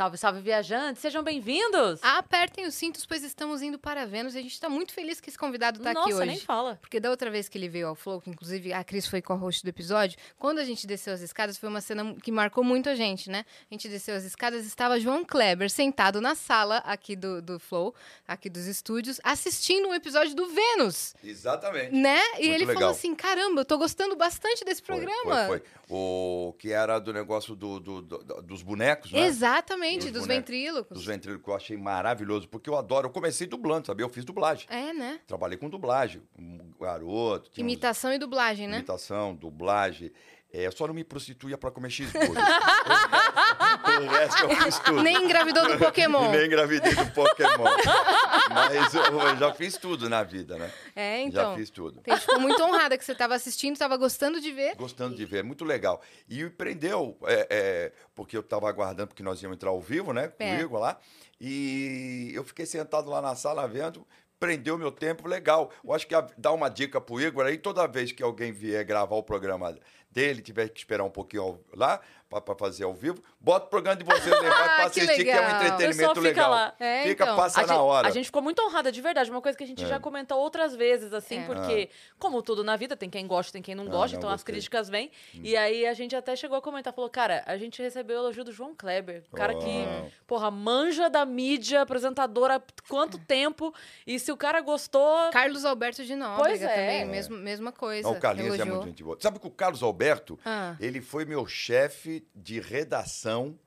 Salve, salve, viajantes! Sejam bem-vindos! Apertem os cintos, pois estamos indo para Vênus e a gente está muito feliz que esse convidado está aqui hoje. Nossa, nem fala. Porque da outra vez que ele veio ao Flow, que inclusive a Cris foi co-host do episódio, quando a gente desceu as escadas, foi uma cena que marcou muito a gente, né? A gente desceu as escadas, estava João Kleber sentado na sala aqui do, do Flow, aqui dos estúdios, assistindo um episódio do Vênus. Exatamente. Né? E Muito ele legal. falou assim: caramba, eu tô gostando bastante desse Foi, programa. Foi, foi. O que era do negócio do, do- do- dos bonecos, né? Exatamente, Dos dos, bonecos, ventrílocos. Dos ventrílocos, que eu achei maravilhoso, porque eu adoro. Eu comecei dublando, sabia? Eu fiz dublagem. É, né? Trabalhei com dublagem, um garoto. tinha uns- Imitação e dublagem, né? Imitação, dublagem. É, eu só não me prostituía pra comer cheeseburger. o resto eu fiz tudo. Nem engravidou do Pokémon. Nem engravidei do Pokémon. Mas eu, eu já fiz tudo na vida, né? É, então. Já fiz tudo. A gente ficou muito honrada que você estava assistindo, estava gostando de ver. Gostando de ver, muito legal. E prendeu, é, é, porque eu estava aguardando, porque nós íamos entrar ao vivo, né? Com É. lá. E eu fiquei sentado lá na sala vendo, prendeu meu tempo, legal. Eu acho que a- dá uma dica pro Igor aí, toda vez que alguém vier gravar o programa dele, tiver que esperar um pouquinho lá para fazer ao vivo, bota o programa de vocês lá embaixo pra Que assistir, que é um legal. O pessoal entretenimento fica legal. lá. É, fica, então. passa a, na gente, hora. a gente ficou muito honrada, de verdade. Uma coisa que a gente É. já comentou outras vezes, assim, É. porque, como tudo na vida, tem quem gosta, tem quem não Ah, gosta, não, então as gostei. críticas vêm. E aí a gente até chegou a comentar, falou, cara, a gente recebeu o elogio do João Kleber, o cara que, Uau. porra, manja da mídia, apresentadora há quanto tempo, e se o cara gostou... Carlos Alberto de Nóbrega Pois é. também, mesmo, mesma coisa. Não, o Carlinhos é elogiou. muito gente boa. Sabe que o Carlos Alberto, Ah. ele foi meu chefe de redação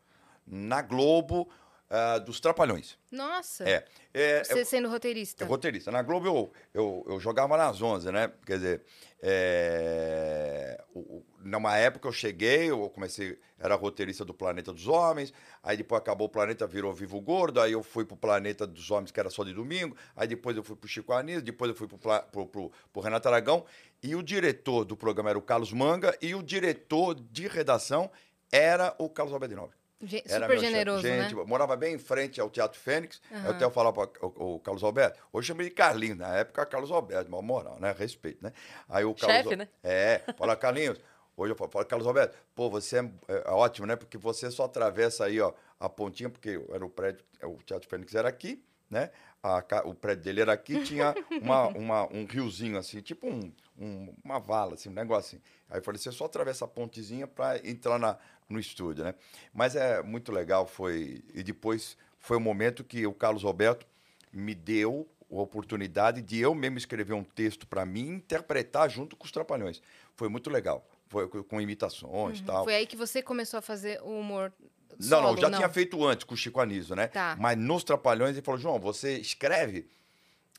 na Globo ah, dos Trapalhões. Nossa, É. é você eu- sendo roteirista. é roteirista. Na Globo eu, eu, eu jogava nas 11, né? Quer dizer, é, o- numa época eu cheguei, eu comecei, era roteirista do Planeta dos Homens, aí depois acabou o Planeta, virou Vivo Gordo, aí eu fui pro Planeta dos Homens, que era só de domingo, aí depois eu fui pro Chico Anísio, depois eu fui pro, pro, pro, pro Renato Aragão, e o diretor do programa era o Carlos Manga, e o diretor de redação era o Carlos Alberto de. Ge- Era Super generoso, Gente, né? morava bem em frente ao Teatro Fênix. Aham. Eu até falava para o, o Carlos Alberto. Hoje eu chamei de Carlinhos. Na época, Carlos Alberto, mal moral, né? Respeito, né? Aí o Carlos, Chefe, né? É, fala, Carlinhos. Hoje eu falo, fala, Carlos Alberto, pô, você é, é ótimo, né? Porque você só atravessa aí, ó, a pontinha, porque era o prédio, é, o Teatro Fênix era aqui, né? A o prédio dele era aqui, tinha uma, uma- um riozinho assim, tipo um, um- uma vala, assim, um negócio assim. Aí eu falei, você só atravessa a pontezinha para entrar na, no estúdio, né? Mas é muito legal, foi. E depois foi o momento que o Carlos Alberto me deu a oportunidade de eu mesmo escrever um texto para mim interpretar junto com os Trapalhões. Foi muito legal. Foi com imitações e tal. Foi aí que você começou a fazer o humor Não, solo, não, já tinha feito antes com o Chico Anísio, né? Tá. Mas nos Trapalhões ele falou, João, você escreve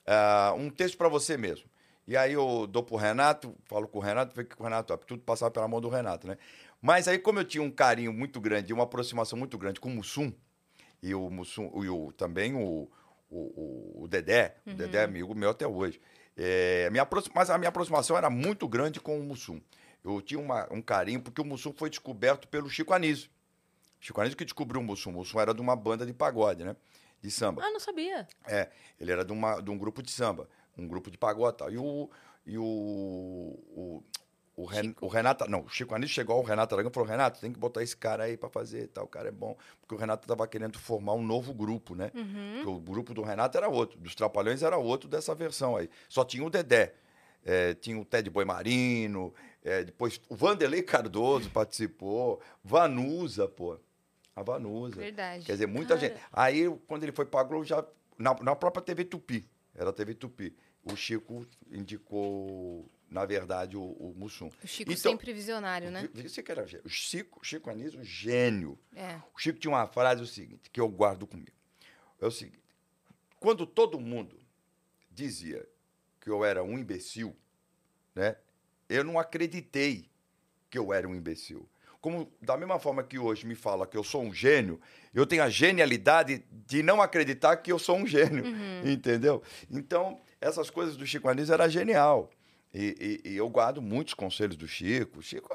ah, um texto para você mesmo. E aí eu dou pro Renato, falo com o Renato, vê que o Renato, tudo passava pela mão do Renato, né? Mas aí, como eu tinha um carinho muito grande, uma aproximação muito grande com o Mussum, e o Mussum, e o, também o, o, o- Dedé, o Dedé é amigo meu até hoje. É, minha mas a minha aproximação era muito grande com o Mussum. Eu tinha uma- um carinho, porque o Mussum foi descoberto pelo Chico Anísio. Chico Anísio que descobriu o Mussum. O Mussum era de uma banda de pagode, né? De samba. Ah, não sabia. É, ele era de, uma, de um grupo de samba, um grupo de pagode e tal. E o. E o, o, o, Ren- o Renato. Não, o Chico Anísio chegou ao Renato Aragão e falou: Renato, tem que botar esse cara aí pra fazer e tal, o cara é bom. Porque o Renato tava querendo formar um novo grupo, né? Uhum. Porque o grupo do Renato era outro, dos Trapalhões era outro dessa versão aí. Só tinha o Dedé. É, tinha o Ted Boi Marino, é, depois o Vanderlei Cardoso participou, Vanusa, pô. A Vanusa. Verdade. Quer dizer, muita Cara. gente. Aí, quando ele foi para a Globo, já. Na, na própria TV Tupi. Era a TV Tupi. O Chico indicou, na verdade, o, o Mussum. O Chico Então- sempre visionário, né? Isso que era. O Chico, Chico Anísio, gênio. É. O Chico tinha uma frase o seguinte, que eu guardo comigo. É o seguinte: quando todo mundo dizia que eu era um imbecil, né? Eu não acreditei que eu era um imbecil. Como da mesma forma que hoje me fala que eu sou um gênio, eu tenho a genialidade de não acreditar que eu sou um gênio, entendeu? Então, essas coisas do Chico Anísio era genial. E, e- e eu guardo muitos conselhos do Chico. O Chico,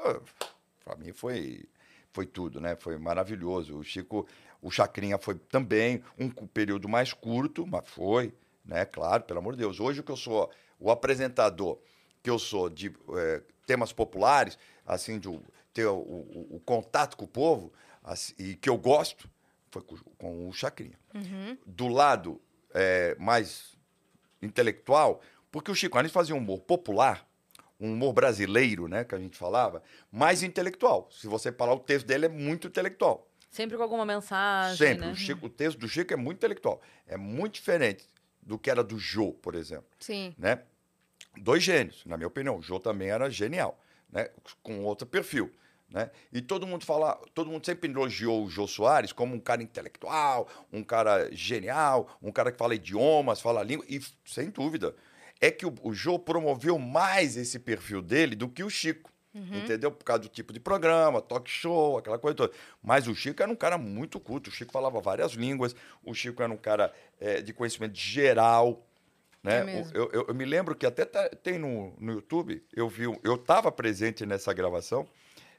para mim, foi, foi tudo, né? Foi maravilhoso. O Chico, o Chacrinha foi também um período mais curto, mas foi, né? Claro, pelo amor de Deus. Hoje o que eu sou, o apresentador que eu sou de eh, temas populares, assim, de ter o, o- o contato com o povo, assim, e que eu gosto, Foi com, com o Chacrinha. Uhum. Do lado é, mais intelectual, porque o Chico Anísio fazia um humor popular, um humor brasileiro, né, que a gente falava, mais intelectual. Se você falar, o texto dele é muito intelectual. Sempre com alguma mensagem, Sempre. né? O, Chico- o texto do Chico é muito intelectual. É muito diferente do que era do Jô, por exemplo. Sim. Né? Dois gênios, na minha opinião. O Jô também era genial, né? com outro perfil. Né? E todo mundo fala, todo mundo sempre elogiou o Jô Soares como um cara intelectual, um cara genial, um cara que fala idiomas, fala língua, e sem dúvida, é que o, o Jô promoveu mais esse perfil dele do que o Chico. Entendeu? Por causa do tipo de programa, talk show, aquela coisa toda. Mas o Chico era um cara muito culto. O Chico falava várias línguas. O Chico era um cara eh, de conhecimento geral. Né? É eu, eu- eu me lembro que até tá- tem no, no YouTube, eu vi, eu estava presente nessa gravação,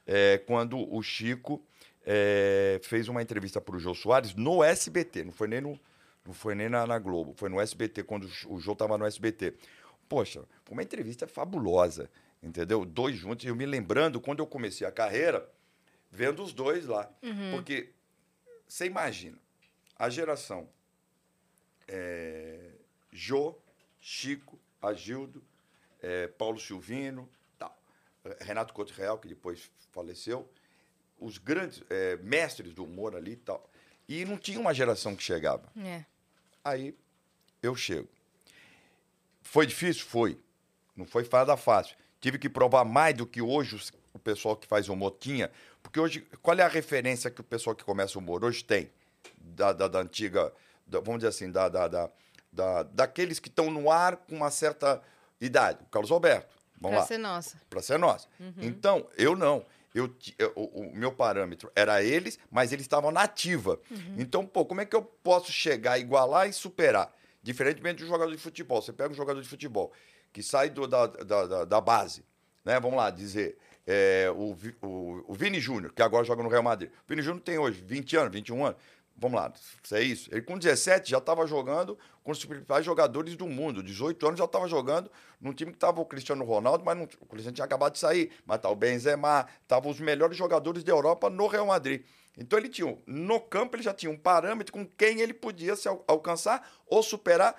eh, quando o Chico eh, fez uma entrevista para o Jô Soares no SBT, não foi nem, no, não foi nem na, na Globo, foi no SBT, quando o Jô estava no SBT. Poxa, foi uma entrevista fabulosa, entendeu? Dois juntos, eu me lembrando quando eu comecei a carreira, vendo os dois lá. Porque você imagina, a geração é, Jô, Chico, Agildo, é, Paulo Silvino, tal. Renato Couto Real, que depois faleceu, os grandes é, mestres do humor ali e tal. E não tinha uma geração que chegava. É. Aí eu chego. Foi difícil? Foi. Não foi fada fácil. Tive que provar mais do que hoje o pessoal que faz humor tinha. Porque hoje, qual é a referência que o pessoal que começa humor hoje tem? Da, da, da antiga, da- vamos dizer assim, da, da, da, da- daqueles que estão no ar com uma certa idade. O Carlos Alberto. Vamos Pra lá ser nossa. para ser nossa. Uhum. Então, eu não. Eu, eu- o, o meu parâmetro era eles, mas eles estavam na ativa. Uhum. Então, pô, como é que eu posso chegar, igualar e superar? Diferentemente um jogador de futebol. Você pega um jogador de futebol que sai do- da, da, da- da base, né? Vamos lá, dizer, é, o, o, o Vini Júnior, que agora joga no Real Madrid. O Vini Júnior tem hoje 20 anos, 21 anos. Vamos lá, se é isso. Ele com 17 já estava jogando com os principais jogadores do mundo. 18 anos já estava jogando num time que estava o Cristiano Ronaldo, mas não, o Cristiano tinha acabado de sair. Mas tá o Benzema, estavam os melhores jogadores da Europa no Real Madrid. Então ele tinha, no campo ele já tinha um parâmetro com quem ele podia se al- alcançar ou superar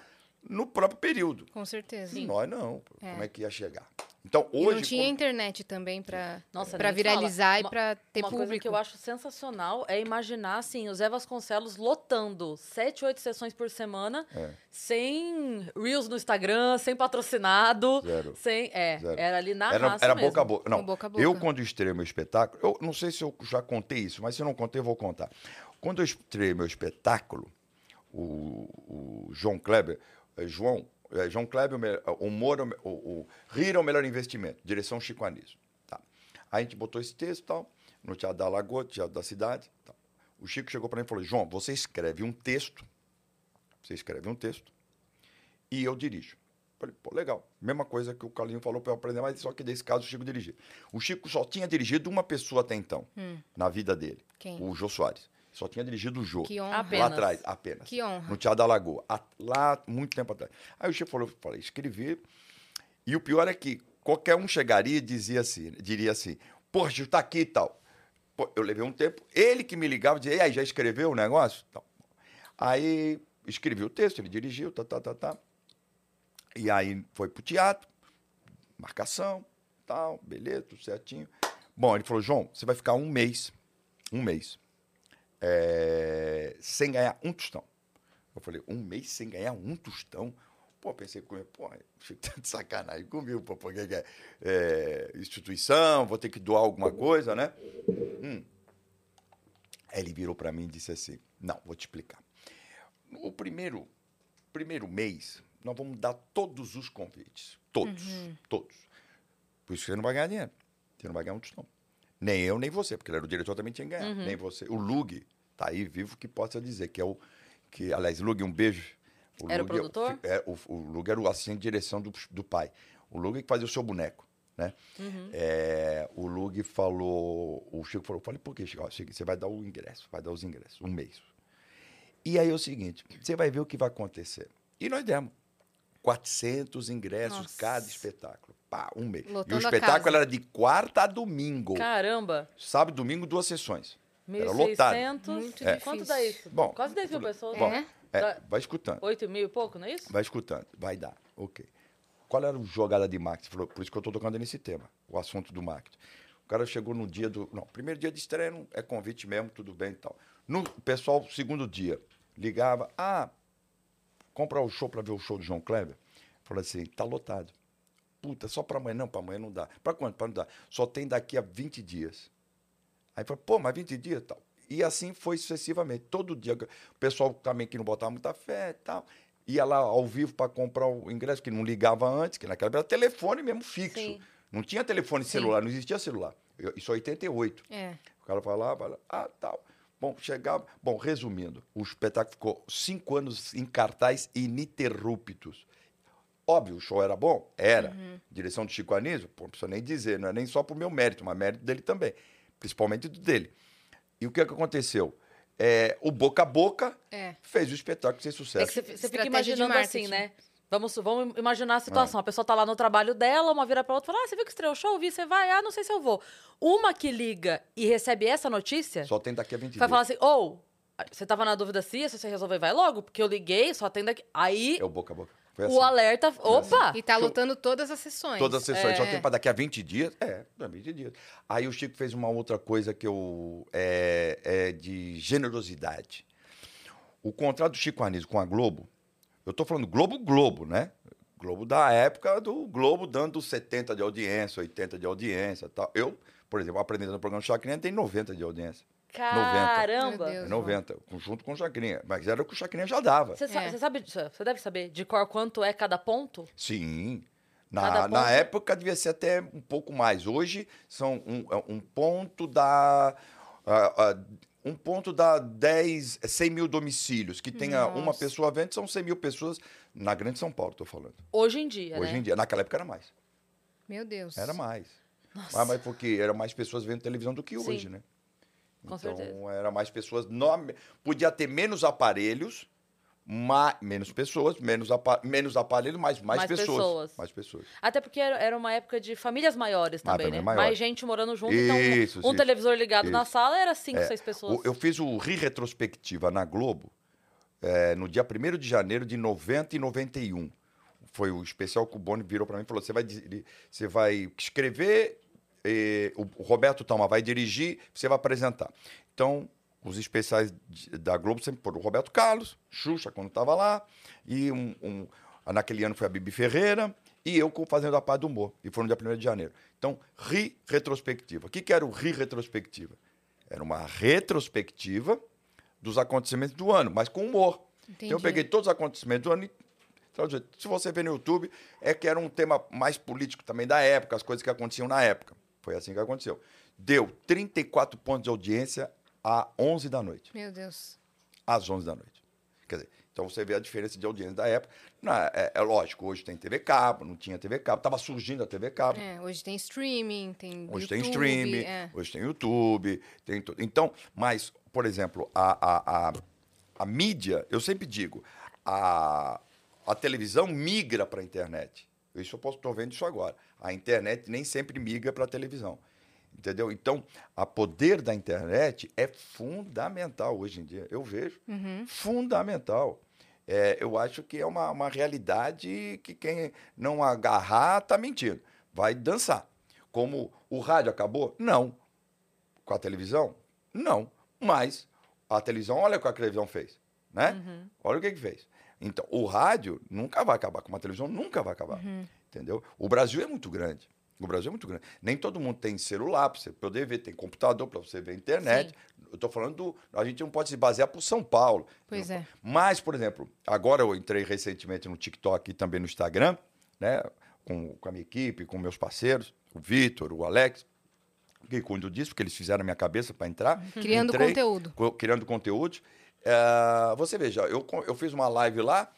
no próprio período. Com certeza. Nós não. É. como é que ia chegar? Então E hoje... não tinha como- internet também pra nem fala. viralizar e Uma- pra ter Uma público. coisa que eu acho sensacional é imaginar, assim, o Zé Vasconcelos lotando sete, oito sessões por semana, É. sem Reels no Instagram, sem patrocinado. Zero. Sem, é, Zero. era ali na era, raça era mesmo. boca a boca. Não, Com boca a boca. eu quando estreiei meu espetáculo, eu não sei se eu já contei isso, mas se eu não contei, eu vou contar. Quando eu estreiei meu espetáculo, o, o João Kleber, João, eh, João Kleber, o o é o me- o, o rir é o melhor investimento, direção Chico Anísio. Tá. Aí a gente botou esse texto tal, no Teatro da Lagoa, Teatro da Cidade. tal. O Chico chegou para mim e falou, João, você escreve um texto, você escreve um texto, e eu dirijo. Falei, pô, legal. Mesma coisa que o Carlinho falou para eu aprender, mas só que nesse caso o Chico dirigiu. O Chico só tinha dirigido uma pessoa até então, na vida dele. Quem? O Jô Soares. Só tinha dirigido o Jô. Que honra. Apenas. Lá atrás, apenas. Que honra. No Teatro da Lagoa. Lá, muito tempo atrás. Aí o Chico falou, falei, escrevi. E o pior é que qualquer um chegaria e dizia assim, diria assim, pô, Chico, tá aqui e tal. Pô, eu levei um tempo, ele que me ligava e dizia, e aí, já escreveu o negócio? Tal. Aí escrevi o texto, ele dirigiu, tá, tá, tá, tá. E aí foi pro teatro, marcação, tal, beleza, tudo certinho. Bom, ele falou, João, você vai ficar um mês, um mês, é, sem ganhar um tostão. Eu falei, um mês sem ganhar um tostão? Pô, pensei comigo, pô, tá de sacanagem comigo, pô, porque é, é, instituição, vou ter que doar alguma coisa, né? Hum. Aí ele virou para mim e disse assim, não, vou te explicar. O primeiro, primeiro mês, nós vamos dar todos os convites. Todos. Todos. Por isso que você não vai ganhar dinheiro. Você não vai ganhar um tostão. Nem eu, nem você, porque ele era o diretor, também tinha que ganhar. Nem você. O Lug tá aí vivo que possa dizer, que é o. Que, aliás, Lug, um beijo. Era o Lug é produtor? É, o, o Lug era o assistente de direção do, do pai. O Lug que fazia o seu boneco. Né? É, o Lug falou, o Chico falou, falei, por quê, Chico? Chico, você vai dar o ingresso, vai dar os ingressos, um mês. E aí é o seguinte, você vai ver o que vai acontecer. E nós demos 400 ingressos Nossa. cada espetáculo. Pá, um mês. Lotando e o espetáculo era de quarta a domingo. Caramba! Sábado e domingo, duas sessões. Era lotado. 1.600. Muito É. Quanto dá isso? Bom, Quase 10 mil pessoas. Bom, É? é, vai escutando. 8 mil e pouco, não é isso? Vai escutando. Vai dar. Ok. Qual era a jogada de marketing? Falou, Por isso que eu estou tocando nesse tema, o assunto do marketing. O cara chegou no dia do. Não, primeiro dia de estreia é convite mesmo, tudo bem e tal. No o pessoal, segundo dia, ligava. Ah, comprar o show para ver o show do João Kleber? Falou assim: tá lotado. Puta, só para amanhã? Não, para amanhã não dá. Para quanto? Para não dar. Só tem daqui a 20 dias. Aí falou, pô, mas 20 dias e tal. E assim foi sucessivamente. Todo dia. O pessoal também que não botava muita fé e tal. Ia lá ao vivo para comprar o ingresso, que não ligava antes, que naquela época era telefone mesmo fixo. Sim. Não tinha telefone Sim. celular, não existia celular. Eu- Isso é 88. É. O cara falava, ah, tal. Bom, chegava. Bom, resumindo, o espetáculo ficou cinco anos em cartaz ininterruptos. Óbvio, o show era bom? Era. Uhum. Direção do Chico Anísio? Pô, não precisa nem dizer, não é nem só por meu mérito, mas mérito dele também. Principalmente do dele. E o que, é que aconteceu? É, o boca a boca É. fez o espetáculo ser É sucesso. você, você fica imaginando assim, né? Vamos, vamos imaginar a situação. A pessoa tá lá no trabalho dela, uma vira pra outra e fala: Ah, você viu que estreou o show? Vi, você vai? Ah, não sei se eu vou. Uma que liga e recebe essa notícia Só tem daqui a 20 vai dias. falar assim: ou, você tava na dúvida se ia, se você resolver, vai logo, porque eu liguei, só tem daqui. Aí É o boca a boca. Foi o assim. alerta. Opa! E tá Show. lotando todas as sessões. Todas as sessões, só É. tem para daqui a 20 dias. É, para 20 dias. Aí o Chico fez uma outra coisa que eu. É, é de generosidade. O contrato do Chico Anísio com a Globo, eu tô falando Globo Globo, né? Globo da época do Globo dando 70 de audiência, 80 de audiência tal. Eu, por exemplo, apresentando o programa Chacrinha, tem 90 de audiência. Caramba! Meu Deus. É 90, junto com o Chacrinha. Mas era o que o Chacrinha já dava. Você, É. você sabe disso? Você deve saber de cor quanto é cada ponto? Sim. Cada Na, na ponto- época devia ser até um pouco mais. Hoje são um, um ponto da. ah, ah, um ponto da 10, 100 mil domicílios, que tenha uma Nossa. pessoa vendo, são 100 mil pessoas na Grande São Paulo, estou falando. Hoje em dia, Hoje né? em dia. Naquela época era mais. Meu Deus. Era mais. Nossa. Ah, mas porque eram mais pessoas vendo televisão do que Sim. hoje, né? Com então, certeza. era mais pessoas. no- podia ter menos aparelhos, ma- menos pessoas, menos, apa- menos aparelhos, mas mais, Mais pessoas. pessoas. Mais pessoas. Até porque era uma época de famílias maiores Ah, também, né? maior. Mais gente morando junto. Isso, então, um, um televisor ligado na isso. sala era cinco, É, seis pessoas. Eu fiz o Ri Retrospectiva na Globo eh, no dia 1 de janeiro de 90 e 91. Foi o especial que o Boni virou para mim e falou: você vai, você vai escrever, eh, o Roberto Toma vai dirigir, você vai apresentar. Então, os especiais de- da Globo sempre foram o Roberto Carlos, Xuxa, quando estava lá, e um, um- naquele ano foi a Bibi Ferreira, e eu fazendo a parte do humor. E foi no dia 1 de janeiro. Então, Ri Retrospectiva. O que, que era o Ri Retrospectiva? Era uma retrospectiva dos acontecimentos do ano, mas com humor. Então eu Entendi. peguei todos os acontecimentos do ano e. Se você ver no YouTube, é que era um tema mais político também da época, as coisas que aconteciam na época. Foi assim que aconteceu. Deu 34 pontos de audiência a 11 da noite. Meu Deus. Às 11 da noite. Quer dizer, então você vê a diferença de audiência da época. É, é lógico, hoje tem TV Cabo, não tinha TV Cabo, estava surgindo a TV Cabo. É, hoje tem streaming, tem Hoje tem YouTube, streaming, é. hoje tem YouTube, tem tudo. Então, mas, por exemplo, a, a, a, a mídia, eu sempre digo, a, a televisão migra para a internet. Isso eu posso estou vendo isso agora. A internet nem sempre migra para a televisão. Entendeu? Então, a poder da internet é fundamental hoje em dia. Eu vejo. Uhum. Fundamental. É, eu acho que é uma, uma realidade que quem não agarrar está mentindo. Vai dançar. Como o rádio acabou? Não. Com a televisão? Não. Mas a televisão, olha o que a televisão fez. Né? Olha o que, que fez. Então, o rádio nunca vai acabar, como a televisão nunca vai acabar. Entendeu? O Brasil é muito grande. O Brasil é muito grande. Nem todo mundo tem celular para você poder ver, tem computador para você ver internet. Eu estou falando do. A gente não pode se basear por São Paulo. Pois é. Mas, por exemplo, agora eu entrei recentemente no TikTok e também no Instagram, né? Com, com a minha equipe, com meus parceiros, o Vitor, o Alex, que cuido disso, porque eles fizeram a minha cabeça para entrar. Criando Entrei, conteúdo. co- criando conteúdo. Eh, você veja, eu, eu fiz uma live lá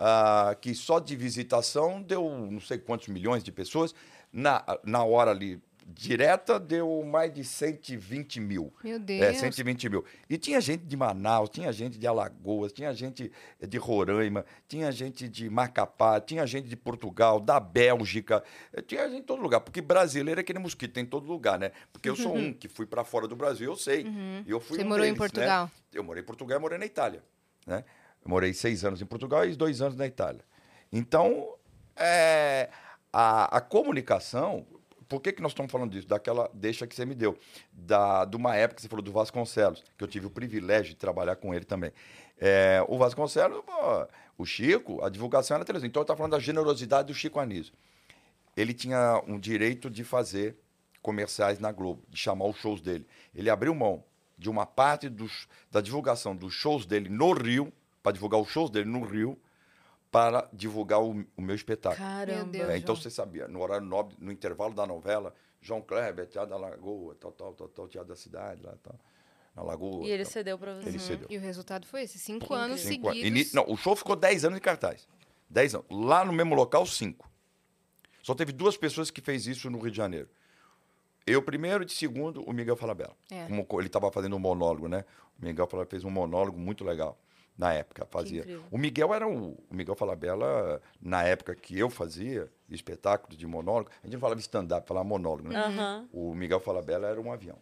ah, que só de visitação deu não sei quantos milhões de pessoas. Na, na hora ali, direta deu mais de 120 mil. Meu Deus. É, 120 mil. E tinha gente de Manaus, tinha gente de Alagoas, tinha gente de Roraima, tinha gente de Macapá, tinha gente de Portugal, da Bélgica, eh, tinha gente em todo lugar. Porque brasileiro é aquele mosquito, tem em todo lugar, né? Porque eu sou um que fui para fora do Brasil, eu sei. E eu fui Você um morou em deles, né? Portugal? Eu morei em Portugal e morei na Itália. Né? Eu morei seis anos em Portugal e dois anos na Itália. Então, é, a, a comunicação. Por que, que nós estamos falando disso? Daquela deixa que você me deu. Da, de uma época que você falou do Vasconcelos, que eu tive o privilégio de trabalhar com ele também. É, o Vasconcelos, o Chico, a divulgação era televisão. Então, eu estava falando da generosidade do Chico Anísio. Ele tinha um direito de fazer comerciais na Globo, de chamar os shows dele. Ele abriu mão de uma parte dos, da divulgação dos shows dele no Rio, para divulgar os shows dele no Rio, para divulgar o, o meu espetáculo. Caramba. Deus. É, então João. você sabia, no horário nobre, no intervalo da novela, João Kleber, Teatro da Lagoa, tal, tal, tal, tal, Teatro da Cidade, lá, tal, na Lagoa. E ele tal. cedeu pra você. Ele cedeu. E o resultado foi esse? Cinco anos Cinco anos. seguidos. Ni- não, o show ficou 10 anos em cartaz. 10 anos. Lá no mesmo local, cinco. Só teve duas pessoas que fez isso no Rio de Janeiro. Eu primeiro e de segundo, o Miguel Falabella. É. Como co- ele estava fazendo um monólogo, né? O Miguel Falabella fez um monólogo muito legal na época, fazia. O Miguel era o, o Miguel Falabella na época que eu fazia espetáculo de monólogo. A gente não falava stand-up, falava monólogo, né? Aham. O Miguel Falabella era um avião.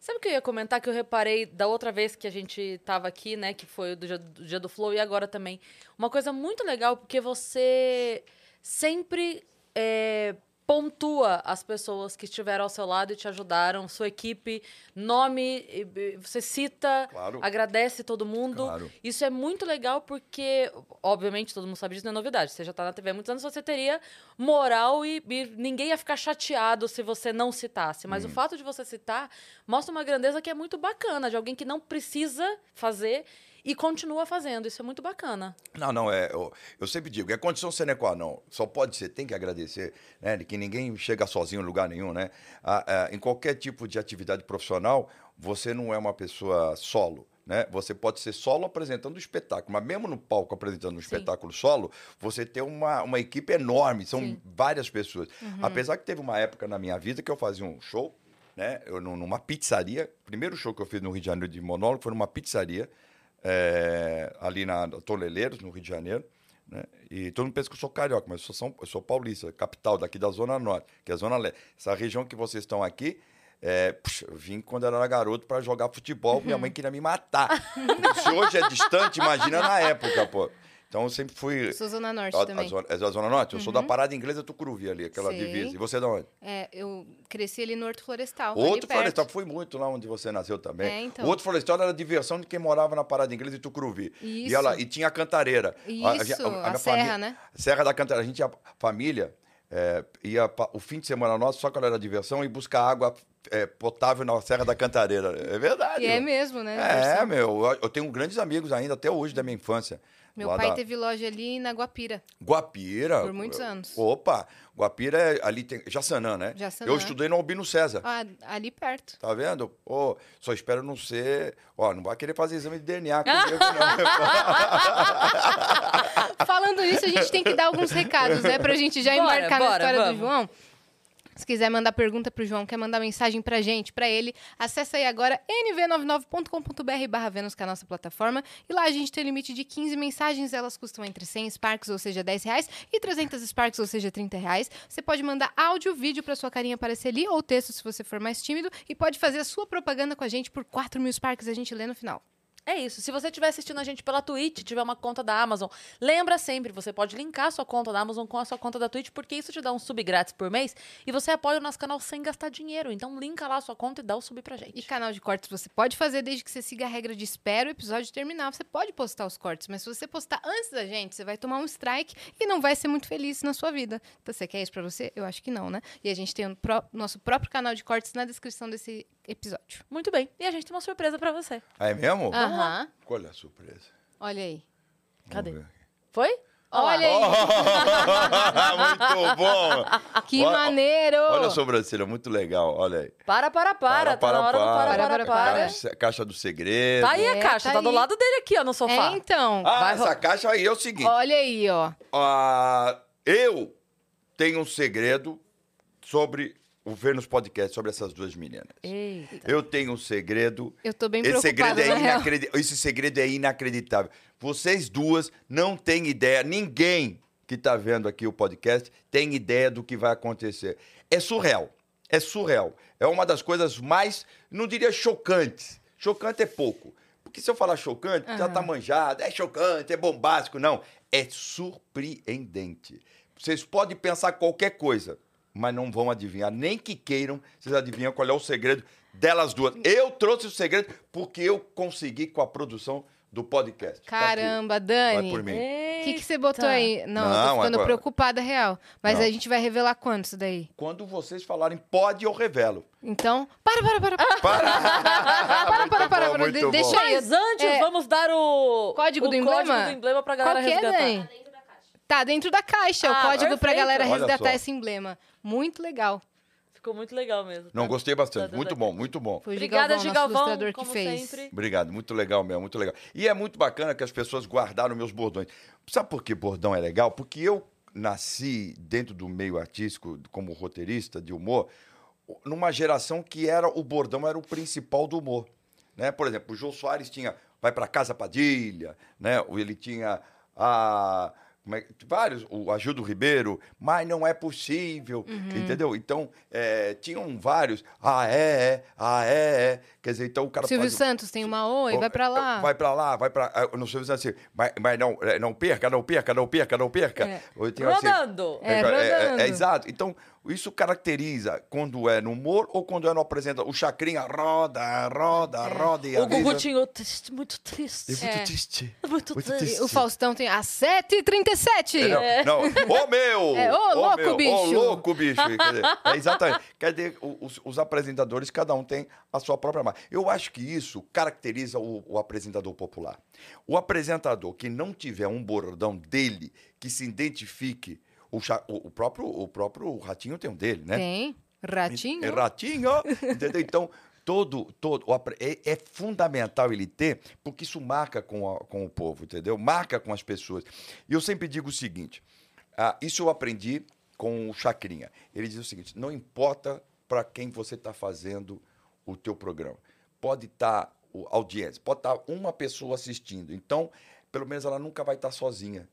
Sabe o que eu ia comentar que eu reparei da outra vez que a gente tava aqui, né? Que foi do dia do, dia do Flow e agora também. Uma coisa muito legal, porque você sempre é, pontua as pessoas que estiveram ao seu lado e te ajudaram, sua equipe, nome, você cita, Claro. agradece todo mundo. Claro. Isso é muito legal porque, obviamente, todo mundo sabe disso, não é novidade. Você já tá na TV há muitos anos, você teria moral e, e ninguém ia ficar chateado se você não citasse. Hum. Mas o fato de você citar mostra uma grandeza que é muito bacana, de alguém que não precisa fazer e continua fazendo. Isso é muito bacana. Não, não, é, eu, eu sempre digo, é condição sine qua non. Só pode ser, tem que agradecer, né? Que ninguém chega sozinho em lugar nenhum, né? Ah, ah, em qualquer tipo de atividade profissional, você não é uma pessoa solo. Né? Você pode ser solo apresentando o espetáculo, mas mesmo no palco apresentando um Sim. espetáculo solo, você tem uma, uma equipe enorme, são Sim. várias pessoas. Apesar que teve uma época na minha vida que eu fazia um show, né? Eu, num- numa pizzaria. O primeiro show que eu fiz no Rio de Janeiro de monólogo foi numa pizzaria, é, ali na Toleleiros, no Rio de Janeiro. Né? E todo mundo pensa que eu sou carioca, mas eu sou, São, eu sou paulista, capital daqui da Zona Norte, que é a Zona Leste. Essa região que vocês estão aqui, é, puxa, eu vim quando era garoto para jogar futebol, minha mãe queria me matar. Se hoje é distante, imagina na época, pô. Então eu sempre fui. Sou Zona Norte A, a também. Uhum. zona, é da Zona Norte? Eu sou da Parada Inglesa Tucuruvi ali, aquela Sei. divisa. E você é de onde? É, eu cresci ali no Horto Florestal. Outro florestal, fui muito lá onde você nasceu também. É, então. O outro florestal era a diversão de quem morava na Parada Inglesa e Tucuruvi. Isso. E, ela, e tinha a cantareira. Isso, a minha serra, família- né? Serra da Cantareira. A gente ia, família, é, ia o fim de semana nosso, só quando era diversão, e buscar água é, potável na Serra da Cantareira. É verdade. E é mesmo, né? É, meu. Eu- Eu tenho grandes amigos ainda, até hoje, da minha infância. Meu pai da- teve loja ali na Guapira. Guapira. Por muitos anos. Opa, Guapira é ali tem. Jaçanã, né? Jaçanã. Eu estudei no Albino César. Ah, ali perto. Tá vendo? Ô, só espero não ser. Ó, não vai querer fazer exame de DNA comigo, não. Falando nisso, a gente tem que dar alguns recados, né? Pra gente já Bora, embarcar na bora, história vamos. do João. Se quiser mandar pergunta pro João, quer mandar mensagem pra gente, pra ele, acessa aí agora nv99.com.br barra Vênus, que é a nossa plataforma. E lá a gente tem limite de 15 mensagens, elas custam entre 100 Sparks, ou seja, 10 reais, e 300 Sparks, ou seja, 30 reais. Você pode mandar áudio, vídeo pra sua carinha aparecer ali, ou texto se você for mais tímido, e pode fazer a sua propaganda com a gente por 4 mil Sparks, a gente lê no final. É isso. Se você estiver assistindo a gente pela Twitch, tiver uma conta da Amazon, lembra sempre, você pode linkar a sua conta da Amazon com a sua conta da Twitch, porque isso te dá um sub grátis por mês e você apoia o nosso canal sem gastar dinheiro. Então linka lá a sua conta e dá o sub pra gente. E canal de cortes você pode fazer desde que você siga a regra de espera o episódio terminar. Você pode postar os cortes, mas se você postar antes da gente, você vai tomar um strike e não vai ser muito feliz na sua vida. Então, você quer isso pra você? Eu acho que não, né? E a gente tem o pró- nosso próprio canal de cortes na descrição desse episódio. Muito bem. E a gente tem uma surpresa pra você. É mesmo? Aham. Olha a surpresa. Olha aí. Cadê? Foi? Olha aí. muito bom! Que Olha- maneiro! Olha a sobrancelha, muito legal. Olha aí. Para, para, para. tá na hora do para, para, para, para. para. Caixa, caixa do segredo. Tá aí a É, caixa, tá tá, do lado dele aqui, ó, no sofá. É, então. Ah, Vai, essa caixa aí é o seguinte. Olha aí, ó. Ah, eu tenho um segredo sobre ver nos podcasts sobre essas duas meninas. Eita. Eu tenho um segredo. Eu tô bem Esse segredo é. Esse segredo é inacreditável. Vocês duas não têm ideia, ninguém que está vendo aqui o podcast tem ideia do que vai acontecer. É surreal. É surreal. É uma das coisas mais, não diria chocantes. Chocante é pouco. Porque se eu falar chocante, já tá manjado, é chocante, é bombástico. Não, é surpreendente. Vocês podem pensar qualquer coisa, mas não vão adivinhar. Nem que queiram, vocês adivinham qual é o segredo delas duas. Eu trouxe o segredo porque eu consegui com a produção do podcast. Tá. Caramba, Vai Dani. por mim. O que, que você botou aí? Não, eu Não, tô ficando agora- preocupada, real. Mas Não. a gente vai revelar quando isso daí? Quando vocês falarem pode, eu revelo. Então, para, para, para. para. Para, para, para, para. De- deixa aí. Mas antes, É. vamos dar o Código o do emblema? código do emblema pra galera Qual que é, resgatar. Dani? Tá dentro da caixa, Ah, o código pra perfeito. galera resgatar esse emblema. Muito legal. Ficou muito legal mesmo. Não, tá? gostei bastante. Tá, Muito bom, muito bom. Foi Obrigada, Gigalvão, nosso Gigalvão, que fez. sempre. Obrigado, muito legal mesmo, muito legal. E é muito bacana que as pessoas guardaram meus bordões. Sabe por que bordão é legal? Porque eu nasci dentro do meio artístico, como roteirista de humor, numa geração que era o bordão era o principal do humor. Né? Por exemplo, o Jô Soares tinha Vai pra Casa Padilha, né? Ou ele tinha a. é vários, o Agildo Ribeiro, mas não é possível, Uhum. entendeu? Então, é, tinham vários, ah, é, é, ah, é, é. Quer dizer, então o cara Silvio faz Santos tem uma oi, vai pra lá. Vai pra lá, vai pra. ah, Não sei assim, mas, mas não, é, não perca, não perca, não perca, não perca. É. Assim, Rodando. É, é, rodando. é, exato. Então, isso caracteriza quando é no humor ou quando é no apresentação. O Chacrinha roda, roda, roda. E O avisa. Gugu tinha triste, muito triste. É muito É. triste. Muito triste. O Faustão tem às 7h37. É, Não, não. Ô meu! É, ô, louco, meu, Ô bicho. louco, bicho! Quer dizer, é exatamente. Quer dizer, os, os apresentadores, cada um tem a sua própria marca. Eu acho que isso caracteriza o, o apresentador popular. O apresentador que não tiver um bordão dele, que se identifique. O, cha- o- próprio, o próprio Ratinho tem um dele, né? Tem. Ratinho. É ratinho, entendeu? Então, todo, todo é, é fundamental ele ter, porque isso marca com, a- com o povo, entendeu? Marca com as pessoas. E eu sempre digo o seguinte: ah, isso eu aprendi com o Chacrinha. Ele diz o seguinte: não importa para quem você está fazendo o teu programa. Pode estar audiência, pode estar uma pessoa assistindo. Então, pelo menos ela nunca vai estar sozinha.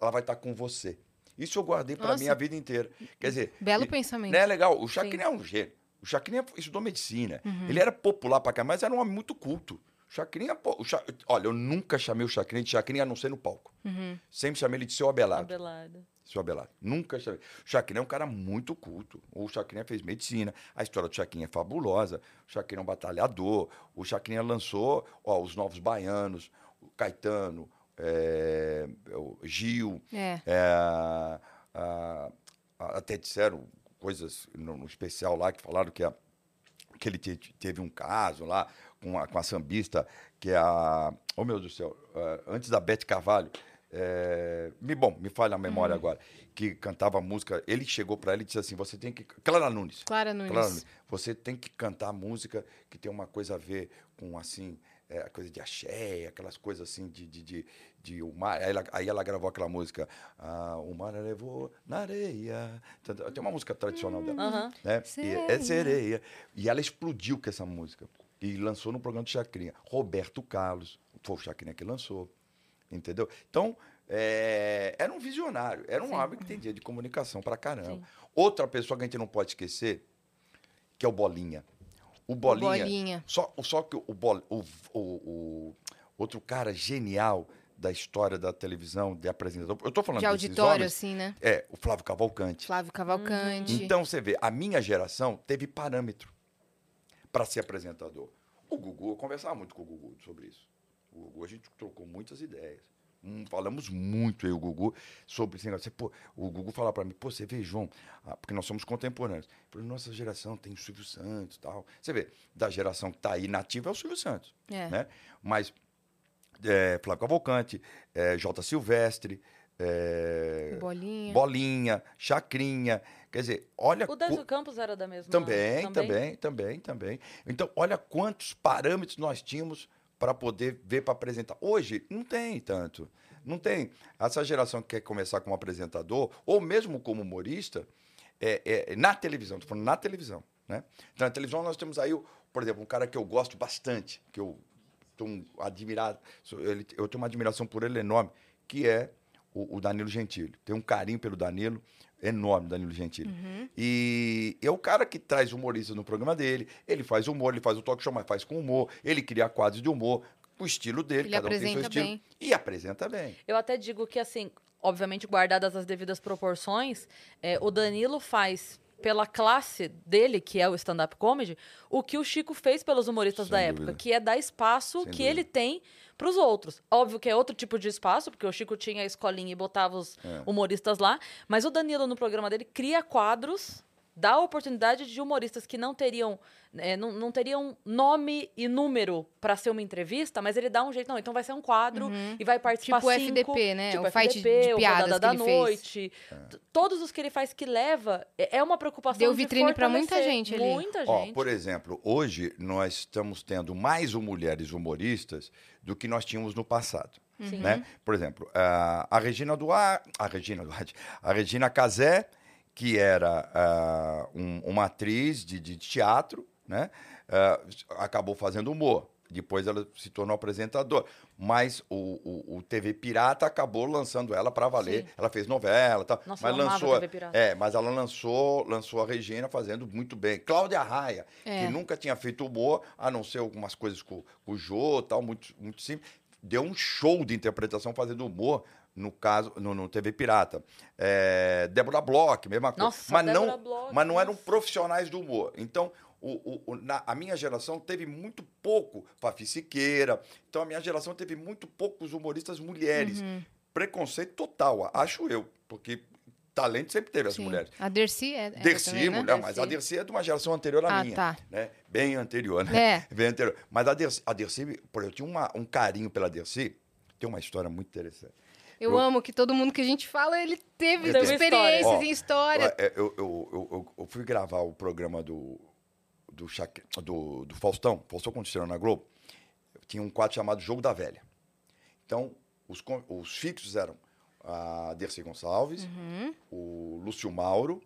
Ela vai estar com você. Isso eu guardei para minha vida inteira. Quer dizer, Belo e- pensamento. Não é legal? O Chacrinha é um gênio. O Chacrinha estudou medicina. Uhum. Ele era popular pra cá, mas era um homem muito culto. O Chacrinha, pô, o Cha- olha, eu nunca chamei o Chacrinha de Chacrinha a não ser no palco. Uhum. Sempre chamei ele de seu Abelardo. Abelardo. Seu Abelardo. Nunca chamei. O Chacrinha é um cara muito culto. O Chacrinha fez medicina. A história do Chacrinha é fabulosa. O Chacrinha é um batalhador. O Chacrinha lançou ó, os Novos Baianos, o Caetano, é, o Gil. É. É, a- a- até disseram coisas no, no especial lá que falaram que, a- que ele te- teve um caso lá com a, com a sambista, que é a. Oh, meu Deus do céu, eh, antes da Bete Carvalho. eh, me, bom, me falha a memória agora. Que cantava música. Ele chegou para ela e disse assim: você tem que. Clara Nunes. Clara Nunes. Clara Nunes, você tem que cantar música que tem uma coisa a ver com, assim, é, a coisa de axé, aquelas coisas assim de, de, de, de o mar. Aí ela, aí ela gravou aquela música, ah, o mar levou na areia. Tem uma música tradicional dela. Aham. Né? E é Sereia. sereia. E ela explodiu com essa música. E lançou no programa de Chacrinha. Roberto Carlos, foi o Chacrinha que lançou. Entendeu? Então, é, era um visionário, era um homem que entendia de comunicação pra caramba. Sim. Outra pessoa que a gente não pode esquecer, que é o Bolinha. O Bolinha. Bolinha. Só, só que o, Bol- o, o- o- outro cara genial da história da televisão, de apresentador. Eu tô falando De auditório, homens, assim, né? É, o Flávio Cavalcante. Flávio Cavalcante. Então você vê, a minha geração teve parâmetro para ser apresentador. O Gugu, eu conversava muito com o Gugu sobre isso. O Gugu, a gente trocou muitas ideias. Hum, falamos muito eu e o Gugu sobre esse negócio. Pô, o Gugu falava para mim, pô, você vê, João, ah, porque nós somos contemporâneos. Nossa geração tem o Silvio Santos e tal. Você vê, da geração que está aí nativa é o Silvio Santos. É. Né? Mas é, Flávio Cavalcante, é, J. Silvestre, é, Bolinha. Bolinha, Chacrinha. Quer dizer, olha. O qu- Campos era da mesma. também, também, também, também. Então, olha quantos parâmetros nós tínhamos para poder ver para apresentar. Hoje, não tem tanto. Não tem. Essa geração que quer começar como apresentador, ou mesmo como humorista, é, é, na televisão, tô falando na televisão, né? Então, na televisão nós temos aí, por exemplo, um cara que eu gosto bastante, que eu tenho admirado, ele, eu tenho uma admiração por ele enorme, que é o, o Danilo Gentili. Tenho um carinho pelo Danilo enorme, Danilo Gentili. E é o cara que traz humoristas no programa dele, ele faz humor, ele faz o talk show, mas faz com humor, ele cria quadros de humor, o estilo dele, Ele cada um tem seu estilo. bem. E apresenta bem. Eu até digo que, assim, obviamente guardadas as devidas proporções, é, o Danilo faz pela classe dele, que é o stand-up comedy, o que o Chico fez pelos humoristas Sem da dúvida. época, que é dar espaço Sem que dúvida. ele tem para os outros. Óbvio que é outro tipo de espaço, porque o Chico tinha a escolinha e botava os É. humoristas lá, mas o Danilo no programa dele cria quadros, dá a oportunidade de humoristas que não teriam é, não, não teriam nome e número para ser uma entrevista, mas ele dá um jeito, não, então vai ser um quadro e vai participar Tipo o cinco, FDP, né? Tipo O fight de FDP, o piadas que da ele fez. Noite. Todos os que ele faz que leva, é é uma preocupação Deu de vitrine pra muita fortalecer. gente ali. Muita Ó, gente. por exemplo, hoje nós estamos tendo mais mulheres humoristas do que nós tínhamos no passado. Sim. Né? Por exemplo, a, a Regina Duarte, a Regina Duarte, a Regina Casé, que era ah, um- uma atriz de, de teatro, né? Ah, acabou fazendo humor. Depois ela se tornou apresentadora. Mas o, o- o TV Pirata acabou lançando ela para valer. Sim. Ela fez novela tal. Nossa, mas lançou, TV Pirata. É, mas ela lançou, lançou a Regina fazendo muito bem. Cláudia Raia, É. que nunca tinha feito humor, a não ser algumas coisas com, com o Jô tal, muito, muito simples. Deu um show de interpretação fazendo humor, no caso, no, no TV Pirata. É, Débora Bloch, mesma coisa. Nossa, mas, Débora não, Bloch, mas não eram nossa. profissionais do humor. Então, o, o- na- a minha geração teve muito pouco Fafi Siqueira. Então, a minha geração teve muito poucos humoristas mulheres. Uhum. Preconceito total, acho eu. Porque talento sempre teve as Sim. mulheres. A Dercy é. é Dercy, também, né? mulher, mas a Dercy é de uma geração anterior à Ah, minha. tá. Né? Bem anterior, né? É. Bem anterior. Mas a Dercy, a Dercy por eu tinha uma- um carinho pela Dercy. Tem uma história muito interessante. Eu, Eu- amo que todo mundo que a gente fala, ele teve Teve experiências história. em história. Ó, é, Eu, eu, eu, eu- eu fui gravar o programa do, do, Chaque- do, do Faustão, Faustão Condicionando na Globo. Tinha um quadro chamado Jogo da Velha. Então, os, os fixos eram a Dercy Gonçalves, Uhum. o Lúcio Mauro,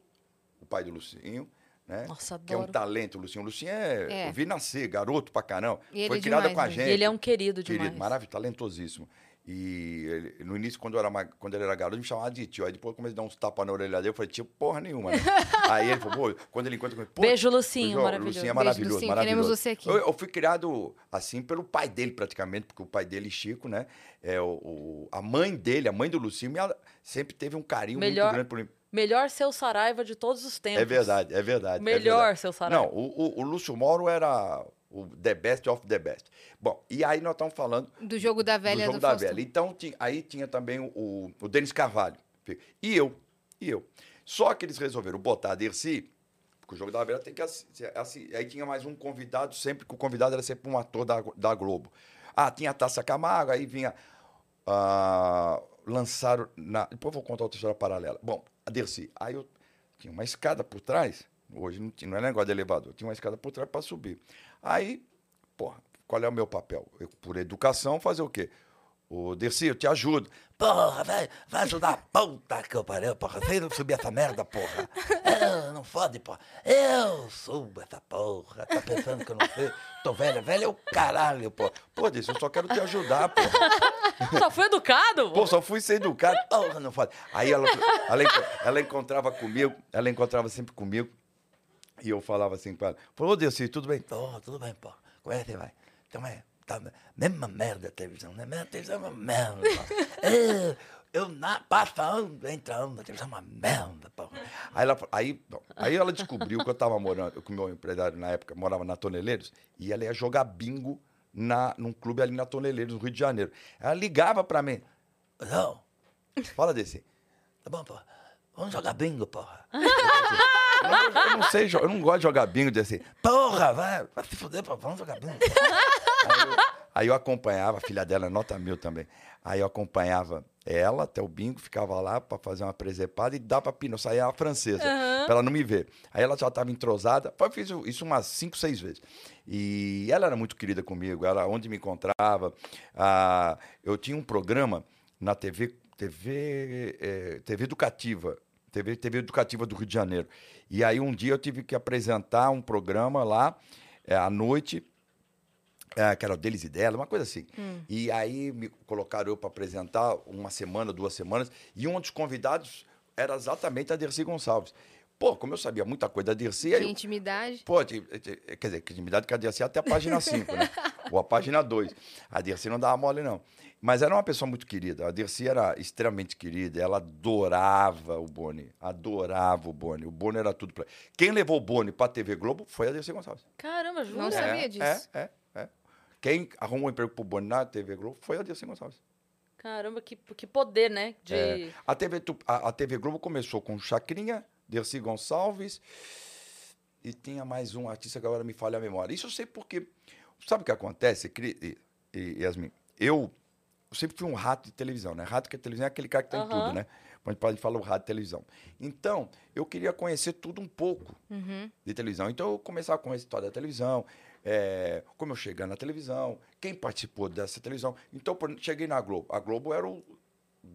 o pai do Lucinho, né? Nossa, Que é um adoro. talento, o Lucinho. O Lucinho é, É. Eu vi nascer, garoto pra caramba. Foi é criada demais com a mesmo. gente. Ele é um querido demais. Querido, maravilhoso, talentosíssimo. E ele- no início, quando, eu era, quando ele era garoto, ele me chamava de tio. Aí depois eu comecei a dar uns tapas na orelha dele. Eu falei, tio, porra nenhuma, né? Aí ele falou, pô, quando ele encontra comigo, pô, Beijo, Lucinho, João, maravilhoso. Lucinho é Beijo, maravilhoso, Lucinho, maravilhoso. queremos você aqui. Eu, eu fui criado assim pelo pai dele, praticamente, porque o pai dele, Chico, né? É, o, o- a mãe dele, a mãe do Lucinho, ela sempre teve um carinho Melhor muito grande por mim. Melhor seu Saraiva de todos os tempos. É verdade, é verdade. é Melhor verdade. seu Saraiva. Não, o, o, o Lúcio Mauro era o the best of the best. Bom, e aí nós estamos falando Do jogo da velha do jogo do da Faustão. velha. Então, ti- aí tinha também o, o, Denis Carvalho. E eu, e eu. Só que eles resolveram botar a Dercy, porque o jogo da velha tem que assim. Aí tinha mais um convidado, sempre que o convidado era sempre um ator da, da Globo. Ah, tinha a Taça Camargo, aí vinha. ah, lançaram. Na, depois eu vou contar outra história paralela. Bom, a Dercy. Aí eu tinha uma escada por trás. Hoje não, tinha, não é negócio de elevador, tinha uma escada por trás para subir. Aí, porra, qual é o meu papel? Eu, por educação, fazer o quê? Ô, Dercy, eu te ajudo. Porra, velho, vai ajudar a puta que eu pariu, porra. Você não subir essa merda, porra. Eu, não fode, porra. Eu subo essa porra. Tá pensando que eu não sei? Tô velha, velha é o caralho, porra. Pô, Dercy, eu só quero te ajudar, porra. Só foi educado? Pô, só fui ser educado. Porra, não fode. Aí ela, ela, ela encontrava comigo, ela encontrava sempre comigo. E eu falava assim pra ela, falou, Dercy, tudo bem? Tô, tudo bem, pô. Como é que vai? Então é, tá, mesma merda a televisão, né? Mesma televisão é uma merda, pô. É, eu na, passando, entrando, a televisão é uma merda, pô. Aí ela, aí, bom, aí ela descobriu que eu tava morando, que o meu empresário na época morava na Toneleiros, e ela ia jogar bingo na, num clube ali na Toneleiros, no Rio de Janeiro. Ela ligava pra mim, não, fala desse. Tá bom, pô. Vamos jogar bingo, porra. Eu não, eu não sei, eu não gosto de jogar bingo, de assim, porra, vai, vai se fuder, pô, vamos jogar bingo. Aí eu, aí eu acompanhava, a filha dela é nota mil também. Aí eu acompanhava ela até o bingo, ficava lá pra fazer uma presepada e dava pra pino, saía a francesa, pra ela não me ver. Aí ela já estava entrosada, eu fiz isso umas cinco, seis vezes. E ela era muito querida comigo, ela onde me encontrava. Ah, eu tinha um programa na TV, TV, eh, TV educativa, TV, TV Educativa do Rio de Janeiro. E aí um dia eu tive que apresentar um programa lá é, à noite, é, que era o deles e dela, uma coisa assim. E aí me colocaram eu para apresentar uma semana, duas semanas, e um dos convidados era exatamente a Dercy Gonçalves. Pô, como eu sabia muita coisa da Dercy, aí De eu- intimidade. Pô, de- de- quer dizer, que intimidade com a Dercy até a página 5, né? Ou a página 2. A Dercy não dava mole, não. Mas era uma pessoa muito querida. A Dercy era extremamente querida. Ela adorava o Boni. Adorava o Boni. O Boni era tudo pra Quem levou o Boni pra TV Globo foi a Dercy Gonçalves. Caramba, jura? Não sabia é, disso. É, é, é. Quem arrumou um emprego pro Boni na TV Globo foi a Dercy Gonçalves. Caramba, que, que poder, né? De... É. A, TV, a, a TV Globo começou com Chacrinha, Dercy Gonçalves e tinha mais um artista que agora me falha a memória. Isso eu sei porque. Sabe o que acontece, e, e, Yasmin? Eu, eu sempre fui um rato de televisão, né? Rato que é televisão é aquele cara que tá em Aham. tudo, né? Quando a gente fala o rato de televisão. Então, eu queria conhecer tudo um pouco Uhum. de televisão. Então eu começava com a história da televisão, é, como eu cheguei na televisão, quem participou dessa televisão. Então, por cheguei na Globo. A Globo era o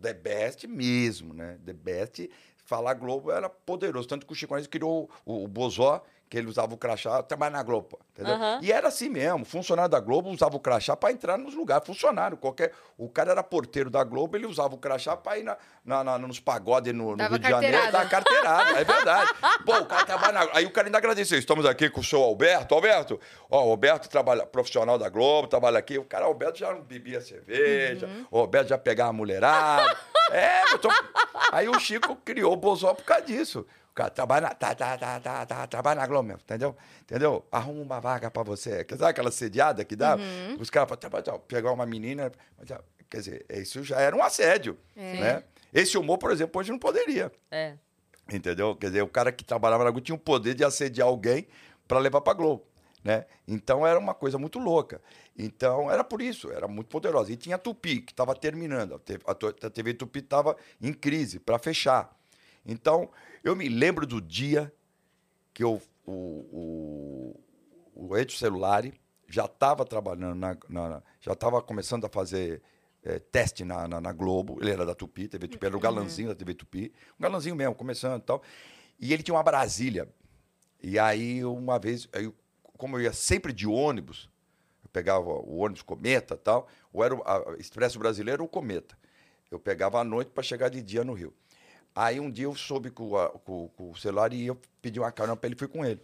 the best mesmo, né? The best. Falar Globo era poderoso. Tanto que o Chico Anísio criou o, o Bozó, que ele usava o crachá, trabalhar na Globo. Entendeu? Aham. E era assim mesmo. Funcionário da Globo usava o crachá para entrar nos lugares. Funcionário. Qualquer, o cara era porteiro da Globo, ele usava o crachá para ir na, na- na- nos pagodes no, no Rio de Janeiro. Dava carteirada, é verdade. Pô, o cara trabalha na... Aí o cara ainda agradeceu. Estamos aqui com o seu Alberto. Alberto, ó, o Alberto trabalha, profissional da Globo, trabalha aqui. O cara, Alberto já não bebia cerveja, o Alberto já pegava a mulherada. É, eu tô... Aí o Chico criou o Bozó por causa disso. O cara trabalha na, tá, tá, tá, tá, tá, trabalha na Globo mesmo, entendeu? Entendeu? Arruma uma vaga pra você. Quer dizer, aquela sediada que dá? Os caras falam, "Tá, pegar uma menina. tá." Quer dizer, isso já era um assédio, né? Esse humor, por exemplo, hoje não poderia. É. Entendeu? Quer dizer, o cara que trabalhava na Globo tinha o poder de assediar alguém para levar para Globo, né? Então era uma coisa muito louca. Então era por isso, era muito poderosa. E tinha a Tupi, que estava terminando. A TV, Tupi estava em crise para fechar. Então eu me lembro do dia que eu, o, o, o Edson Celulari já estava trabalhando, na, na- já estava começando a fazer eh, teste na, na, na Globo. Ele era da Tupi, TV Tupi, era o galãzinho da TV Tupi. Um galãzinho mesmo, começando e tal. E ele tinha uma Brasília. E aí, uma vez, aí, como eu ia sempre de ônibus, eu pegava o ônibus Cometa e tal, ou era o Expresso Brasileiro ou Cometa. Eu pegava à noite para chegar de dia no Rio. Aí um dia eu soube com, com- com o celular e eu pedi uma carona para ele e fui com ele.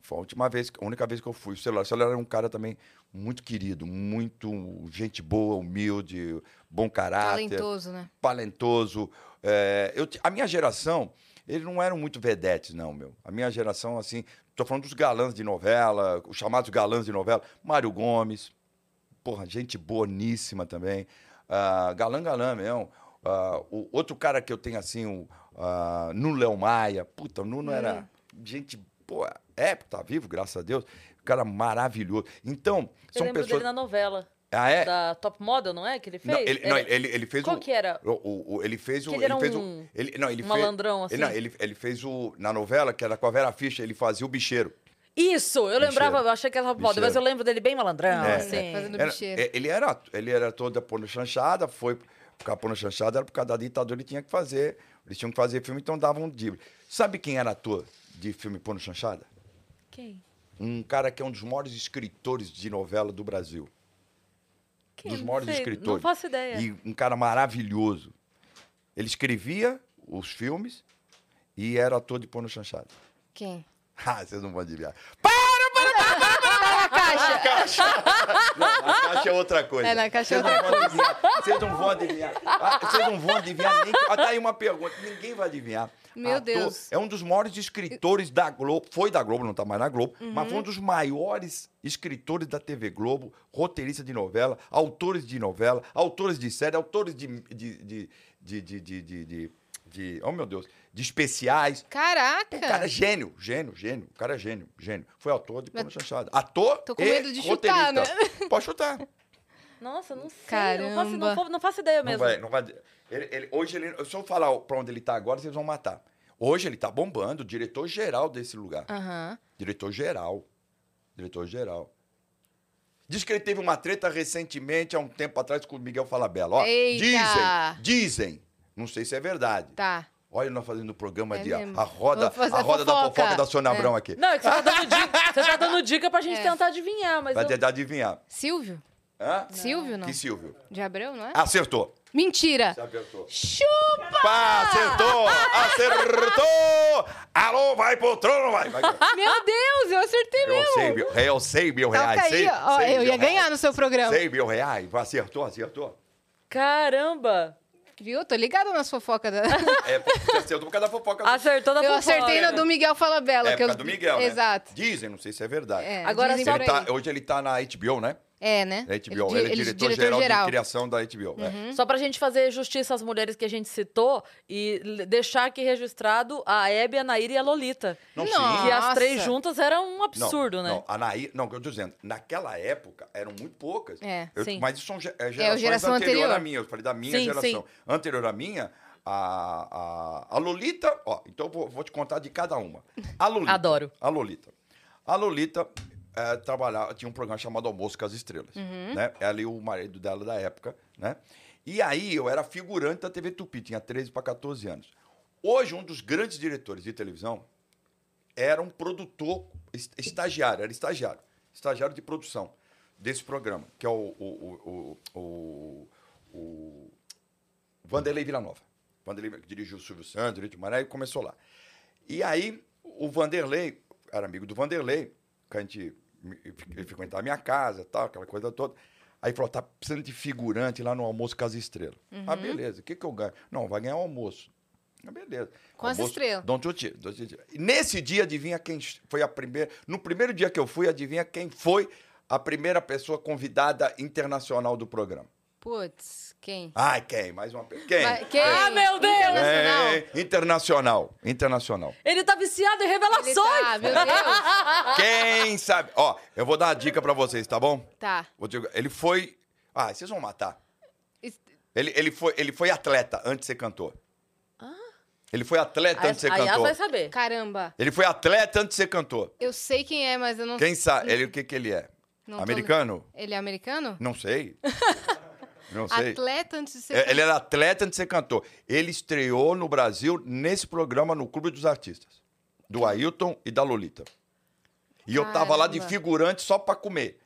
Foi a última vez, a única vez que eu fui. O celular, o celular era um cara também muito querido, muito gente boa, humilde, bom caráter Talentoso, né? talentoso. É, eu, a minha geração, eles não eram muito vedetes, não, meu. A minha geração, assim, tô falando dos galãs de novela, os chamados galãs de novela. Mário Gomes, porra, gente boníssima também. Ah, galã, galã mesmo. Ah, o outro cara que eu tenho, assim, o ah, Nuno Léo Maia. Puta, o Nuno era gente, pô, é, tá vivo, graças a Deus. Cara maravilhoso. Então, Eu são lembro pessoas... dele na novela. Ah, é? Da Top Model, não é? Que ele fez? Não, ele, não, Era- ele, ele fez Qual o... que era? O, o- o- ele fez o. Que ele era fez um- o. Ele, não, ele um fez, malandrão, assim? Ele, não, ele, ele fez o. Na novela, que era com a Vera Fischer, ele fazia o bicheiro. Isso! Eu lembrava, Bicheiro. eu achei que era Top Model, mas eu lembro dele bem malandrão, É, assim. Fazendo Era- bicheiro. é, ele, era, ele era toda pondo chanchada, foi. Ficar pondo chanchada era por causa da ditadura, ele tinha que fazer. Eles tinham que fazer filme, então davam um drible. Sabe quem era ator de filme pondo chanchada? Quem? Um cara que é um dos maiores escritores de novela do Brasil. Quem? dos maiores sei, escritores. Não faço ideia. E um cara maravilhoso. Ele escrevia os filmes e era ator de pôr no chanchada. Quem? Ah, vocês não vão adivinhar. Na caixa. Não, a caixa é outra coisa. É, na caixa é outra adivinhar. Vocês não vão adivinhar. Ah, Vocês não vão adivinhar nem. Ah, tá aí uma pergunta. Ninguém vai adivinhar. Meu Ator- Deus. É um dos maiores escritores da Globo. Foi da Globo, não tá mais na Globo. Mas Uhum. foi um dos maiores escritores da TV Globo, roteirista de novela, autores de novela, autores de série, autores de. de, de, de, de, de, de- de- de- oh, meu Deus. De especiais. Caraca. O cara é gênio, gênio, gênio. O cara é gênio, gênio. Foi autor de Pano Chanchada. Ator Tô com e medo de chutar, roteirista. Pode chutar. Nossa, não sei. Não faço, Caramba. não, não faço ideia Não mesmo. vai, não vai. Ele, ele- hoje ele. Se eu falar pra onde ele tá agora, vocês vão matar. Hoje ele tá bombando, diretor-geral desse lugar. Aham. Diretor-geral. Diretor-geral. Diz que ele teve uma treta recentemente, há um tempo atrás, com o Miguel Falabella. Ó, Eita! dizem, dizem. Não sei se é verdade. Tá. Olha, nós fazendo o programa É de a, mesmo. a roda, a roda da fofoca. fofoca da Sônia É. Abrão aqui. Não, é que você tá dando dica, você tá dando dica pra gente É. tentar adivinhar, mas Vai eu... tentar adivinhar. Silvio? Hã? Silvio, não? Que Silvio? De Abreu, não é? Acertou. Mentira! Você acertou. Chupa! Pá, acertou! Acertou! Alô, vai pro trono, vai! vai. Meu Deus, eu acertei Eu mesmo! sei, mil, eu sei mil Toca reais. aí, sei, ó, sei eu mil ia ganhar reais. no seu programa. Sei mil reais. Acertou, acertou. Caramba! Viu? Tô ligada nas fofocas da... É, você acertou por causa da fofoca. do- Acertou da Eu fofoca. acertei na do Miguel Falabella. É, que eu... do Miguel, né? Exato. Dizem, não sei se é verdade. É, Agora Ele tá- hoje ele tá na HBO, né? É, né? Na HBO. Ele, é diretor-geral de criação da HBO. é. Só pra gente fazer justiça às mulheres que a gente citou e deixar aqui registrado a Hebe, a Nair e a Lolita. Não, sim. Nossa. Que as três juntas era um Não, absurdo, né? Não, a Nair, não, o que eu tô dizendo, naquela época eram muito poucas. É, Eu- sim. Mas isso são é, gerações geração anterior anterior. à minha. Eu falei da minha Sim, geração. sim. Anterior à minha, a, a, a Lolita, ó, então eu vou, vou te contar de cada uma. A Lolita. Adoro. A Lolita. A Lolita trabalhava, tinha um programa chamado Almoço com as Estrelas, né? Ela e o marido dela da época, né? E aí eu era figurante da TV Tupi, tinha 13 para 14 anos. Hoje, um dos grandes diretores de televisão era um produtor est- estagiário, era estagiário, estagiário de produção desse programa, que é o, o, o, o, o, Vanderlei Villanova. Vanderlei que dirigiu o Silvio Santos, dirigiu o Mané, e começou lá. E aí, o Vanderlei, era amigo do Vanderlei, que a gente ele frequentava a minha casa, tal, aquela coisa toda. Aí falou, tá precisando de figurante lá no almoço com as estrelas. Ah, beleza, o que, que eu ganho? Não, vai ganhar o almoço. Ah, beleza. Com as Almoço, estrelas. Dom Tuti. Nesse dia, adivinha quem foi a primeira. No primeiro dia que eu fui, adivinha quem foi a primeira pessoa convidada internacional do programa? Putz, quem? Ai, quem? Mais uma pessoa. Quem? Vai- quem? Ah, meu Deus! Internacional. É, internacional. Internacional. Ele tá viciado em Ele revelações! tá, meu Deus. Quem sabe? Ó, eu vou dar uma dica pra vocês, tá bom? Tá. Vou dizer- Ele foi. Ah, vocês vão matar. Ele, ele, foi, ele foi atleta antes de ser cantor. Ele foi atleta Aí, antes de ser aí ela cantor. vai saber. Caramba. Ele foi atleta antes de ser cantor. Eu sei quem é, mas eu não Quem sabe? Ele, o que, que ele é? Não tô Americano? Ele é americano? Não sei. Não sei. Atleta antes de ser. É, Ele era atleta antes de ser cantor. Ele estreou no Brasil nesse programa no Clube dos Artistas. Do Ailton e da Lolita. E eu tava lá de Caramba. figurante só pra comer.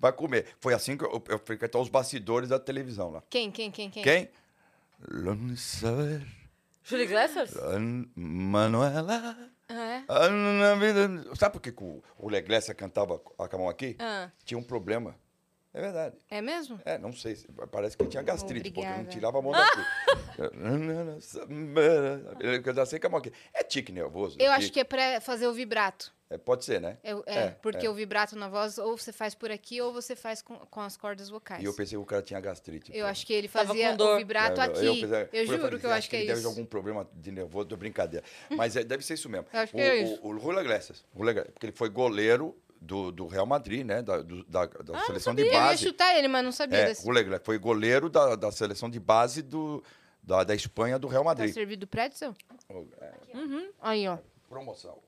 Pra comer. Foi assim que eu, eu frequentei os bastidores da televisão lá. Quem, quem, quem, quem? Quem? Saber, Júlio Iglesias? Manuela. É? ah, na vida- Sabe por que o, o Leglécia cantava a mão aqui? Ah, Tinha um problema. É verdade. é mesmo? É, não sei. Parece que ele tinha gastrite, porque Obrigada. não tirava a mão daqui. Ele cantava assim com a mão aqui. É tique nervoso. Eu aqui. acho que é pra fazer o vibrato. É, pode ser, né? É, é, É, porque é. o vibrato na voz ou você faz por aqui ou você faz com, com as cordas vocais. E eu pensei que o cara tinha gastrite. Eu pô. acho que ele fazia o vibrato É, aqui. Eu, pensei- eu juro falei, que eu acho que é ele deve ter isso. algum problema de nervoso, de brincadeira. Mas é, deve ser isso mesmo. Eu acho que o, é o- isso. O, o Rui Iglesias, porque ele foi goleiro do, do Real Madrid, né? Da, do- da, da seleção de Eu ia base. chutar ele, mas não sabia É, desse. Rui Iglesias foi goleiro da, da seleção de base do, da, da Espanha do Real Tá Madrid. servido pretzel? É, Aí, ó. promoção.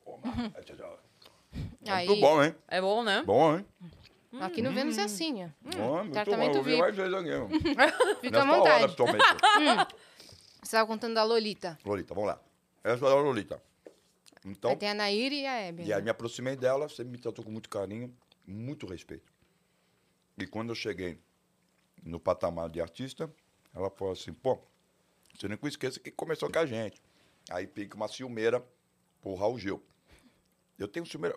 Aí. Muito bom, hein? É bom, né? Bom, hein? Aqui no Vênus é assim, ó. Bom, muito tratamento bom. Eu vi VIP. mais vezes aqui. Fica à Nessa hora, vontade. atualmente. Você tava contando da Lolita. Lolita, vamos lá. Essa é a Lolita. Então, Aí tem a Nair e a Hebe. e aí me aproximei dela, você me tratou com muito carinho, muito respeito. E quando eu cheguei no patamar de artista, ela falou assim, pô, você nunca esqueça que começou com a gente. Aí pique uma ciumeira pro Raul Gil. Eu tenho ciumeira.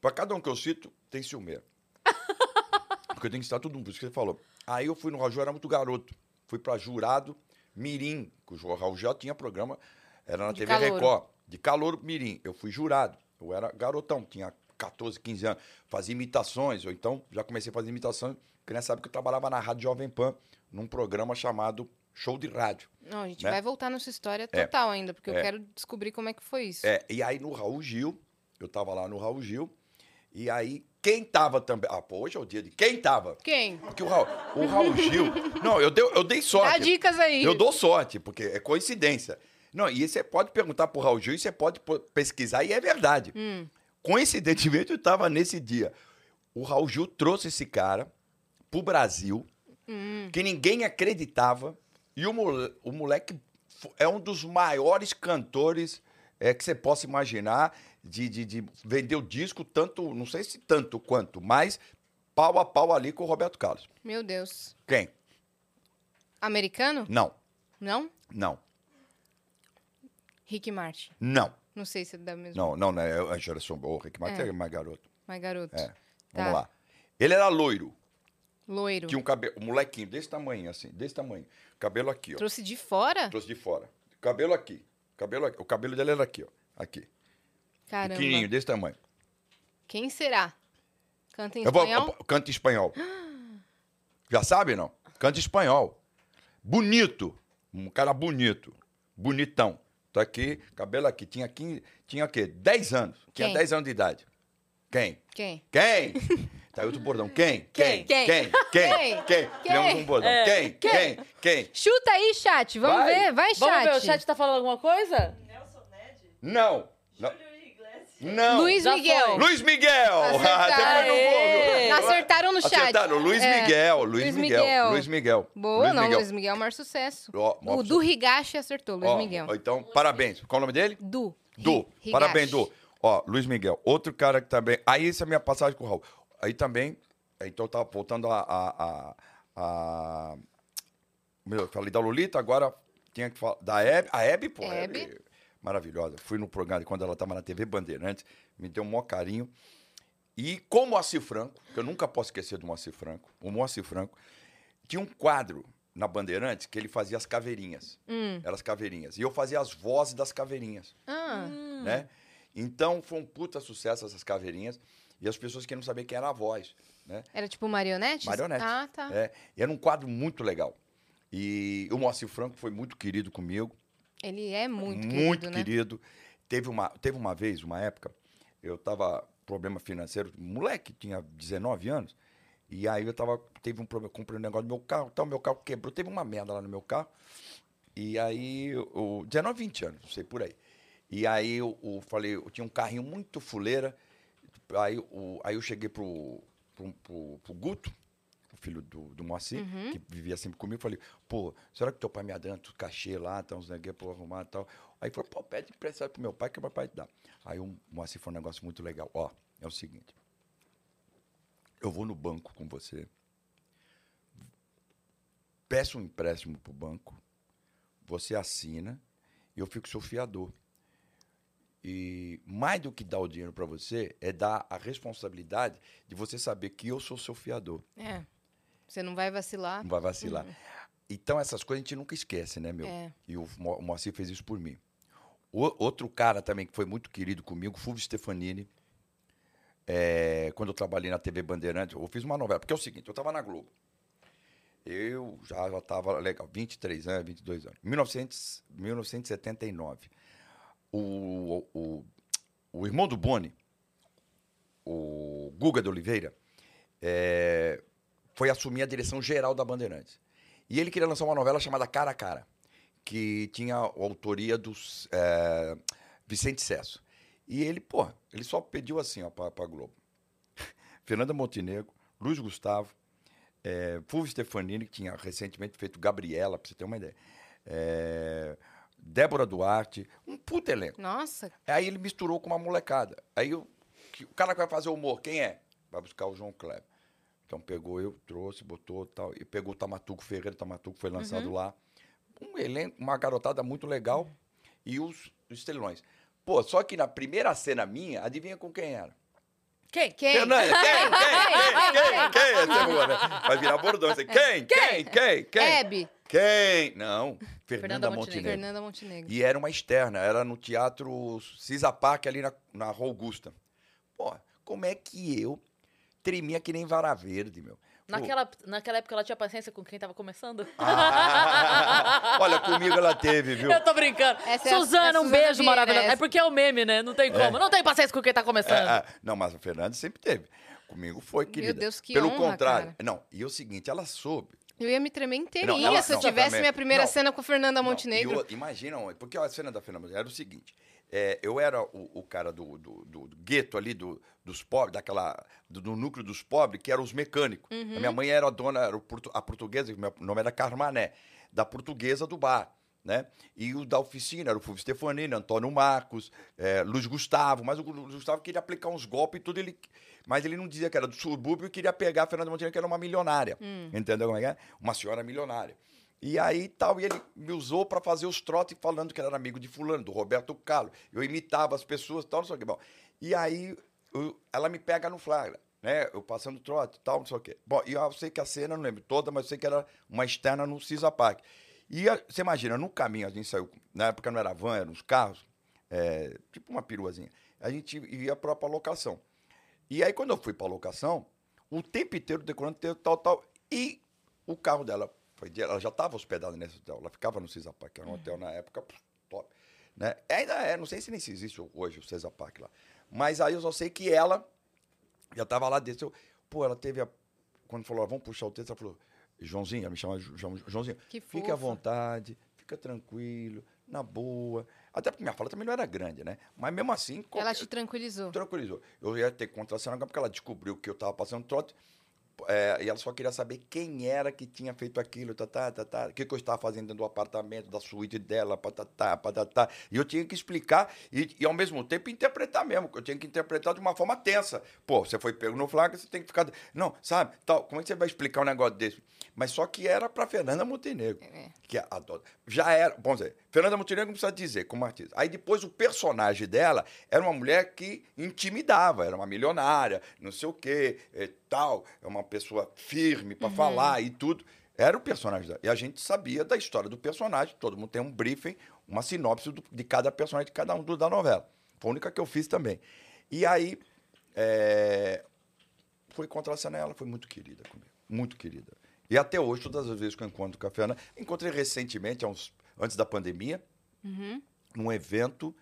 Para cada um que eu cito, tem ciumeira. Porque tem que estar todo mundo, por isso que você falou. Aí eu fui no Raul Gil, eu era muito garoto. Fui para jurado Mirim, que o Raul já tinha programa, era na De TV calouro. Record, de calor Mirim. Eu fui jurado. Eu era garotão, tinha 14, 15 anos. Fazia imitações, ou então já comecei a fazer imitações. Porque nessa época eu trabalhava na Rádio Jovem Pan, num programa chamado Show de Rádio. Não, a gente né? vai voltar nessa história É. total ainda, porque eu É. quero descobrir como é que foi isso. É, e aí no Raul Gil, eu tava lá no Raul Gil, e aí quem tava também. Ah, pô, hoje é o dia de quem tava. Quem? Porque o Raul, o Raul Gil. Não, eu dei, eu dei sorte. Dá dicas aí. Eu dou sorte, porque é coincidência. Não, e você pode perguntar pro Raul Gil e você pode pesquisar, e é verdade. Hum. Coincidentemente, eu estava nesse dia. O Raul Gil trouxe esse cara pro Brasil, Hum. que ninguém acreditava, e o, mole- o moleque é um dos maiores cantores é, que você possa imaginar de, de, de vender o disco, tanto, não sei se tanto quanto, mas pau a pau ali com o Roberto Carlos. Meu Deus. Quem? Americano? Não, Não? não, Rick Martin. não, Não sei se é da mesma. não, não, né? É a geração boa. O Rick Martin é. É. mais garoto. Mas garoto. É. Tá. Vamos lá. Ele era loiro, Loiro. tinha um cabelo, um molequinho desse tamanho, assim, desse tamanho. Cabelo aqui, ó. Trouxe de fora? Trouxe de fora. Cabelo aqui. Cabelo aqui. O cabelo dele era aqui, ó. Aqui. Caramba. Pequenininho, desse tamanho. Quem será? Canta em Eu vou, espanhol? eu- canta em espanhol. Já sabe, não? Canta em espanhol. Bonito. Um cara bonito. Bonitão. Tá aqui, cabelo aqui. Tinha, 15, tinha o quê? 10 anos. Tinha Quem? 10 anos de idade. Quem? Quem? Quem? tá aí outro bordão. Quem? Quem? Quem? Quem? Quem? Quem? Criamos um bordão. É. Quem? Quem? Quem? Chuta aí, chat. Vamos Vai. ver. Vai, chat. Vamos ver, o chat tá falando alguma coisa? Nelson Ned, Não. Não. Júlio. Não. Luiz Já Miguel. foi. Luiz Miguel. Acertaram. Aê. Acertaram no chat. Acertaram. Luiz É. Miguel. Luiz, Luiz Miguel. Miguel. Luiz Miguel. Boa, Luiz não. Miguel. Luiz Miguel é o maior sucesso. Maior o Du Higashi acertou, Luiz Ó, Miguel. Então, parabéns. Qual o nome dele? Du. Du. Hi- Parabéns, Higashi. Du. Ó, Luiz Miguel. Outro cara que também. Aí, essa é a minha passagem com o Raul. Aí também. Então, eu tava voltando a. a, a, a- Meu, eu falei da Lolita, agora tinha que falar. Da Hebe. A Hebe, pô. Hebe. Hebe, maravilhosa. Fui no programa quando ela tava na TV Bandeirantes. Me deu um maior carinho. E com o Moacir Franco, que eu nunca posso esquecer do Moacir Franco, o Moacir Franco, tinha um quadro na Bandeirantes que ele fazia as caveirinhas. Hum. Eram as caveirinhas. E eu fazia as vozes das caveirinhas Ah, né? Então foi um puta sucesso essas caveirinhas e as pessoas queriam saber quem era a voz, né? era tipo marionetes? Marionetes. Ah, tá. É, e era um quadro muito legal. E o Moacir Franco foi muito querido comigo, Ele é muito, muito querido, né? querido. Teve uma, teve uma vez, uma época, eu tava problema financeiro, moleque, tinha 19 anos, e aí eu tava, teve um problema, comprei um negócio no meu carro, tal, meu carro quebrou, teve uma merda lá no meu carro, e aí, o 19, 20 anos, não sei, por aí. E aí eu, eu falei, eu tinha um carrinho muito fuleira, aí, o, aí eu cheguei pro, pro, pro, pro Guto, filho do, do Moacir, Uhum. que vivia sempre comigo, falei, pô, será que teu pai me adianta o cachê lá, tá, uns neguinhos pra eu arrumar e tal? Aí falou, pô, pede emprestado pro meu pai, que o meu pai te dá. Aí o Moacir foi um negócio muito legal. Ó, é o seguinte, eu vou no banco com você, peço um empréstimo pro banco, você assina e eu fico seu fiador. E mais do que dar o dinheiro para você, é dar a responsabilidade de você saber que eu sou seu fiador. É. Você não vai vacilar. Não vai vacilar. Então, essas coisas a gente nunca esquece, né, meu? É. E o, Mo- o Moacir fez isso por mim. O- outro cara também que foi muito querido comigo, Fulvio Stefanini. É, quando eu trabalhei na TV Bandeirantes, eu fiz uma novela. Porque é o seguinte, eu estava na Globo. Eu já estava legal, 23 anos, 22 anos. 1900, 1979. O, o, o irmão do Boni, o Guga de Oliveira, é, foi assumir a direção geral da Bandeirantes. E ele queria lançar uma novela chamada Cara a Cara, que tinha a autoria dos é, Vicente Sesso. E ele, pô, ele só pediu assim, ó, pra, pra Globo. Fernanda Montenegro, Luiz Gustavo, é, Fulvio Stefanini, que tinha recentemente feito Gabriela, pra você ter uma ideia. É, Débora Duarte, um puta elenco. Nossa, Aí ele misturou com uma molecada. Aí o, o cara que vai fazer o humor, quem é? Vai buscar o João Kleber. Então pegou eu, trouxe, botou tal. E pegou o Tamatuco Ferreira, o Tamatuco foi lançado lá. Um elenco, uma garotada muito legal. E os, os estelões. Pô, só que na primeira cena minha, adivinha com quem era? Quem? quem? Fernanda, quem? Quem? Quem? Quem? Quem? Essa é boa, né? Vai virar bordão. Assim. Quem? Quem? Quem? Quem? Hebe. Quem? Não. Fernanda Fernanda Montenegro. Montenegro. Fernanda Montenegro. E era uma externa, era no Teatro Cisa Park, ali na, na Rua Augusta. Pô, como é que eu tremia que nem vara verde, meu? Pô, Naquela, naquela época ela tinha paciência com quem tava começando? Ah, olha, comigo ela teve, viu? Eu tô brincando. Essa é a- Suzana, é a um Suzana beijo Vieira, maravilhoso. essa. É porque é o meme, né? Não tem como. Não tem paciência com quem tá começando. É, é. não, mas a Fernanda sempre teve. Comigo foi, querida. Deus, que Pelo honra, contrário. cara. Não, e o seguinte, ela soube. Eu ia me tremer inteirinha Não, ela- se eu não, tivesse também- minha primeira não. cena com Fernanda Montenegro. e o- imagina, porque a cena da Fernanda era o seguinte: é, eu era o, o cara do, do- do- do gueto ali, do- dos pobres, daquela, do, núcleo dos pobres, que eram os mecânicos. Uhum. A minha mãe era a dona, era a portuguesa, meu nome era Carmané, da portuguesa do bar. né? E o da oficina era o Fulvio Stefanini, Antônio Marcos, é, Luiz Gustavo, mas o Luiz Gustavo queria aplicar uns golpes e tudo, ele, mas ele não dizia que era do subúrbio e queria pegar a Fernanda Montenegro, que era uma milionária. Entendeu como é que é? Uma senhora milionária. E aí tal, e ele me usou para fazer os trotes falando que era amigo de fulano, do Roberto Carlos. Eu imitava as pessoas tal, não sei o que. Bom, e aí eu- ela me pega no flagra, né? Eu passando trote tal, não sei o quê. Bom, e eu sei que a cena, não lembro toda, mas eu sei que era uma externa no Cisa Park. E você imagina, no caminho a gente saiu, na época não era van, eram uns carros, é, tipo uma peruazinha. A gente ia para a locação. E aí, quando eu fui para a locação, o tempo inteiro decorando tal, tal. E o carro dela, foi, de- ela já estava hospedada nesse hotel. Ela ficava no Cisa Park, era um hotel na época top. Né? Ainda é, não sei se nem se existe hoje o Cisa Park lá. Mas aí eu só sei que ela já estava lá dentro. Eu, pô, ela teve a. Quando falou, "Ah, vamos puxar o texto, ela falou, Joãozinho, ela me chama Jo- João- Joãozinho, Que fique à vontade, fica tranquilo, na boa. Até porque minha fala também não era grande, né? Mas mesmo assim. Ela qualquer- te tranquilizou. tranquilizou. Eu ia ter contracenar porque ela descobriu que eu estava passando trote. É, e ela só queria saber quem era que tinha feito aquilo, tá, tá, tá, tá, o que, que eu estava fazendo dentro do apartamento, da suíte dela, patatá, patatá. E eu tinha que explicar e, e, ao mesmo tempo, interpretar mesmo, que eu tinha que interpretar de uma forma tensa. Pô, você foi pego no flagra, você tem que ficar. Não, sabe? Tal, como é que você vai explicar um negócio desse? Mas só que era para Fernanda Montenegro. É. Que adora. Já era. Vamos dizer, Fernanda Montenegro não precisa dizer como artista. Aí depois o personagem dela era uma mulher que intimidava, era uma milionária, não sei o quê, e tal. É uma pessoa firme para falar e tudo. Era o personagem dela. E a gente sabia da história do personagem. Todo mundo tem um briefing, uma sinopse do- de cada personagem, de cada um do- da novela. Foi a única que eu fiz também. E aí, é, fui contracenar ela, foi muito querida comigo. Muito querida. E até hoje, todas as vezes que eu encontro com a Fernanda, encontrei recentemente, uns- antes da pandemia, num evento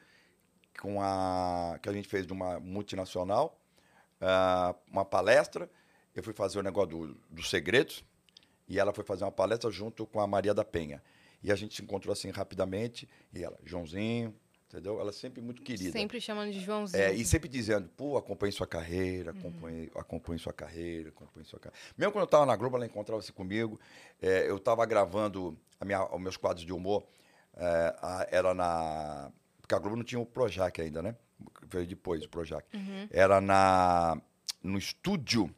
com a, que a gente fez de uma multinacional, ah, uma palestra. Eu fui fazer o negócio do- dos segredos e ela foi fazer uma palestra junto com a Maria da Penha. E a gente se encontrou assim rapidamente. E ela, Joãozinho, entendeu? Ela sempre muito querida. Sempre chamando de Joãozinho. É, e sempre dizendo, pô, acompanhe sua carreira, acompanhe, acompanhe sua carreira, acompanhe sua carreira. Mesmo quando eu estava na Globo, ela encontrava-se comigo. É, eu estava gravando a minha, os meus quadros de humor, é, a- era na... Porque a Globo não tinha o Projac ainda, né? Veio depois o Projac. Era na, no estúdio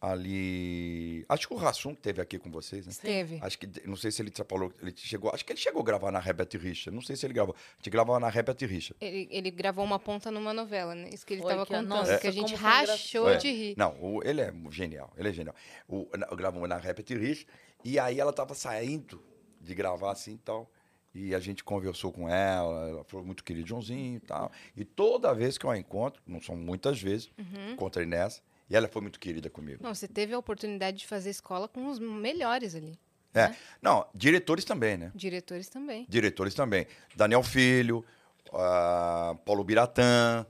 ali... Acho que o Rassum teve aqui com vocês, né? Teve. Acho que, não sei se ele falou, ele chegou, acho que ele chegou a gravar na Rebete Richa, não sei se ele gravou. A gente gravava na Rebete Richa. Ele, ele gravou uma ponta numa novela, né? Isso que ele estava contando. nossa, que a gente como rachou É. de rir. Não, o- ele é genial, ele é genial. O, na- eu gravamos na Repete Rich, e aí ela estava saindo de gravar assim e tal. E a gente conversou com ela, ela falou muito querido Joãozinho e tal. E toda vez que eu a encontro, não são muitas vezes, encontrei nessa, e ela foi muito querida comigo. Não, você teve a oportunidade de fazer escola com os melhores ali. É. Não, diretores também, né? Diretores também. Diretores também. Daniel Filho, ah, Paulo Biratã,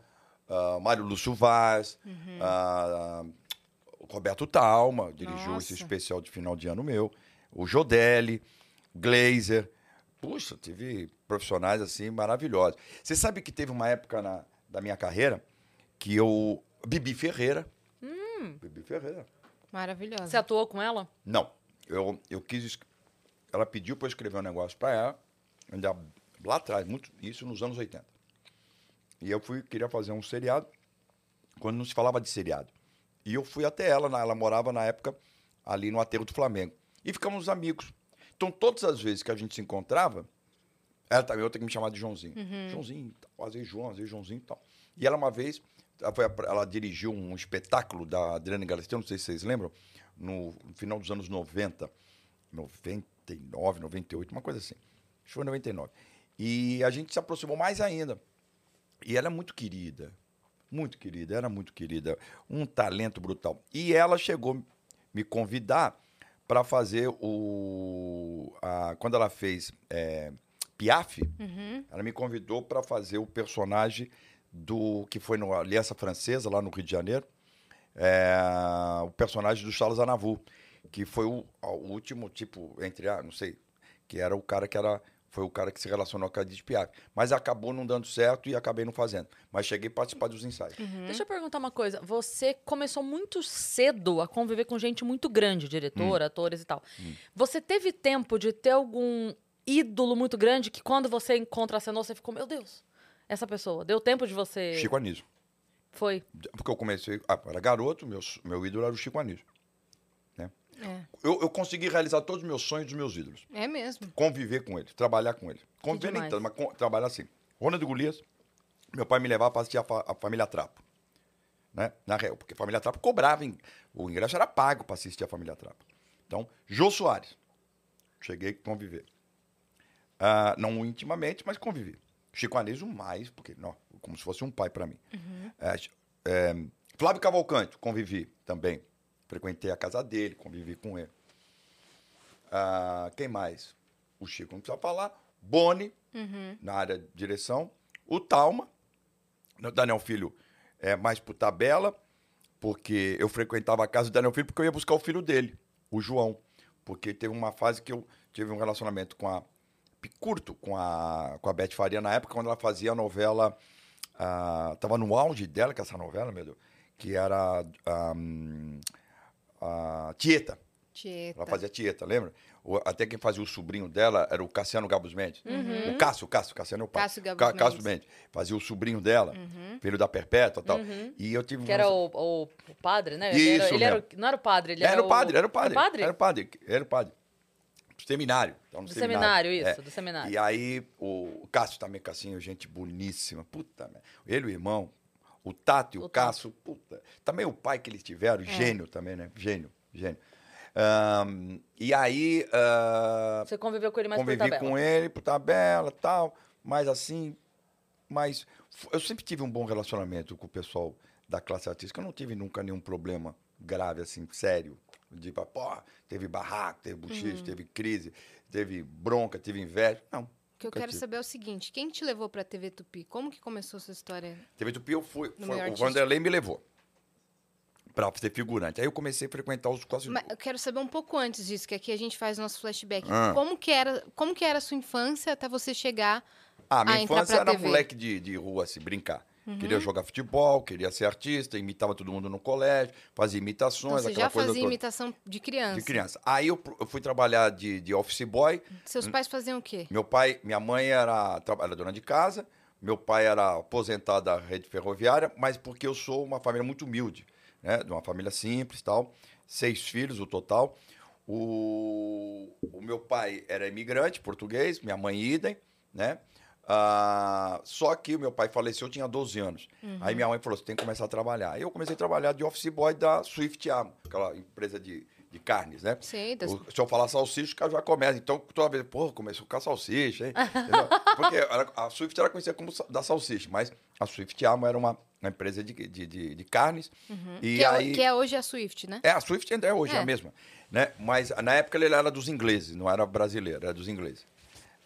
ah, Mário Lúcio Vaz, ah, Roberto Talma, dirigiu esse Nossa. especial de final de ano meu, o Jodelli, Glazer. Puxa, tive profissionais assim maravilhosos. Você sabe que teve uma época na, da minha carreira que eu. Bibi Ferreira. Bibi Ferreira. Maravilhosa. Você atuou com ela? Não, eu, eu quis. Ela pediu para eu escrever um negócio para ela, ainda lá atrás, muito, isso nos anos 80. E eu fui, queria fazer um seriado, quando não se falava de seriado. E eu fui até ela, ela morava na época ali no aterro do Flamengo. E ficamos amigos. Então, todas as vezes que a gente se encontrava, ela também, eu tenho que me chamar de Joãozinho. Joãozinho, tal, às vezes João, às vezes Joãozinho e tal. E ela, uma vez, ela, dirigiu um espetáculo da Adriana Galisteu, não sei se vocês lembram, no, final dos anos 90, 99, 98, uma coisa assim. Acho que foi 99. E a gente se aproximou mais ainda. E ela é muito querida. Muito querida, era muito querida. Um talento brutal. E ela chegou me convidar para fazer o. a- quando ela fez é, Piaf, ela me convidou para fazer o personagem do que foi no Aliança Francesa, lá no Rio de Janeiro. É, o personagem do Charles Anavu, que foi o, o último, tipo, entre a, não sei, que era o cara que era. Foi o cara que se relacionou com a Edith Piaf. Mas acabou não dando certo e acabei não fazendo. Mas cheguei a participar dos ensaios. Deixa eu perguntar uma coisa. Você começou muito cedo a conviver com gente muito grande, diretor, atores e tal. Você teve tempo de ter algum ídolo muito grande que quando você encontra a cenoura, você ficou, meu Deus, essa pessoa. Deu tempo de você. Chico Anísio. Foi. Porque eu comecei. Ah, era garoto, meu, meu ídolo era o Chico Anísio. Né? É. Eu, eu consegui realizar todos os meus sonhos dos meus ídolos. É mesmo. Conviver com ele, trabalhar com ele. Conviver nem tanto, mas com- trabalhar assim. Ronald Golias, meu pai me levava para assistir a, fa- a Família Trapo. Né? Na real, porque a Família Trapo cobrava, em- o ingresso era pago para assistir a Família Trapo. Então, Jô Soares, cheguei a conviver. Ah, não intimamente, mas convivi. Chico Anísio mais, porque não, como se fosse um pai para mim. É, é, Flávio Cavalcante, convivi também. Frequentei a casa dele, convivi com ele. Ah, quem mais? O Chico não precisa falar. Boni, na área de direção. O Talma, Daniel Filho é mais por tabela, porque eu frequentava a casa do Daniel Filho porque eu ia buscar o filho dele, o João. Porque teve uma fase que eu tive um relacionamento com a. curto com a, com a Beth Faria na época, quando ela fazia a novela. ah, tava no auge dela, que é essa novela, meu Deus, que era hum, a Tieta. Tieta. Ela fazia Tieta, lembra? O- até quem fazia o sobrinho dela era o Cassiano Gabus Mendes. O Cássio, o Cássio, Cassiano é o pai. Cássio Gabus Ca- Cássio Mendes. Mendes. Fazia o sobrinho dela, filho da Perpétua e tal. E eu tive Que um era o, o- o padre, né? Ele era, Isso ele era mesmo. o- não era o padre, ele Era, era, o padre, era o padre. Era o padre? Era o padre, era o padre. Do seminário. no Do seminário, isso, É. do seminário. E aí, o Cássio também, Cassinho, gente boníssima. Puta, ele o irmão, o Tato e o, O. Cássio, puta. Também o pai que eles tiveram, gênio também, né? Gênio, gênio. Ahn, e aí, ah, Você conviveu com ele mais por convivi tabela. com ele por tabela e tal, mas assim, mas eu sempre tive um bom relacionamento com o pessoal da classe artística, eu não tive nunca nenhum problema grave, assim, sério, de, pô, teve barraco, teve Uhum. bochicho, teve crise, teve bronca, teve inveja, não. O que eu quero tive. saber é o seguinte: quem te levou pra TV Tupi? Como que começou essa história? TV Tupi, eu fui, foi- o. Vanderlei me levou pra ser figurante, aí eu comecei a frequentar os quase... Mas eu quero saber um pouco antes disso, que aqui a gente faz nosso flashback. Ah. Como, que era, como que era a sua infância até você chegar Ah, minha a infância era TV. moleque de, de rua, assim, brincar. Uhum. Queria jogar futebol, queria ser artista, imitava todo mundo no colégio, fazia imitações, Então, você aquela já coisa fazia toda. imitação de criança? De criança. Aí eu, eu fui trabalhar de, de office boy. Seus pais faziam o quê? Meu pai, minha mãe era trabalhadora de casa, meu pai era aposentado da rede ferroviária, mas porque eu sou uma família muito humilde, né? De uma família simples tal. Seis filhos, o total. O, o meu pai era imigrante português, minha mãe idem, né? Ah, só que o meu pai faleceu, eu tinha 12 anos. Aí minha mãe falou: você tem que começar a trabalhar. Aí eu comecei a trabalhar de office boy da Swift Amo, aquela empresa de, de carnes, né? Sei, das- O- se eu falar salsicha, o cara já começa. Então, toda vez, pô, começou com a salsicha, hein? Porque a Swift era conhecida como da salsicha, mas a Swift Amo era uma, uma empresa de, de, de, de carnes. E Uhum. que, é, aí. que é hoje a Swift, né? É, a Swift ainda é hoje, é. É. a mesma. Né? Mas na época ele era dos ingleses, não era brasileiro, era dos ingleses.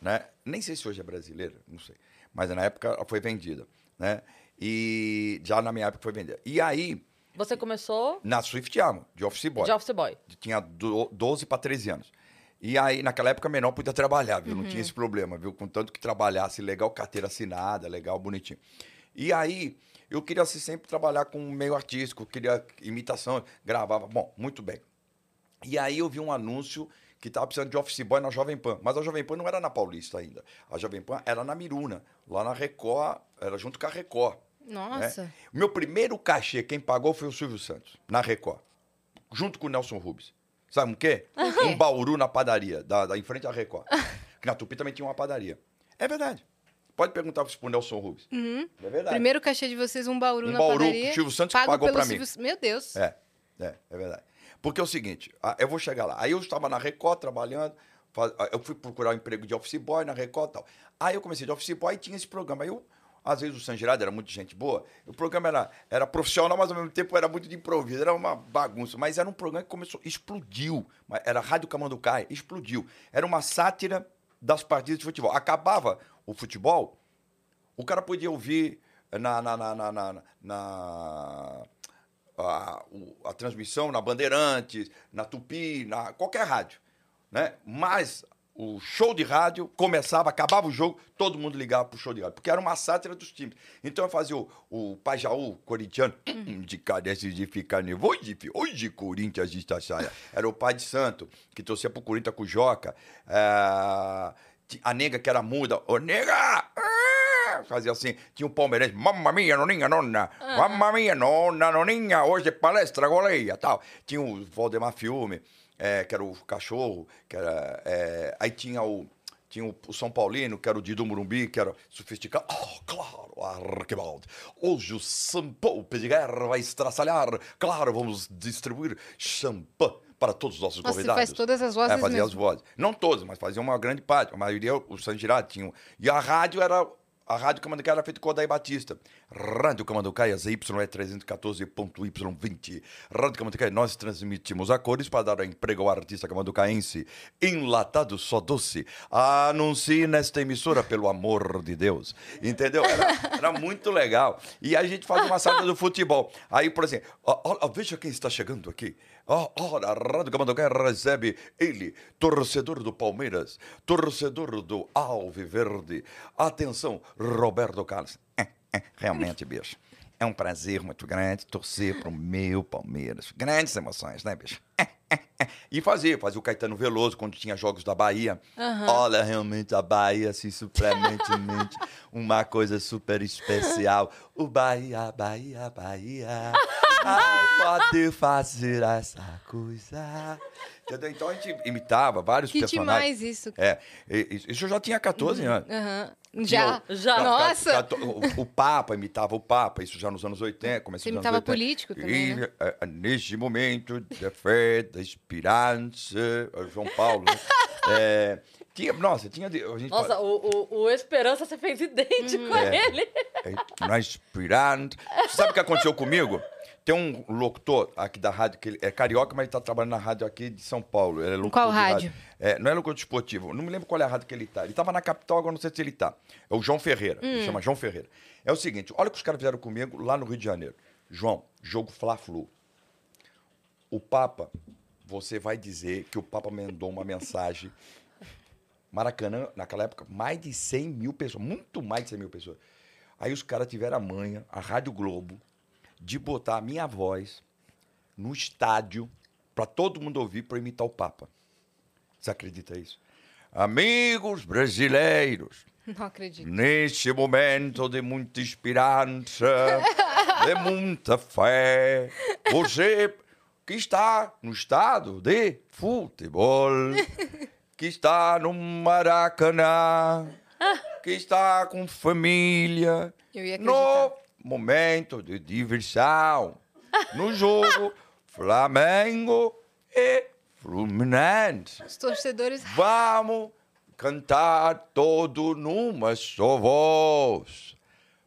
Né? Nem sei se hoje é brasileira, não sei. Mas na época ela foi vendida. Né? E já na minha época foi vendida. E aí, Você começou na Swift Amo, de office boy de office boy. tinha do- 12 para 13 anos. E aí, naquela época, menor podia trabalhar, viu? Não tinha esse problema, viu? Contanto que trabalhasse legal, carteira assinada, legal, bonitinho. E aí, eu queria assim, sempre trabalhar com meio artístico, queria imitação, gravava. Bom, muito bem. E aí eu vi um anúncio que estava precisando de office boy na Jovem Pan. Mas a Jovem Pan não era na Paulista ainda. A Jovem Pan era na Miruna, lá na Record, era junto com a Record. Nossa. né? O meu primeiro cachê, quem pagou foi o Silvio Santos, na Record. Junto com o Nelson Rubens. Sabe o quê? Um bauru na padaria, da, da- em frente à Record. que na Tupi também tinha uma padaria. É verdade. Pode perguntar pro Nelson Rubens. É verdade. Primeiro cachê de vocês, um bauru Um na bauru padaria. que o Silvio Santos pago pagou pra mim. Silvio- Meu Deus. É, é, é verdade. Porque é o seguinte, eu vou chegar lá. Aí eu estava na Record trabalhando, eu fui procurar um emprego de office boy na Record e tal. Aí eu comecei de office boy e tinha esse programa. Aí eu, às vezes o San Gerardo era muito gente boa, o programa era, era profissional, mas ao mesmo tempo era muito de improviso, era uma bagunça. Mas era um programa que começou, explodiu. Era Rádio Camanducaia, explodiu. Era uma sátira das partidas de futebol. Acabava o futebol, o cara podia ouvir na, na, na, na- na- a, a transmissão na Bandeirantes, na Tupi, na qualquer rádio, né? Mas o show de rádio começava, acabava o jogo, todo mundo ligava pro show de rádio, porque era uma sátira dos times. Então eu fazia o, o Pajaú corintiano, "Hum, de carece de ficar nervoso, de- hoje Corinthians está saia. Era o pai de santo, que torcia pro Corinthians com o Joca. É, a nega que era muda, ô nega! ah", Fazia assim, tinha um palmeirense, mamma mia, noninha, nonna, mamma mia, nonna, noninha, hoje é palestra, goleia, tal. Tinha o Valdemar Filme, é, que era o cachorro, que era, é, aí tinha o, tinha o, São Paulino, que era o Dido Murumbi, que era sofisticado. Oh, claro, Arquibaldi. Hoje o shampoo de guerra vai estraçalhar. Claro, vamos distribuir shampoo para todos os nossos Nossa, você convidados. faz todas as vozes É, fazia mesmo. as vozes. Não todas, mas fazia uma grande parte. A maioria, o San Girardi tinha. E a rádio era. A rádio Camanducaia era feita com o Odair Batista. Rádio Camanducaia, ZYE 314.Y20. Rádio Camanducaia, nós transmitimos a cores para dar emprego ao artista camanducaense. Enlatado só doce. Anuncie nesta emissora, pelo amor de Deus. Entendeu? Era, era muito legal. E a gente fazia uma sala do futebol. Aí, por exemplo, ó, ó, veja quem está chegando aqui. Ó, Ora, a Rádio Camanducaia recebe ele, torcedor do Palmeiras, torcedor do Alviverde. Atenção, Roberto Carlos. É, é, realmente, bicho. É um prazer muito grande torcer pro meu Palmeiras. Grandes emoções, né, bicho? É, é, é. E fazia, fazia o Caetano Veloso quando tinha jogos da Bahia. Olha, realmente a Bahia, assim, suprementemente, uma coisa super especial. O Bahia, Bahia, Bahia. Ai, pode fazer essa coisa. Entendeu? Então a gente imitava vários Que personagens. demais isso. É, isso eu já tinha 14 anos. Aham. Já? Já. Nossa! O, o Papa imitava o Papa, isso já nos anos 80, começou nos imitava anos 80. político também, E, né? eh, neste momento da fé, da esperança, eh, João Paulo, né? É, tinha, nossa, tinha... A gente Nossa, fala- o, o, o Esperança você fez idêntico a É. ele. é, na esperança... Você sabe o que aconteceu comigo? Tem um locutor aqui da rádio, que ele é carioca, mas ele tá trabalhando na rádio aqui de São Paulo. Ele é locutor Qual de rádio? É, não é locutor esportivo. Não me lembro qual é a rádio que ele tá. Ele tava na capital, agora não sei se ele tá. É o João Ferreira. Hum. Ele chama João Ferreira. É o seguinte, olha o que os caras fizeram comigo lá no Rio de Janeiro. João, jogo Fla-Flu. O Papa, você vai dizer que o Papa mandou uma mensagem. Maracanã, naquela época, mais de 100 mil pessoas, muito mais de 100 mil pessoas. Aí os caras tiveram a manha, a Rádio Globo, de botar a minha voz no estádio para todo mundo ouvir para imitar o Papa. Você acredita isso? Amigos brasileiros, Não acredito. Neste momento de muita esperança, de muita fé, você que está no estado de futebol, que está no Maracanã, que está com família, Eu ia no. Momento de diversão, no jogo Flamengo e Fluminense. Os torcedores. Vamos cantar todo numa só voz.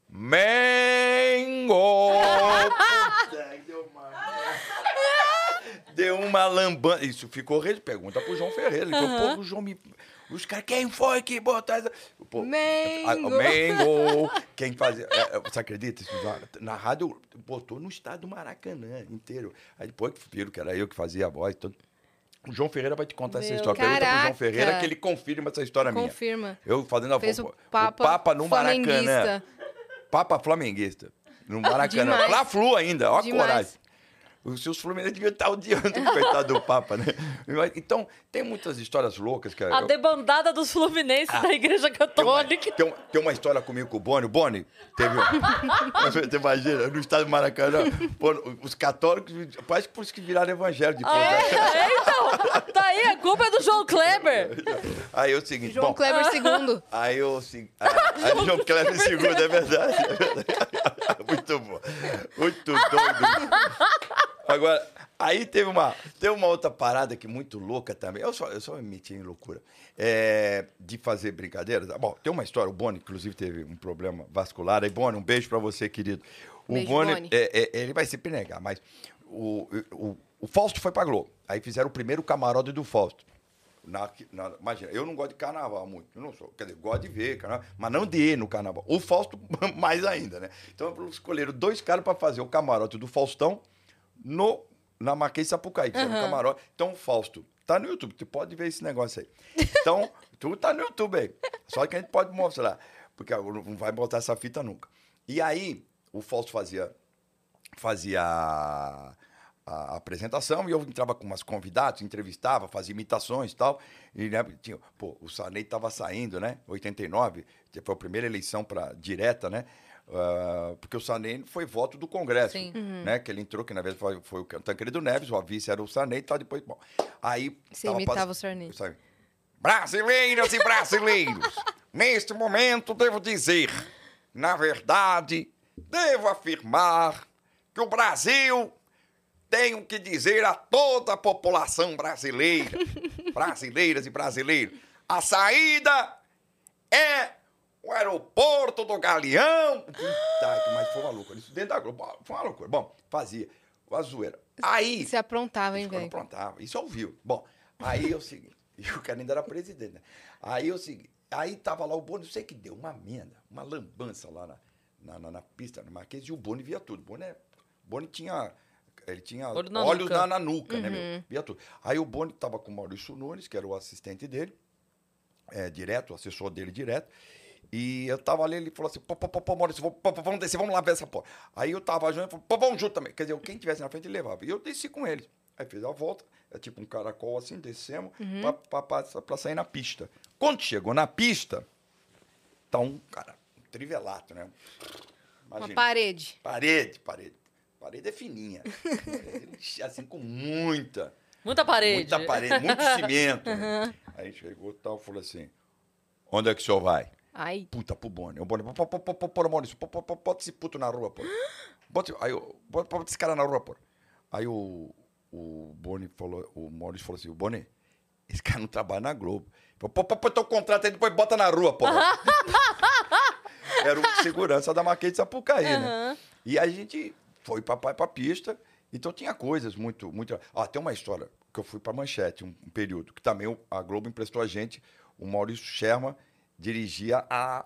Mengo! Deu uma... Lambança. Isso ficou rede. Pergunta pro João Ferreira. Ele falou, pô, o João me. Os caras, quem foi que botou essa. Pô, Mengo. a- o Mengo! Quem fazia. é, é, Você acredita? Já- na rádio, botou no estado do Maracanã inteiro. Aí depois que viram que era eu que fazia a voz. Tudo. O João Ferreira vai te contar essa Meu, história. Pergunta pro João caraca. Ferreira que ele confirma essa história minha. Confirma. Eu fazendo a Fez vo- o Papa, no Maracanã. Papa flamenguista. No Maracanã. Demais. Fla-Flu ainda, ó a coragem. Os seus fluminenses deviam estar odiando o coitado do Papa, né? Então, tem muitas histórias loucas que... A eu- debandada dos fluminenses da Igreja tem, uma, Católica. tem, tem uma história comigo com o Boni. O Boni teve... Você imagina, no estado do Maracanã, os católicos, parece que por isso que viraram evangelho depois. É, né? é, então. Tá aí, a culpa é do João Kleber. Aí é o seguinte, João bom, Kleber II. Aí eu assim. Aí o João Kleber segundo, é verdade. é verdade. Muito bom. Muito doido. Agora, aí teve uma, teve uma outra parada que muito louca também. Eu só, eu só me meti em loucura. É, de fazer brincadeiras. Bom, tem uma história. O Boni, inclusive, teve um problema vascular. Aí, Boni, um beijo pra você, querido. O Beijo, Boni, Boni. é, é, ele vai sempre negar, mas o, o, o Fausto foi pra Globo. Aí fizeram o primeiro camarote do Fausto. Na- na- imagina, eu não gosto de carnaval muito. Eu não sou. Quer dizer, gosto de ver carnaval, mas não de ir no carnaval. O Fausto, mais ainda, né? Então, escolheram dois caras para fazer o camarote do Faustão no, na Marquês Sapucaí. que era um camarote. Então, o Fausto tá no YouTube. Tu pode ver esse negócio aí. Então, tu tá no YouTube aí. Só que a gente pode mostrar. Porque não vai botar essa fita nunca. E aí, o Fausto fazia fazia a apresentação e eu entrava com umas convidados, entrevistava, fazia imitações e tal. E né, tinha, pô, o Sarney estava saindo, né? 89, que foi a primeira eleição para direta, né? Ah, porque o Sarney foi voto do Congresso, Sim. né? Que ele entrou, que na verdade foi, foi o Tancredo Neves, o vice era o Sarney e tal, depois, bom. Aí Você tava imitava o Sarney. Sarney. Brasileiras e brasileiros, neste momento devo dizer, na verdade, devo afirmar que o Brasil tenho que dizer a toda a população brasileira, brasileiras e brasileiros, a saída é o aeroporto do Galeão. Puta, mas foi uma loucura. Isso dentro da Globo, foi uma loucura. Bom, fazia, uma zoeira. Aí... Você aprontava, hein, velho? aprontava. Isso vivo. Bom, aí é o seguinte. E o cara ainda era presidente, né? Aí é o seguinte. Aí tava lá o Boni, não sei que deu, uma merda, uma lambança lá na, na, na- na pista, no Marquês, e o Boni via tudo. O Boni, é- Boni tinha. Ele tinha Olho na olhos nuca. na, na nuca, né, meu? Via tudo. Aí o Boni tava com o Maurício Nunes, que era o assistente dele, é, direto, o assessor dele direto. E eu tava ali, ele falou assim: pô, pô, pô, Maurício, vou- pô, pô, vamos descer, vamos lá ver essa porra. Aí eu tava junto, ele falou: pô, vamos junto também. Quer dizer, quem tivesse na frente, ele levava. E eu desci com eles. Aí fez a volta, é tipo um caracol assim, descemos pra, pra, pra, pra sair na pista. Quando chegou na pista, tá um, cara, um trivelato, né? Uma Imagina. parede. Parede, parede. Parede é fininha. Parede, assim, com muita. Muita parede. Muita parede, muito cimento. né? Aí chegou e tal, falou assim: onde é que o senhor vai? Ai, Puta, pro Boni. O Boni, pô, pô, pô, pô, pô, Maurício, pô, pô, pô, bota esse puto na rua, pô. Bota, aí, bota, esse cara na rua, pô. Aí o, o Boni falou, o Maurício falou assim, o Boni, esse cara não trabalha na Globo. Pô, pô, pô, teu contrato aí, depois bota na rua, pô. Era o segurança da Marquês de Sapucaí, né? E a gente foi pra, pra pista, então tinha coisas muito, muito... Ó, tem uma história que eu fui pra Manchete, um, um período, que também a Globo emprestou a gente, o Maurício Sherman dirigia a,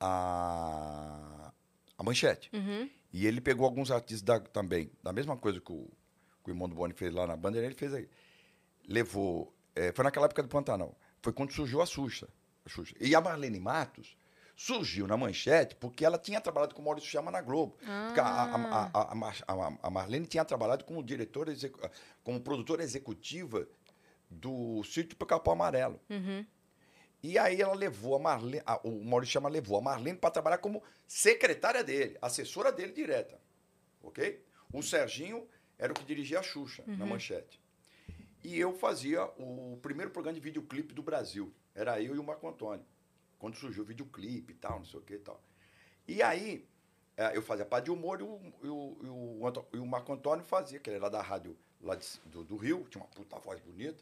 a, a Manchete. E ele pegou alguns artistas da- também, da mesma coisa que o, que o irmão do Boni fez lá na Bandeira, ele fez aí. Levou, eh, foi naquela época do Pantanal, foi quando surgiu a Xuxa. a Xuxa. E a Marlene Matos surgiu na Manchete porque ela tinha trabalhado com o Maurício Chama na Globo. Porque a, a, a, a, a Mar- a- a Marlene tinha trabalhado como diretora, como produtora executiva do Sítio Capão Amarelo. E aí ela levou a Marlene, a- o Maurício Chama levou a Marlene para trabalhar como secretária dele, assessora dele direta. Ok? O Serginho era o que dirigia a Xuxa na manchete. E eu fazia o primeiro programa de videoclipe do Brasil. Era eu e o Marco Antônio. Quando surgiu o videoclipe e tal, não sei o que e tal. E aí, eh, eu fazia parte de humor e o, e o, e o, Marco Antônio fazia, que ele era da rádio lá de- do, do Rio, tinha uma puta voz bonita.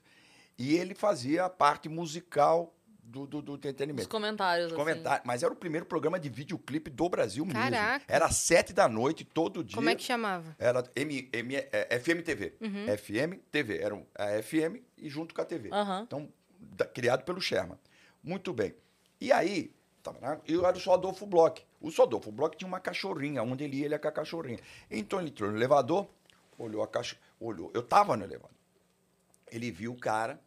E ele fazia a parte musical do, do, do Os entretenimento. comentários, Os assim. comentários. Mas era o primeiro programa de videoclipe do Brasil mesmo. Caraca. Era às sete da noite, todo dia. como é que chamava? Era M, M, é, FM TV. FM TV. Era a FM e junto com a TV. Aham. Então, da- criado pelo Sherman. Muito bem. E aí, na, eu era o só Adolfo Bloch. O só Adolfo Bloch tinha uma cachorrinha, onde ele ia, ele ia com a cachorrinha. Então ele entrou no elevador, olhou a caixa, olhou. Eu tava no elevador. Ele viu o cara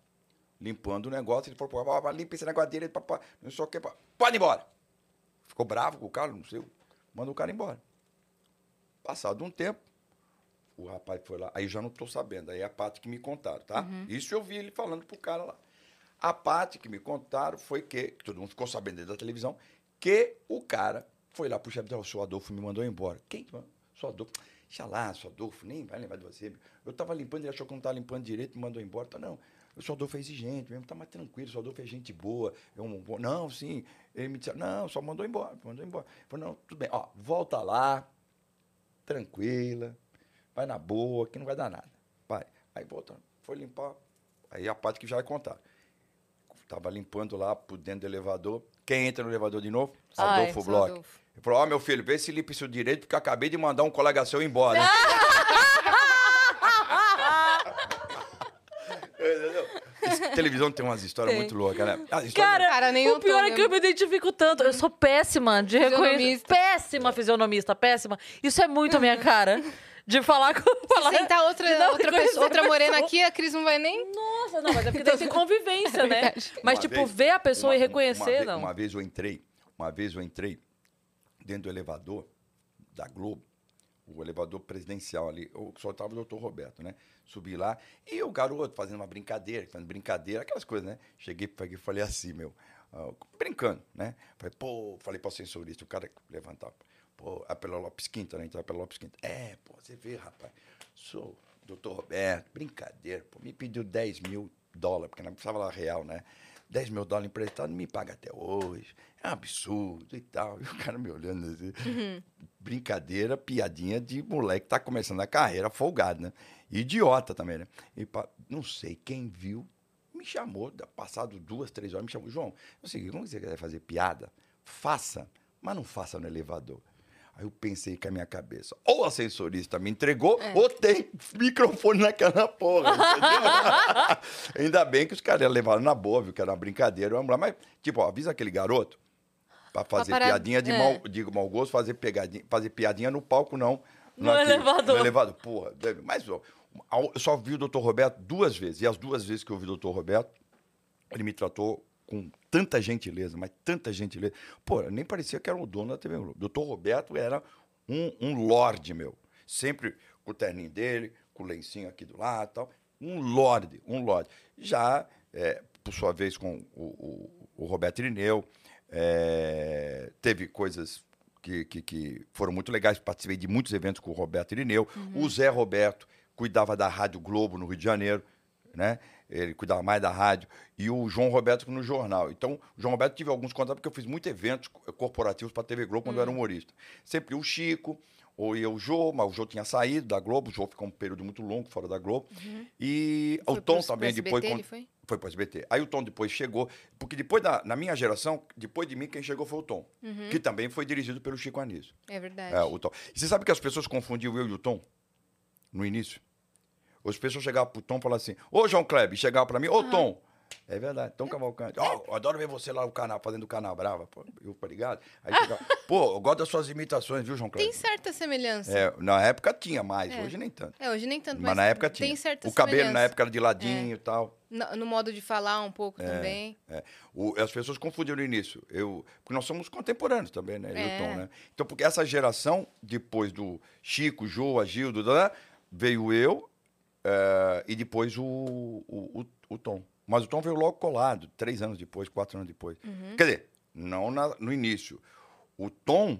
limpando o negócio, ele falou, pô, limpa esse negócio dele, pá, pá, não sei o que, pode ir embora. Ficou bravo com o cara, não sei, mandou o cara embora. Passado um tempo, o rapaz foi lá, aí eu já não estou sabendo, aí é a parte que me contaram, tá? Isso eu vi ele falando pro cara lá. A parte que me contaram foi que, que todo mundo ficou sabendo dentro da televisão, que o cara foi lá pro chefe e o seu Adolfo me mandou embora. Quem? Seu Adolfo. Deixa lá, seu Adolfo, nem vai lembrar de você. Eu estava limpando, ele achou que não estava limpando direito, me mandou embora. Tá, não, o seu Adolfo é exigente mesmo, tá mais tranquilo, o seu Adolfo é gente boa. Eu, não sim. Ele me disse, não, só mandou embora, mandou embora. Eu falei, não, tudo bem, ó, volta lá, tranquila, vai na boa, que não vai dar nada. Vai. Aí volta, foi limpar. Aí a parte que já vai contar. Tava limpando lá por dentro do elevador. Quem entra no elevador de novo? Ai, Adolfo seu Bloch. Adolfo. Ele falou: Ó, meu filho, vê se limpa isso direito, porque eu acabei de mandar um colega seu embora. Esse- televisão tem umas histórias muito loucas, né? Cara, Cara, o tô pior é que eu me identifico tanto. Eu sou péssima de reconhecer. Péssima fisionomista, péssima. Isso é muito a minha cara. De falar com. Falar, Se sentar outra, outra, pessoa, outra morena aqui, a Cris não vai nem. Nossa, não, mas é porque tem convivência, né? verdade. Mas, Uma tipo, vez- ver a pessoa uma- e reconhecer, uma vez, não. Uma vez eu entrei, uma vez eu entrei dentro do elevador da Globo. O, o elevador presidencial ali. Eu só estava o doutor Roberto, né? Subi lá. E o garoto fazendo uma brincadeira, fazendo brincadeira, aquelas coisas, né? Cheguei e falei assim, meu, uh, brincando, né? Falei, pô, falei para o sensorista, o cara levantava. Pô, a pela Lopes Quinta, né? Então, pela Lopes Quinta. É, pô, você vê, rapaz, sou doutor Roberto, brincadeira, pô, me pediu 10 mil dólares, porque não precisava lá real, né? 10 mil dólares emprestado, não me paga até hoje. É um absurdo e tal. E o cara me olhando assim. Uhum. Brincadeira, piadinha de moleque que tá começando a carreira folgado, né? Idiota também, né? E não sei, quem viu me chamou, passado duas, três horas, me chamou. João, eu sei, como você quer fazer piada? Faça, mas não faça no elevador. Aí eu pensei com a minha cabeça, ou a sensorista me entregou, é. ou tem microfone naquela porra, Ainda bem que os caras levaram na boa, viu, que era uma brincadeira, vamos lá. Mas, tipo, ó, avisa aquele garoto pra fazer pra piadinha de, é. mau, de mau gosto, fazer, pegadinha, fazer piadinha no palco, não. No naquele, elevador. No elevador, porra. Mas, ó, eu só vi o doutor Roberto duas vezes, e as duas vezes que eu vi o doutor Roberto, ele me tratou com tanta gentileza, mas tanta gentileza. Pô, nem parecia que era o dono da TV Globo. Doutor Roberto era um, um lorde, meu. Sempre com o terninho dele, com o lencinho aqui do lado tal. Um lorde, um lorde. Já, é, por sua vez, com o, o, o Roberto Irineu, é, teve coisas que, que, que, foram muito legais. Participei de muitos eventos com o Roberto Irineu. Uhum. O Zé Roberto cuidava da Rádio Globo no Rio de Janeiro, né? Ele cuidava mais da rádio, e o João Roberto no jornal. Então, o João Roberto tive alguns contatos, porque eu fiz muitos eventos corporativos para a TV Globo quando eu era hum. humorista. Sempre o Chico, ou ia o Jô, mas o Jô tinha saído da Globo, o Jô ficou um período muito longo fora da Globo. Uhum. E foi o Tom pro, também pro depois. Ele foi foi para o SBT. Aí o Tom depois chegou, porque depois da, na minha geração, depois de mim, quem chegou foi o Tom, uhum. que também foi dirigido pelo Chico Anísio. É verdade. É, o Tom. E você sabe que as pessoas confundiam eu e o Tom no início? As pessoas chegavam pro Tom e falavam assim, ô João Kleber, chegava para mim, ô Tom. É verdade, Tom Cavalcante. Ó, oh, adoro ver você lá no canal, fazendo o canal Brava, pô, eu, tá ligado? Aí chegava, pô, eu gosto das suas imitações, viu, João Kleber? Tem certa semelhança. É, na época tinha mais, é. hoje nem tanto. É, hoje nem tanto, mas, mas na época tinha. Tem certa O cabelo na época era de ladinho é. e tal. No, no, modo de falar um pouco é, também. É. O, as pessoas confundiram no início. Eu, porque nós somos contemporâneos também, né? É. Tom, né? Então, porque essa geração, depois do Chico, Jô, Agildo, veio eu é, e depois o, o, o, o, Tom. Mas o Tom veio logo colado, três anos depois, quatro anos depois. Uhum. Quer dizer, não na, no início. O Tom,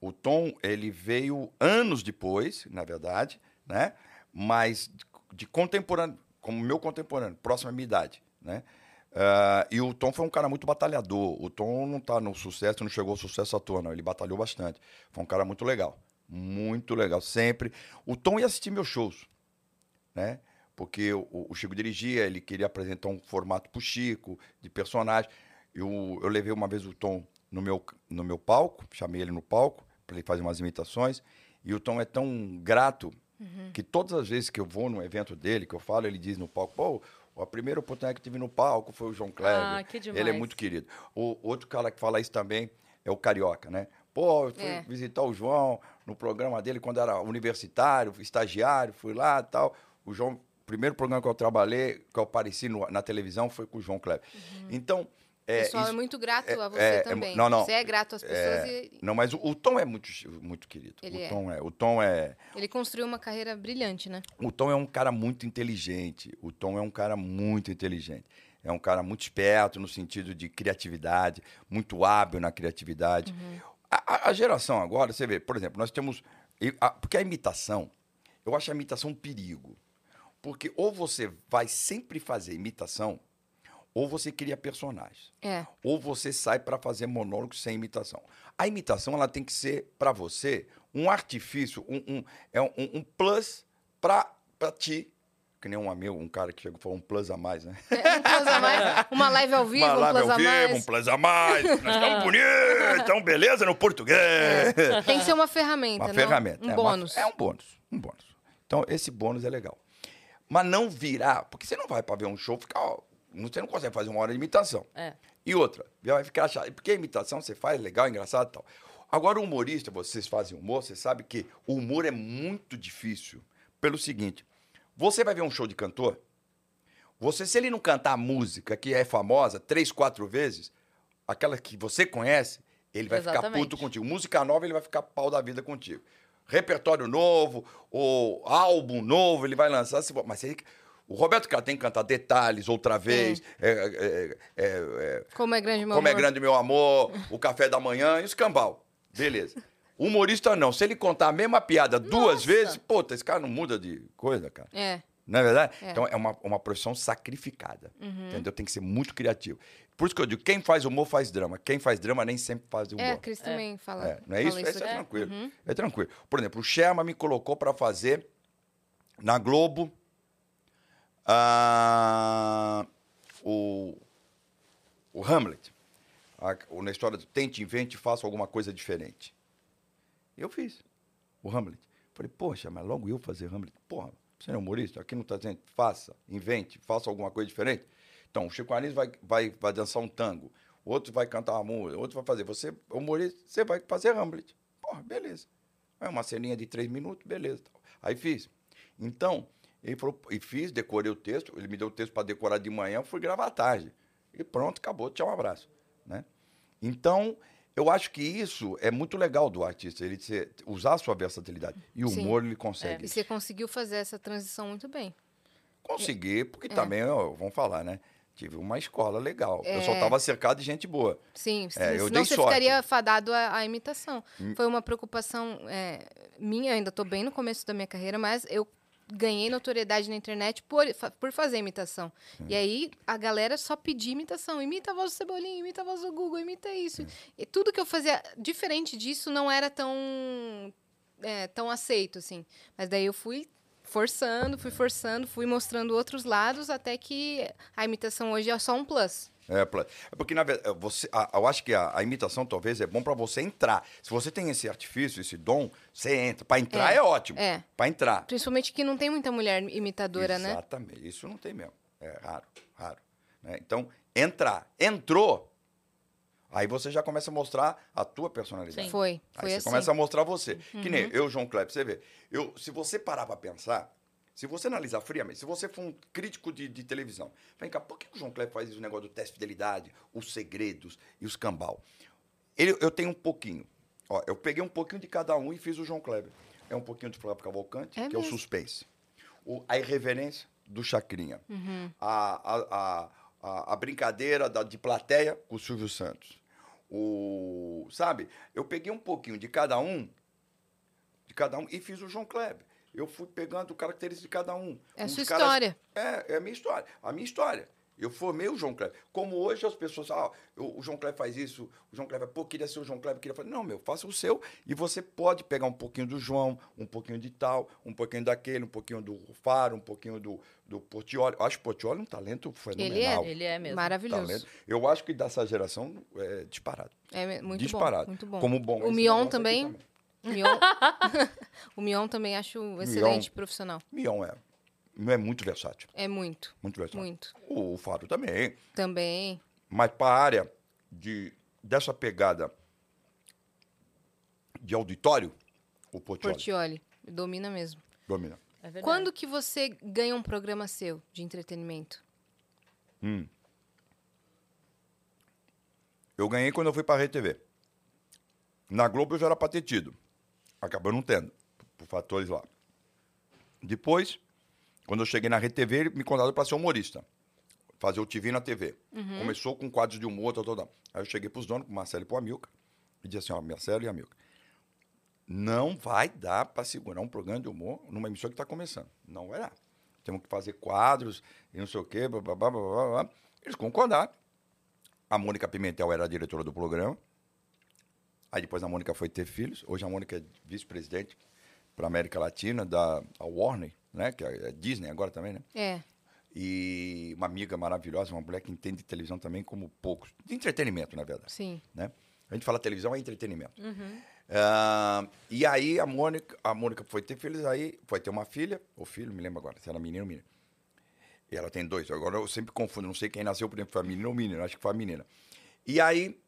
o Tom, ele veio anos depois, na verdade, né? Mas de, de contemporâneo, como meu contemporâneo, próximo à minha idade, né? Uh, e o Tom foi um cara muito batalhador. O Tom não está no sucesso, não chegou ao sucesso à toa, não. Ele batalhou bastante. Foi um cara muito legal. Muito legal, sempre. O Tom ia assistir meus shows né? Porque o, o Chico dirigia, ele queria apresentar um formato para o Chico, de personagem. Eu, eu levei uma vez o Tom no meu, no meu palco, chamei ele no palco para ele fazer umas imitações. E o Tom é tão grato uhum. que todas as vezes que eu vou num evento dele, que eu falo, ele diz no palco, pô, a primeira oportunidade que tive no palco foi o João Kleber. Ah, que demais. Ele é muito querido. O outro cara que fala isso também é o Carioca, né? Pô, eu fui é. visitar o João no programa dele quando era universitário, estagiário, fui lá e tal. O João, o primeiro programa que eu trabalhei, que eu apareci no, na televisão, foi com o João Kleber. Uhum. Então. É, o pessoal isso, é muito grato é, a você é, também. não, não. Você é grato às pessoas é, e. Não, mas o, o, Tom é muito, muito querido. Ele o é. Tom é. O Tom é. Ele construiu uma carreira brilhante, né? O Tom é um cara muito inteligente. O Tom é um cara muito inteligente. É um cara muito esperto no sentido de criatividade, muito hábil na criatividade. Uhum. A, a, geração agora, você vê, por exemplo, nós temos. porque a imitação, eu acho a imitação um perigo. Porque ou você vai sempre fazer imitação, ou você cria personagens. É. Ou você sai para fazer monólogos sem imitação. A imitação ela tem que ser para você um artifício, um, um é um, um plus para ti. Que nem um amigo, um cara que chegou e falou um plus a mais, né? É, um plus a mais, uma live ao vivo, uma um live plus ao vivo, mais. um plus a mais. Nós estamos bonitos, então beleza no português. É. Tem que ser uma ferramenta, Uma ferramenta. Um é bônus. Uma, é um bônus, um bônus. Então, esse bônus é legal. Mas não virar, porque você não vai para ver um show ficar. Ó, você não consegue fazer uma hora de imitação. É. E outra, vai ficar chato. Porque a imitação você faz legal, engraçado e tal. Agora, o humorista, vocês fazem humor, você sabe que o humor é muito difícil. Pelo seguinte: você vai ver um show de cantor, você, se ele não cantar a música que é famosa três, quatro vezes, aquela que você conhece, ele vai Exatamente. ficar puto contigo. Música nova, ele vai ficar pau da vida contigo. Repertório novo, o álbum novo, ele vai lançar. Mas ele, o Roberto Carlos tem que cantar detalhes outra vez. é, é, é, é, Como é grande meu como é amor. grande meu amor, o café da manhã e o escambau. Beleza. Humorista não. Se ele contar a mesma piada duas Nossa. vezes, pô, esse cara não muda de coisa, cara. É. Não é verdade? É. Uhum. Então é uma, uma profissão sacrificada. Entendeu? Tem que ser muito criativo. Por isso que eu digo, quem faz humor faz drama. Quem faz drama nem sempre faz humor. É, Cris também fala. É, não é fala isso? Isso é tranquilo. Uhum. É tranquilo. Por exemplo, o Sherman me colocou para fazer na Globo ah, o, o Hamlet. A- o- na história do tente, invente, faça alguma coisa diferente. Eu fiz o Hamlet. Falei, poxa, mas logo eu fazer Hamlet. Porra, você é humorista? Aqui não está dizendo, faça, invente, faça alguma coisa diferente. Então, o Chico Anísio vai, vai, vai dançar um tango, outro vai cantar uma música, outro vai fazer. Você, humorista, você vai fazer Hamlet. Porra, beleza. É uma ceninha de três minutos, beleza. Aí fiz. Então, ele falou, e fiz, decorei o texto, ele me deu o texto para decorar de manhã, fui gravar à tarde. E pronto, acabou, tchau, um abraço. Né? Então, eu acho que isso é muito legal do artista, ele ser- usar a sua versatilidade. E o Sim. humor ele consegue. E você conseguiu fazer essa transição muito bem. Conseguir, porque É. também, ó, vamos falar, né? Tive uma escola legal. Eu só É. estava cercado de gente boa. Sim, É, sim, eu senão dei você sorte. Hum. ficaria fadado à, à imitação. Foi uma preocupação é, minha, ainda estou bem no começo da minha carreira, mas eu ganhei notoriedade na internet por, por fazer imitação. E aí a galera só pedia imitação. Imita a voz do Cebolinha, imita a voz do Google, imita isso. E tudo que eu fazia diferente disso não era tão, é, tão aceito, assim. Mas daí eu fui forçando, fui forçando, fui mostrando outros lados até que a imitação hoje é só um plus. É, é porque, na verdade, você, a- eu acho que a, a imitação talvez é bom para você entrar. Se você tem esse artifício, esse dom, você entra. Para entrar é, É, ótimo. é. Para entrar. Principalmente que não tem muita mulher imitadora, né? Exatamente. Isso não tem mesmo. É raro, raro. né? Então, entrar. Entrou. Aí você já começa a mostrar a tua personalidade. Sim. Foi, Aí foi você assim. começa a mostrar você. Que nem eu, João Kleber, você vê. Eu, se você parar para pensar, se você analisar friamente, se você for um crítico de, de televisão, vem cá, por que o João Kleber faz esse negócio do teste de fidelidade, os segredos e os cambal? Ele, eu tenho um pouquinho. Ó, eu peguei um pouquinho de cada um e fiz o João Kleber. É um pouquinho do Flávio Cavalcante, É que é o mesmo. suspense. O- a irreverência do Chacrinha. Uhum. A, a, a, a, a brincadeira da, de plateia com o Silvio Santos. O, sabe? Eu peguei um pouquinho de cada um, de cada um, e fiz o João Kleber. Eu fui pegando características de cada um. É a sua caras- história. É, é a minha história. A minha história. Eu formei o João Kleber. Como hoje as pessoas, ah, o João Kleber faz isso, o João Kleber, pô, queria ser o João Kleber, queria fazer. Não, meu, faça o seu. E você pode pegar um pouquinho do João, um pouquinho de tal, um pouquinho daquele, um pouquinho do Faro, um pouquinho do, do Portioli. Eu acho o Portioli um talento fenomenal. Ele é mesmo. Maravilhoso. Talento. Eu acho que dessa geração é disparado. É muito disparado. bom, muito bom. Como bom. O Mion aqui também. O Mion, o Mion também acho excelente profissional. Mion é. Mion é muito versátil. É muito, Muito versátil. muito. O, o Fábio também. Também. Mas para a área de, dessa pegada de auditório, o Portioli Portioli. Domina mesmo. domina. É. Quando que você ganha um programa seu de entretenimento? Hum. Eu ganhei quando eu fui para a RTV. Na Globo eu já era para ter tido. Acabou não tendo, por fatores lá. Depois, quando eu cheguei na RTV, ele me contaram para ser humorista. Fazer o TV na TV. Começou com quadros de humor, tal, tal, tal. Aí eu cheguei para os donos, para o Marcelo e para o Amilcar, e disse assim, ó, Marcelo e Amilcar, não vai dar para segurar um programa de humor numa emissora que está começando. Não vai dar. Temos que fazer quadros e não sei o quê, blá, blá, blá, blá, blá. Eles concordaram. A Mônica Pimentel era a diretora do programa. Aí depois a Mônica foi ter filhos. Hoje a Mônica é vice-presidente para América Latina da Warner, né? Que é Disney agora também, né? É. E uma amiga maravilhosa, uma mulher que entende de televisão também como poucos. De entretenimento, na verdade Sim. né? A gente fala televisão é entretenimento. Ah, e aí a Mônica, a Mônica foi ter filhos, aí foi ter uma filha, ou filho, me lembro agora, se era menino ou menina. E ela tem dois. Agora eu sempre confundo, não sei quem nasceu primeiro, foi a menina ou menino, acho que foi a menina. E aí,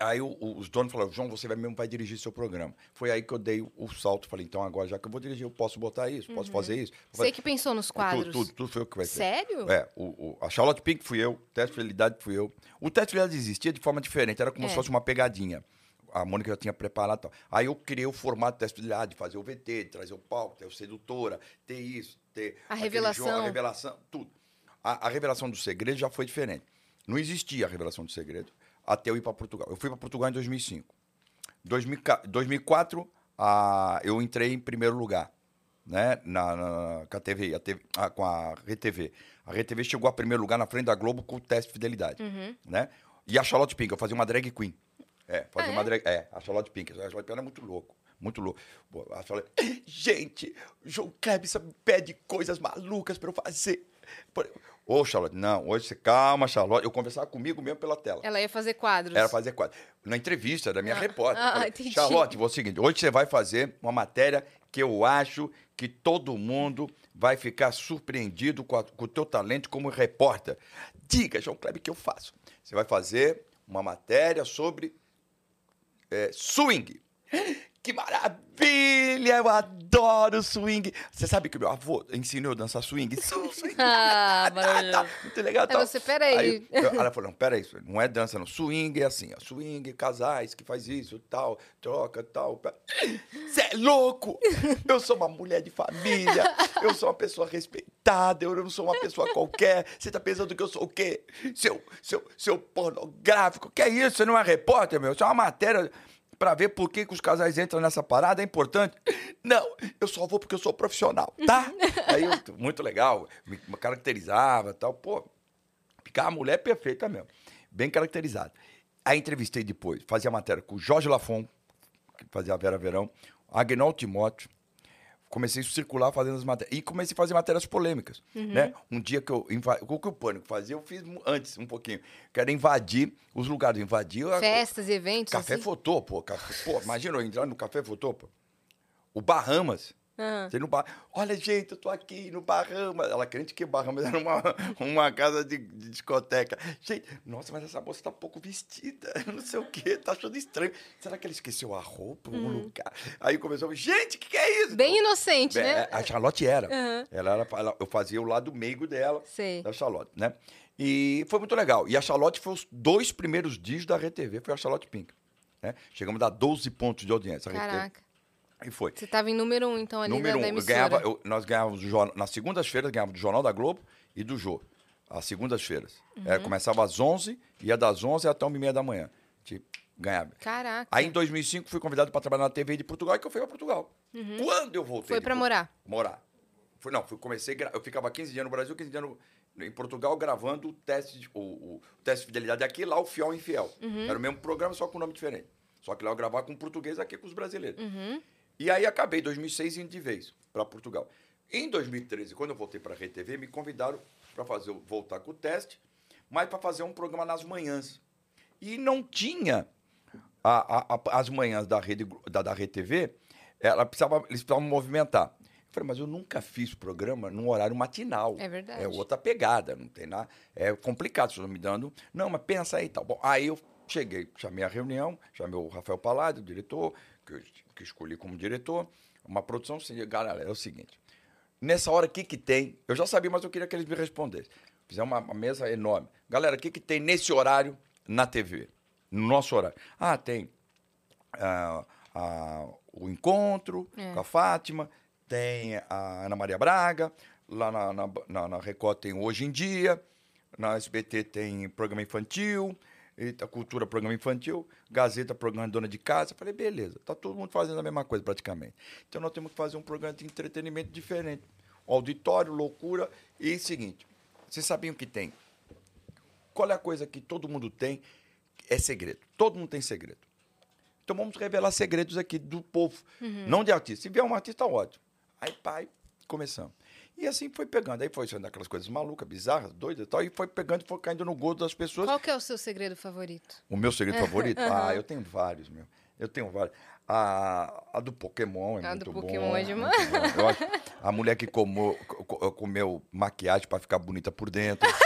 aí o- o- os donos falaram, João, você vai mesmo vai dirigir seu programa. Foi aí que eu dei o, o salto, falei, então agora já que eu vou dirigir, eu posso botar isso, posso fazer isso. Você que pensou nos É, quadros. Tudo, tudo, tudo foi eu que vai ser. Sério? É, o, o- a Charlotte Pink fui eu, o teste de fidelidade fui eu. O teste de fidelidade existia de forma diferente, era como É. se fosse uma pegadinha. a Mônica já tinha preparado. Tal. Aí eu criei o formato de teste de fazer o VT, de trazer o palco, ter o sedutora, ter isso, ter A revelação. jogo, a revelação, tudo. A, a revelação do segredo já foi diferente. Não existia a revelação do segredo até eu ir para Portugal. Eu fui para Portugal em 2005. 2004, 2004 ah, eu entrei em primeiro lugar, né? Na, na, com a TV, a TV ah, com a RTV. A RTV chegou a primeiro lugar na frente da Globo com o teste de fidelidade, Uhum. né? E a Charlotte Pink, eu fazia uma drag queen. É, fazia Ah, uma é? drag, é, a Charlotte Pink. A Charlotte Pink era muito louco, muito louco. A Charlotte, gente, o João Kleber pede coisas malucas para eu fazer. Ô, Charlotte, não, hoje você calma, Charlotte. Eu conversava comigo mesmo pela tela. Ela ia fazer quadros. Era fazer quadro. Na entrevista da minha repórter. ah, falei, entendi. Charlotte, vou o seguinte: hoje você vai fazer uma matéria que eu acho que todo mundo vai ficar surpreendido com, a- com o teu talento como repórter. Diga, João Kleber, que eu faço? Você vai fazer uma matéria sobre é, swing. Que maravilha! Eu adoro swing. Você sabe que meu avô ensinou a dançar swing? Swing. Ah, tá, maravilhoso. Muito legal. Aí tal. você, peraí. eu- ela falou, não, peraí, não é dança, não. Swing é assim, ó. Swing, casais que faz isso, tal, troca, tal. Você é louco! Eu sou uma mulher de família, eu sou uma pessoa respeitada, eu não sou uma pessoa qualquer. Você tá pensando que eu sou o quê? Seu, seu, seu pornográfico? Que é isso? Você não é repórter, meu? Isso é uma matéria pra ver por que, que os casais entram nessa parada, é importante. Não, eu só vou porque eu sou profissional, tá? Aí, eu, muito legal, me caracterizava tal. Pô, Ficava a mulher perfeita mesmo. Bem caracterizada. Aí entrevistei depois. Fazia matéria com o Jorge Lafon, que fazia a Vera Verão, Agnol Timóteo. Comecei a circular fazendo as matérias. E comecei a fazer matérias polêmicas. Né? Um dia que eu. inva- O que o Pânico fazia, eu fiz antes, um pouquinho. Que era invadir os lugares. Invadir. a- Festas e eventos. Café assim. Fotô, pô. Café, pô, imagina eu entrar no Café Fotô, pô. O Bahamas. Aham. Você no Ba- Olha, gente, eu tô aqui no Bahamas. Ela crente que Bahamas era uma, uma casa de, de discoteca. Gente, nossa, mas essa moça tá pouco vestida. Não sei o quê, tá achando estranho. Será que ela esqueceu a roupa em algum lugar? Aí começou, gente, o que, que é isso? Uhum. Bem inocente, É, né? A Charlotte era. Aham. Ela era. ela- eu fazia o lado meigo dela, Sei. da Charlotte, né? E foi muito legal. E a Charlotte foi os dois primeiros dias da RTV, foi a Charlotte Pink. Né? Chegamos a dar 12 pontos de audiência. Caraca. E foi. Você tava em número um, então, ali Número da, um, da emissora. ganhava, eu- nós ganhávamos nas segundas-feiras, ganhávamos do Jornal da Globo e do Jô. Às segundas-feiras. Uhum. É, começava às 11, ia das 11 até 1 e meia da manhã. Tipo, ganhava. Caraca. Aí em 2005 fui convidado para trabalhar na TV de Portugal e que eu fui para Portugal. Quando eu voltei. Uhum. Foi Por- morar? Morar. Fui, não, fui, comecei, eu ficava 15 dias no Brasil, 15 dias no- em Portugal gravando o teste, de, o, o teste de fidelidade aqui, lá o Fiel Infiel. Uhum. Era o mesmo programa, só com nome diferente. Só que lá eu gravava com português aqui com os brasileiros. Uhum. E aí acabei em 2006 indo de vez para Portugal. Em 2013, quando eu voltei para a RTV, me convidaram para fazer voltar com o teste, mas para fazer um programa nas manhãs. E não tinha a- a- a- as manhãs da rede da, da RTV, ela precisava, eles precisavam movimentar. Eu falei, mas eu nunca fiz programa num horário matinal. É verdade. É outra pegada, não tem nada. É complicado, vocês estão me dando. Não, mas pensa aí e tal. Bom, aí eu cheguei, chamei a reunião, chamei o Rafael Palladio, o diretor, que eu que escolhi como diretor, uma produção. assim, Galera, é o seguinte: nessa hora, o que, que tem? Eu já sabia, mas eu queria que eles me respondessem. Fizemos uma, uma mesa enorme. Galera, o que, que tem nesse horário na TV? No nosso horário. Ah, tem ah, ah, o encontro É. com a Fátima, tem a Ana Maria Braga, lá na, na, na, na Record tem Hoje em Dia, na SBT tem programa infantil, Eita, Cultura, programa infantil, Gazeta, programa Dona de Casa. Falei, beleza, tá todo mundo fazendo a mesma coisa praticamente. Então nós temos que fazer um programa de entretenimento diferente. Auditório, loucura e seguinte. Vocês sabiam que tem? Qual é a coisa que todo mundo tem? É segredo. Todo mundo tem segredo. Então vamos revelar segredos aqui do povo, não de artista. Se vier um artista, ótimo. Aí, pai, começamos. E assim foi pegando. Aí foi sendo aquelas coisas malucas, bizarras, doidas e tal. E foi pegando e foi caindo no gosto das pessoas. Qual que é o seu segredo favorito? O meu segredo favorito? Ah, eu tenho vários, meu. Eu tenho vários. A, a do Pokémon é A muito do bom. Pokémon é demais. Eu acho- a mulher que comou, co- co- comeu maquiagem para ficar bonita por dentro.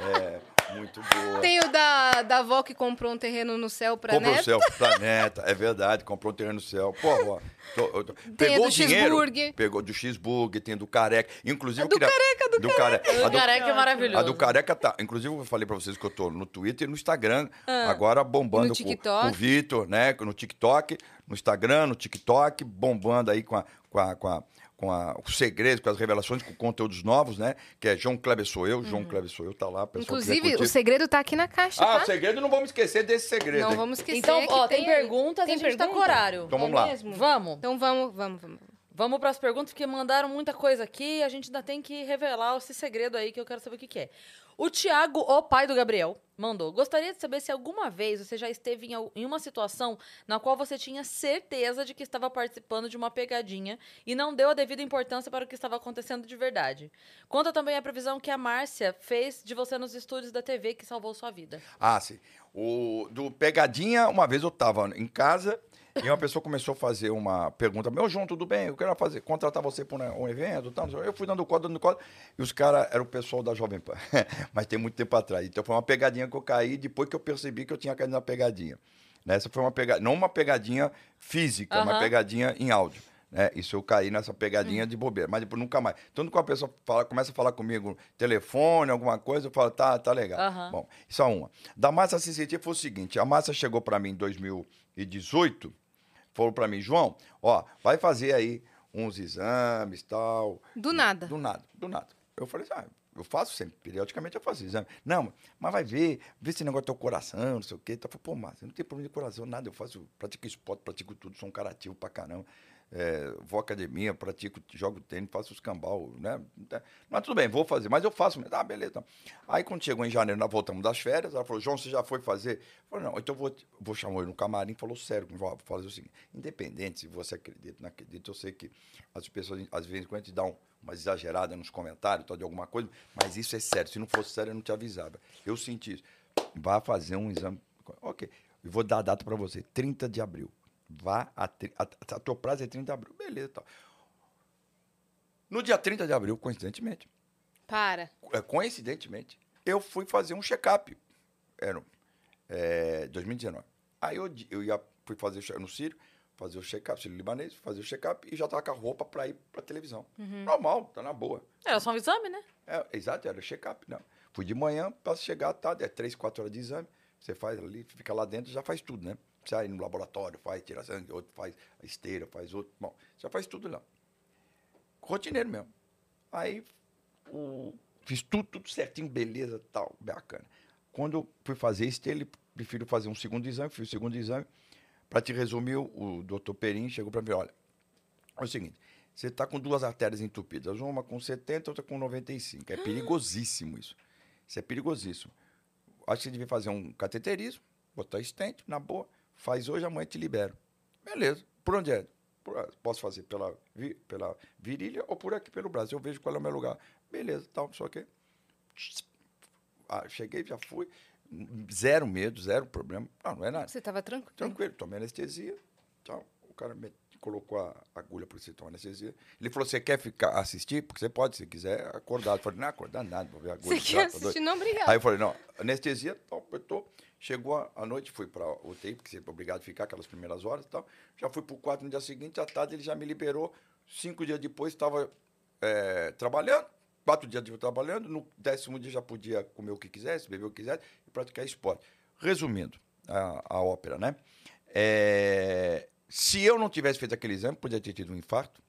É, Muito boa. Tem o da, da avó que comprou um terreno no céu pra Comprou o neta. céu, planeta, é verdade, comprou um terreno no céu. Pô, ó, tô- tô- Tem a pegou do o dinheiro, pegou do cheeseburger, tem do careca. Inclusive, A eu do queria- careca, do do careca. A O do- careca é maravilhoso. A do careca tá. Inclusive, eu falei pra vocês que eu tô no Twitter e no Instagram, agora bombando No com, com o Vitor, né? No TikTok, no Instagram, no TikTok, bombando aí com a. Com a, com a com a- os segredos, com as revelações, com conteúdos novos, né? Que é João Kleber sou eu, João Kleber sou eu, tá lá. Inclusive, o segredo tá aqui na caixa, Ah, tá? o segredo, não vamos esquecer desse segredo. Não hein? vamos esquecer Então, que ó, tem, tem perguntas tem e a gente tá com pergunta? horário. Então vamos É lá. mesmo? Vamos. Então vamos, vamos, vamos. Vamos para as perguntas, porque mandaram muita coisa aqui a gente ainda tem que revelar esse segredo aí que eu quero saber o que, que é. O Tiago, o pai do Gabriel, mandou. Gostaria de saber se alguma vez você já esteve em, uma situação na qual você tinha certeza de que estava participando de uma pegadinha e não deu a devida importância para o que estava acontecendo de verdade. Conta também a previsão que a Márcia fez de você nos estúdios da TV que salvou sua vida. Ah, sim. O, do Pegadinha, uma vez eu tava em casa e uma pessoa começou a fazer uma pergunta. Meu João, tudo bem? Eu quero fazer, contratar você para um evento. Tal. Eu fui dando código, dando código. E os caras eram o pessoal da Jovem Pan. Mas tem muito tempo atrás. Então foi uma pegadinha que eu caí depois que eu percebi que eu tinha caído na pegadinha. Né? Essa foi uma pegadinha, não uma pegadinha física, uma Aham. pegadinha em áudio. Né? Isso eu caí nessa pegadinha de bobeira, mas depois nunca mais. Tanto que a pessoa fala, começa a falar comigo, telefone, alguma coisa, eu falo, tá, tá legal. Aham. Bom, isso é uma. Da Massa CCT foi o seguinte: a Massa chegou para mim em 2018, falou para mim, João, ó, vai fazer aí uns exames tal. Do nada. Do nada, do nada. Eu falei, ah, eu faço sempre, periodicamente eu faço exame. Não, mas vai ver, vê esse negócio do teu coração, não sei o quê. Então, eu falei, pô, Márcio, não tem problema de coração, nada. Eu faço, pratico esporte, pratico tudo, sou um cara ativo pra caramba. É, vou à academia, pratico, jogo tênis, faço os cambal, né? Mas tudo bem, vou fazer, mas eu faço mesmo. Ah, beleza. Aí quando chegou em janeiro, nós voltamos das férias, ela falou, João, você já foi fazer? Eu falei, não, então vou, vou chamar ele no camarim, falou sério, vou fazer o seguinte, independente se você acredita ou não acredita, eu sei que as pessoas, às vezes, quando dá um, uma exagerada nos comentários, tal, de alguma coisa, mas isso é sério, se não fosse sério, eu não te avisava. Eu senti isso. Vá fazer um exame. Ok, eu vou dar a data para você, 30 de abril. Vá, a, a, a teu prazo é 30 de abril. Beleza, tal. No dia 30 de abril, coincidentemente, Para. é, coincidentemente, eu fui fazer um check-up. Era é, 2019. Aí eu, eu ia, fui fazer no Sírio, fazer o check-up, Sírio Libanês, fazer o check-up e já estava com a roupa para ir para televisão. Normal, tá na boa. Era só um exame, né? É, exato, era check-up. Não. Fui de manhã para chegar à tarde, é três, quatro horas de exame. Você faz ali, fica lá dentro, já faz tudo, né? Vai no laboratório, faz, tira sangue, outro faz a esteira, faz outro. Bom, já faz tudo lá. Rotineiro mesmo. Aí o- fiz tudo, tudo certinho, beleza, tal, bacana. Quando eu fui fazer esteira, ele prefiro fazer um segundo exame, fiz o segundo exame. Para te resumir, o, doutor Perim chegou para mim, olha, é o seguinte, você está com duas artérias entupidas, uma com 70, outra com 95. É perigosíssimo isso. Isso é perigosíssimo. Acho que você devia fazer um cateterismo, botar stent, na boa, faz hoje, amanhã te libero. Beleza. Por onde é? Por- posso fazer pela, vi- pela virilha ou por aqui pelo braço. Eu vejo qual é o meu lugar. Beleza, tal, só que. Ah, cheguei, já fui. Zero medo, zero problema. Não, não é nada. Você tava tranquilo? Tranquilo, tomei anestesia. Tal. O cara me colocou a agulha para você tomar anestesia. Ele falou: você quer ficar assistir? Porque você pode, se quiser, acordar. Eu falei, não, acordar nada, vou ver a agulha. Você tá, quer tá doido." assistir? Não, obrigado. Aí eu falei, não, anestesia, tal, apertou. Chegou a, noite, fui para o UTI, porque você é obrigado a ficar aquelas primeiras horas e tal. Já fui para o quarto no dia seguinte, à tarde ele já me liberou. Cinco dias depois estava eh, trabalhando, quatro dias de trabalhando. No décimo dia já podia comer o que quisesse, beber o que quisesse e praticar esporte. Resumindo a, a ópera, né? Eh, se eu não tivesse feito aquele exame, podia ter tido um infarto.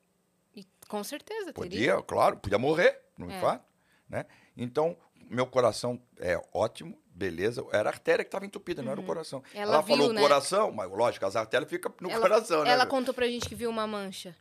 E com certeza, teria. Podia, claro, podia morrer no É. infarto, né? Então, meu coração é ótimo, beleza. Era a artéria que estava entupida, não era o coração. Uhum. Ela viu, falou né? coração, mas lógico, as artérias ficam no ela, coração, né? Ela contou pra gente que viu uma mancha.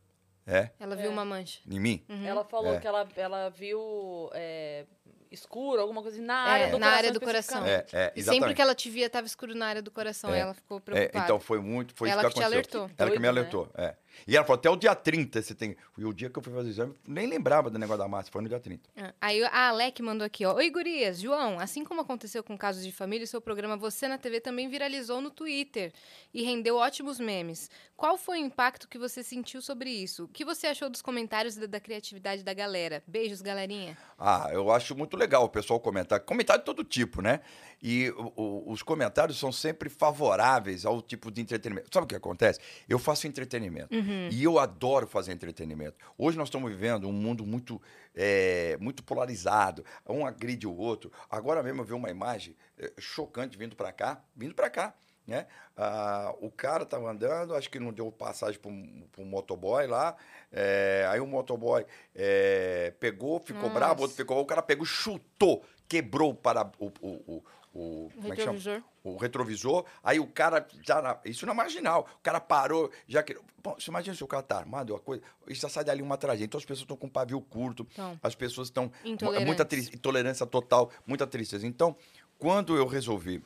É, Ela viu uma mancha. em mim. Ela falou É. que ela, ela viu é, escuro, alguma coisa assim, na É, área do na coração. área do coração. É, é, E exatamente. sempre que ela te via, tava escuro na área do coração. É. Ela ficou É, preocupada. então foi muito, foi Ela isso que que te aconteceu. alertou. Ela que me Doido, né? alertou, é. E ela falou, até o dia 30 você tem. E o dia que eu fui fazer o exame, nem lembrava do negócio da massa, foi no dia 30. Ah, Aí a Alec mandou aqui, ó. Oi, gurias. João, assim como aconteceu com casos de família, seu programa Você na TV também viralizou no Twitter e rendeu ótimos memes. Qual foi o impacto que você sentiu sobre isso? O que você achou dos comentários e da, da criatividade da galera? Beijos, galerinha. Ah, eu acho muito legal o pessoal comentar. Comentário de todo tipo, né? E o- o- os comentários são sempre favoráveis ao tipo de entretenimento. Sabe o que acontece? Eu faço entretenimento. E eu adoro fazer entretenimento. Hoje nós estamos vivendo um mundo muito, é, muito polarizado. Um agride o outro. Agora mesmo eu vi uma imagem é, chocante vindo para cá, vindo para cá. Né? Ah, o cara estava andando, acho que não deu passagem para um motoboy lá. é, aí o motoboy é, pegou, ficou Nossa. bravo, o outro ficou. O cara pegou, chutou, quebrou para o, o, o, o- como é? Retrovisor. o retrovisor, aí o cara já na- isso na marginal, o cara parou, já que bom, você imagina se o cara tá armado, uma coisa, isso já sai dali uma tragédia. Então as pessoas estão com pavio curto, Então. as pessoas estão Intolerantes. muita intolerância total, muita tristeza. Então, quando eu resolvi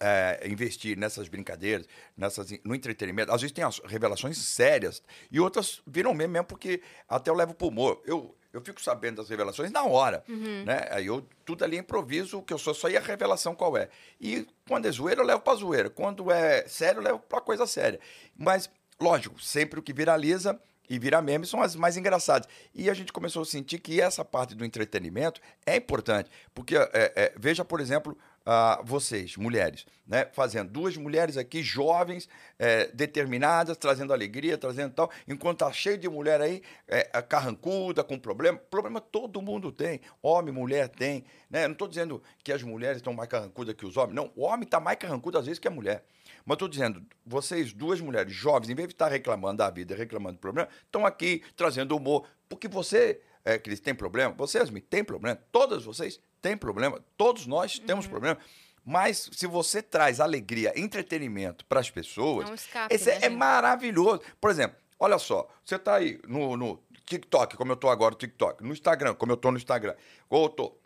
é, investir nessas brincadeiras, nessas, no entretenimento. Às vezes tem as revelações sérias e outras viram meme mesmo porque até eu levo pro humor. Eu, eu fico sabendo das revelações na hora, né? Aí eu tudo ali improviso, o que eu sou só ia a revelação qual é. E quando é zoeira, eu levo pra zoeira. Quando é sério, eu levo pra coisa séria. Mas, lógico, sempre o que viraliza e vira meme são as mais engraçadas. E a gente começou a sentir que essa parte do entretenimento é importante. Porque, é, é, veja, por exemplo, ah, vocês, mulheres, né? Fazendo duas mulheres aqui, jovens, é, determinadas, trazendo alegria, trazendo tal, enquanto tá cheio de mulher aí, é, é, carrancuda, com problema. Problema todo mundo tem. Homem, mulher tem. Né? Eu não estou dizendo que as mulheres estão mais carrancudas que os homens. Não, o homem está mais carrancudo às vezes que a mulher. Mas estou dizendo, vocês, duas mulheres jovens, em vez de estar reclamando da vida, reclamando do problema, estão aqui trazendo humor. Porque você, é, Cris, tem problema, você, Yasmin, tem problema, todas vocês têm problema, todos nós temos problema. Mas se você traz alegria, entretenimento para as pessoas, É escape, esse né, é, gente? maravilhoso. Por exemplo, olha só, você está aí no, no TikTok, como eu estou agora no TikTok, no Instagram, como eu estou no Instagram, ou tô,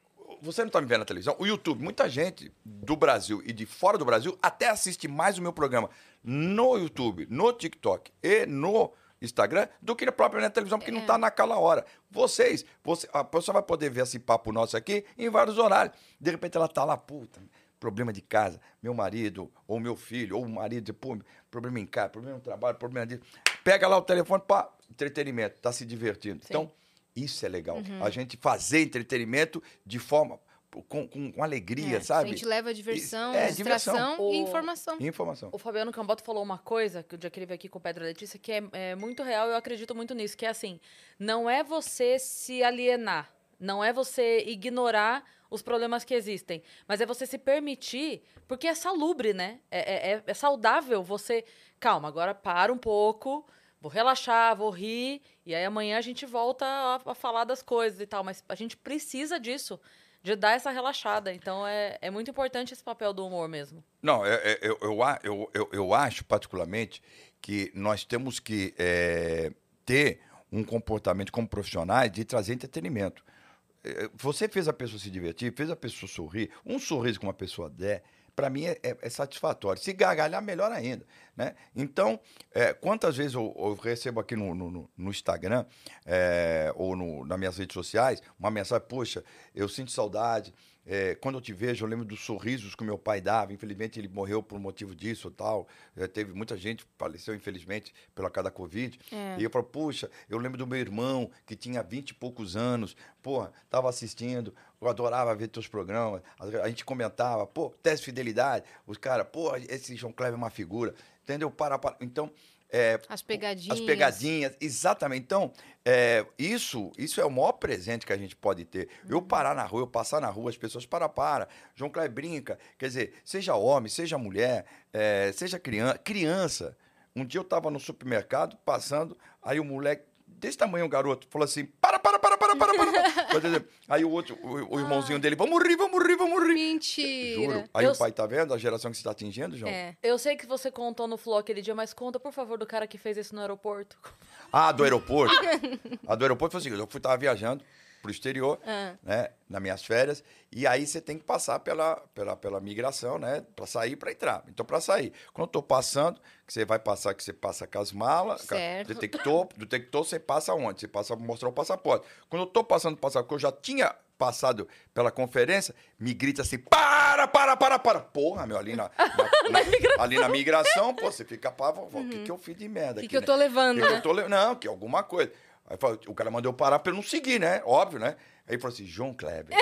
você não está me vendo na televisão, o YouTube, muita gente do Brasil e de fora do Brasil até assiste mais o meu programa no YouTube, no TikTok e no Instagram do que próprio na televisão, porque não está naquela hora. Vocês, você, a pessoa vai poder ver esse papo nosso aqui em vários horários. De repente ela tá lá, puta, problema de casa, meu marido, ou meu filho, ou o marido, pô, problema em casa, problema no trabalho, problema disso. Pega lá o telefone, pá, entretenimento, tá se divertindo. Então, isso é legal. Uhum. A gente fazer entretenimento de forma com, com, com alegria, É, sabe? A gente leva diversão, É, distração diversão. e O- informação. E informação. O Fabiano Camboto falou uma coisa, que o dia que ele veio aqui com o Pedro Letícia, que é, é muito real e eu acredito muito nisso, que é assim, não é você se alienar, não é você ignorar os problemas que existem, mas é você se permitir, porque é salubre, né? É, é- é saudável você... Calma, agora para um pouco, vou relaxar, vou rir, e aí amanhã a gente volta a, a falar das coisas e tal, mas a gente precisa disso, de dar essa relaxada. Então é, é muito importante esse papel do humor mesmo. Não, é- é- eu, eu, eu, eu, eu acho, particularmente, que nós temos que é, ter um comportamento como profissionais de trazer entretenimento. É, Você fez a pessoa se divertir, fez a pessoa sorrir, um sorriso que uma pessoa der, para mim é, é- é satisfatório. Se gargalhar, melhor ainda. Né? Então, é, quantas vezes eu, eu recebo aqui no, no- no- Instagram é, ou no, nas minhas redes sociais uma mensagem, poxa, eu sinto saudade, é, quando eu te vejo, eu lembro dos sorrisos que meu pai dava. Infelizmente, ele morreu por motivo disso tal. É, teve muita gente que faleceu, infelizmente, pela cada Covid. É. E eu falo, puxa, eu lembro do meu irmão, que tinha 20 e poucos anos. Porra, tava assistindo, eu adorava ver teus programas. A, a gente comentava, pô, teste de fidelidade. Os caras, pô, esse João Kleber é uma figura. Entendeu? Para, para. Então, é, As pegadinhas. as pegadinhas, exatamente. Então, é, isso, isso é o maior presente que a gente pode ter. Eu parar na rua, eu passar na rua, as pessoas para, para. João Kleber brinca. Quer dizer, seja homem, seja mulher, é, seja criança. Criança. Um dia eu estava no supermercado, passando, aí o moleque, desse tamanho, o garoto, falou assim: para, para, para, para, aí o outro, o, o irmãozinho dele, vamos rir, vamos rir, vamos rir. Mentira. Juro. Aí Eu o pai tá vendo a geração que você está atingindo, João? É. Eu sei que você contou no Flow aquele dia, mas conta, por favor, do cara que fez isso no aeroporto. Ah, do aeroporto. a do aeroporto foi o seguinte: eu fui, tava viajando, pro exterior, Ah. né? Nas minhas férias. E aí você tem que passar pela, pela, pela migração, né? Para sair para entrar. Então, para sair. Quando eu tô passando, que você vai passar, que você passa com as malas, Certo. detector, detector você passa onde? Você passa para mostrar o passaporte. Quando eu tô passando o passaporte, eu já tinha passado pela conferência, me grita assim: para, para, para, para. Porra, meu, ali na, na- na- ali na migração, pô, você fica pavo, o que, que eu fiz de merda? O que, que eu né? tô levando, Que que né? eu tô le- Não, que alguma coisa. Aí fala- o cara mandou eu parar pra eu não seguir, né? Óbvio, né? Aí ele falou assim, João Kleber,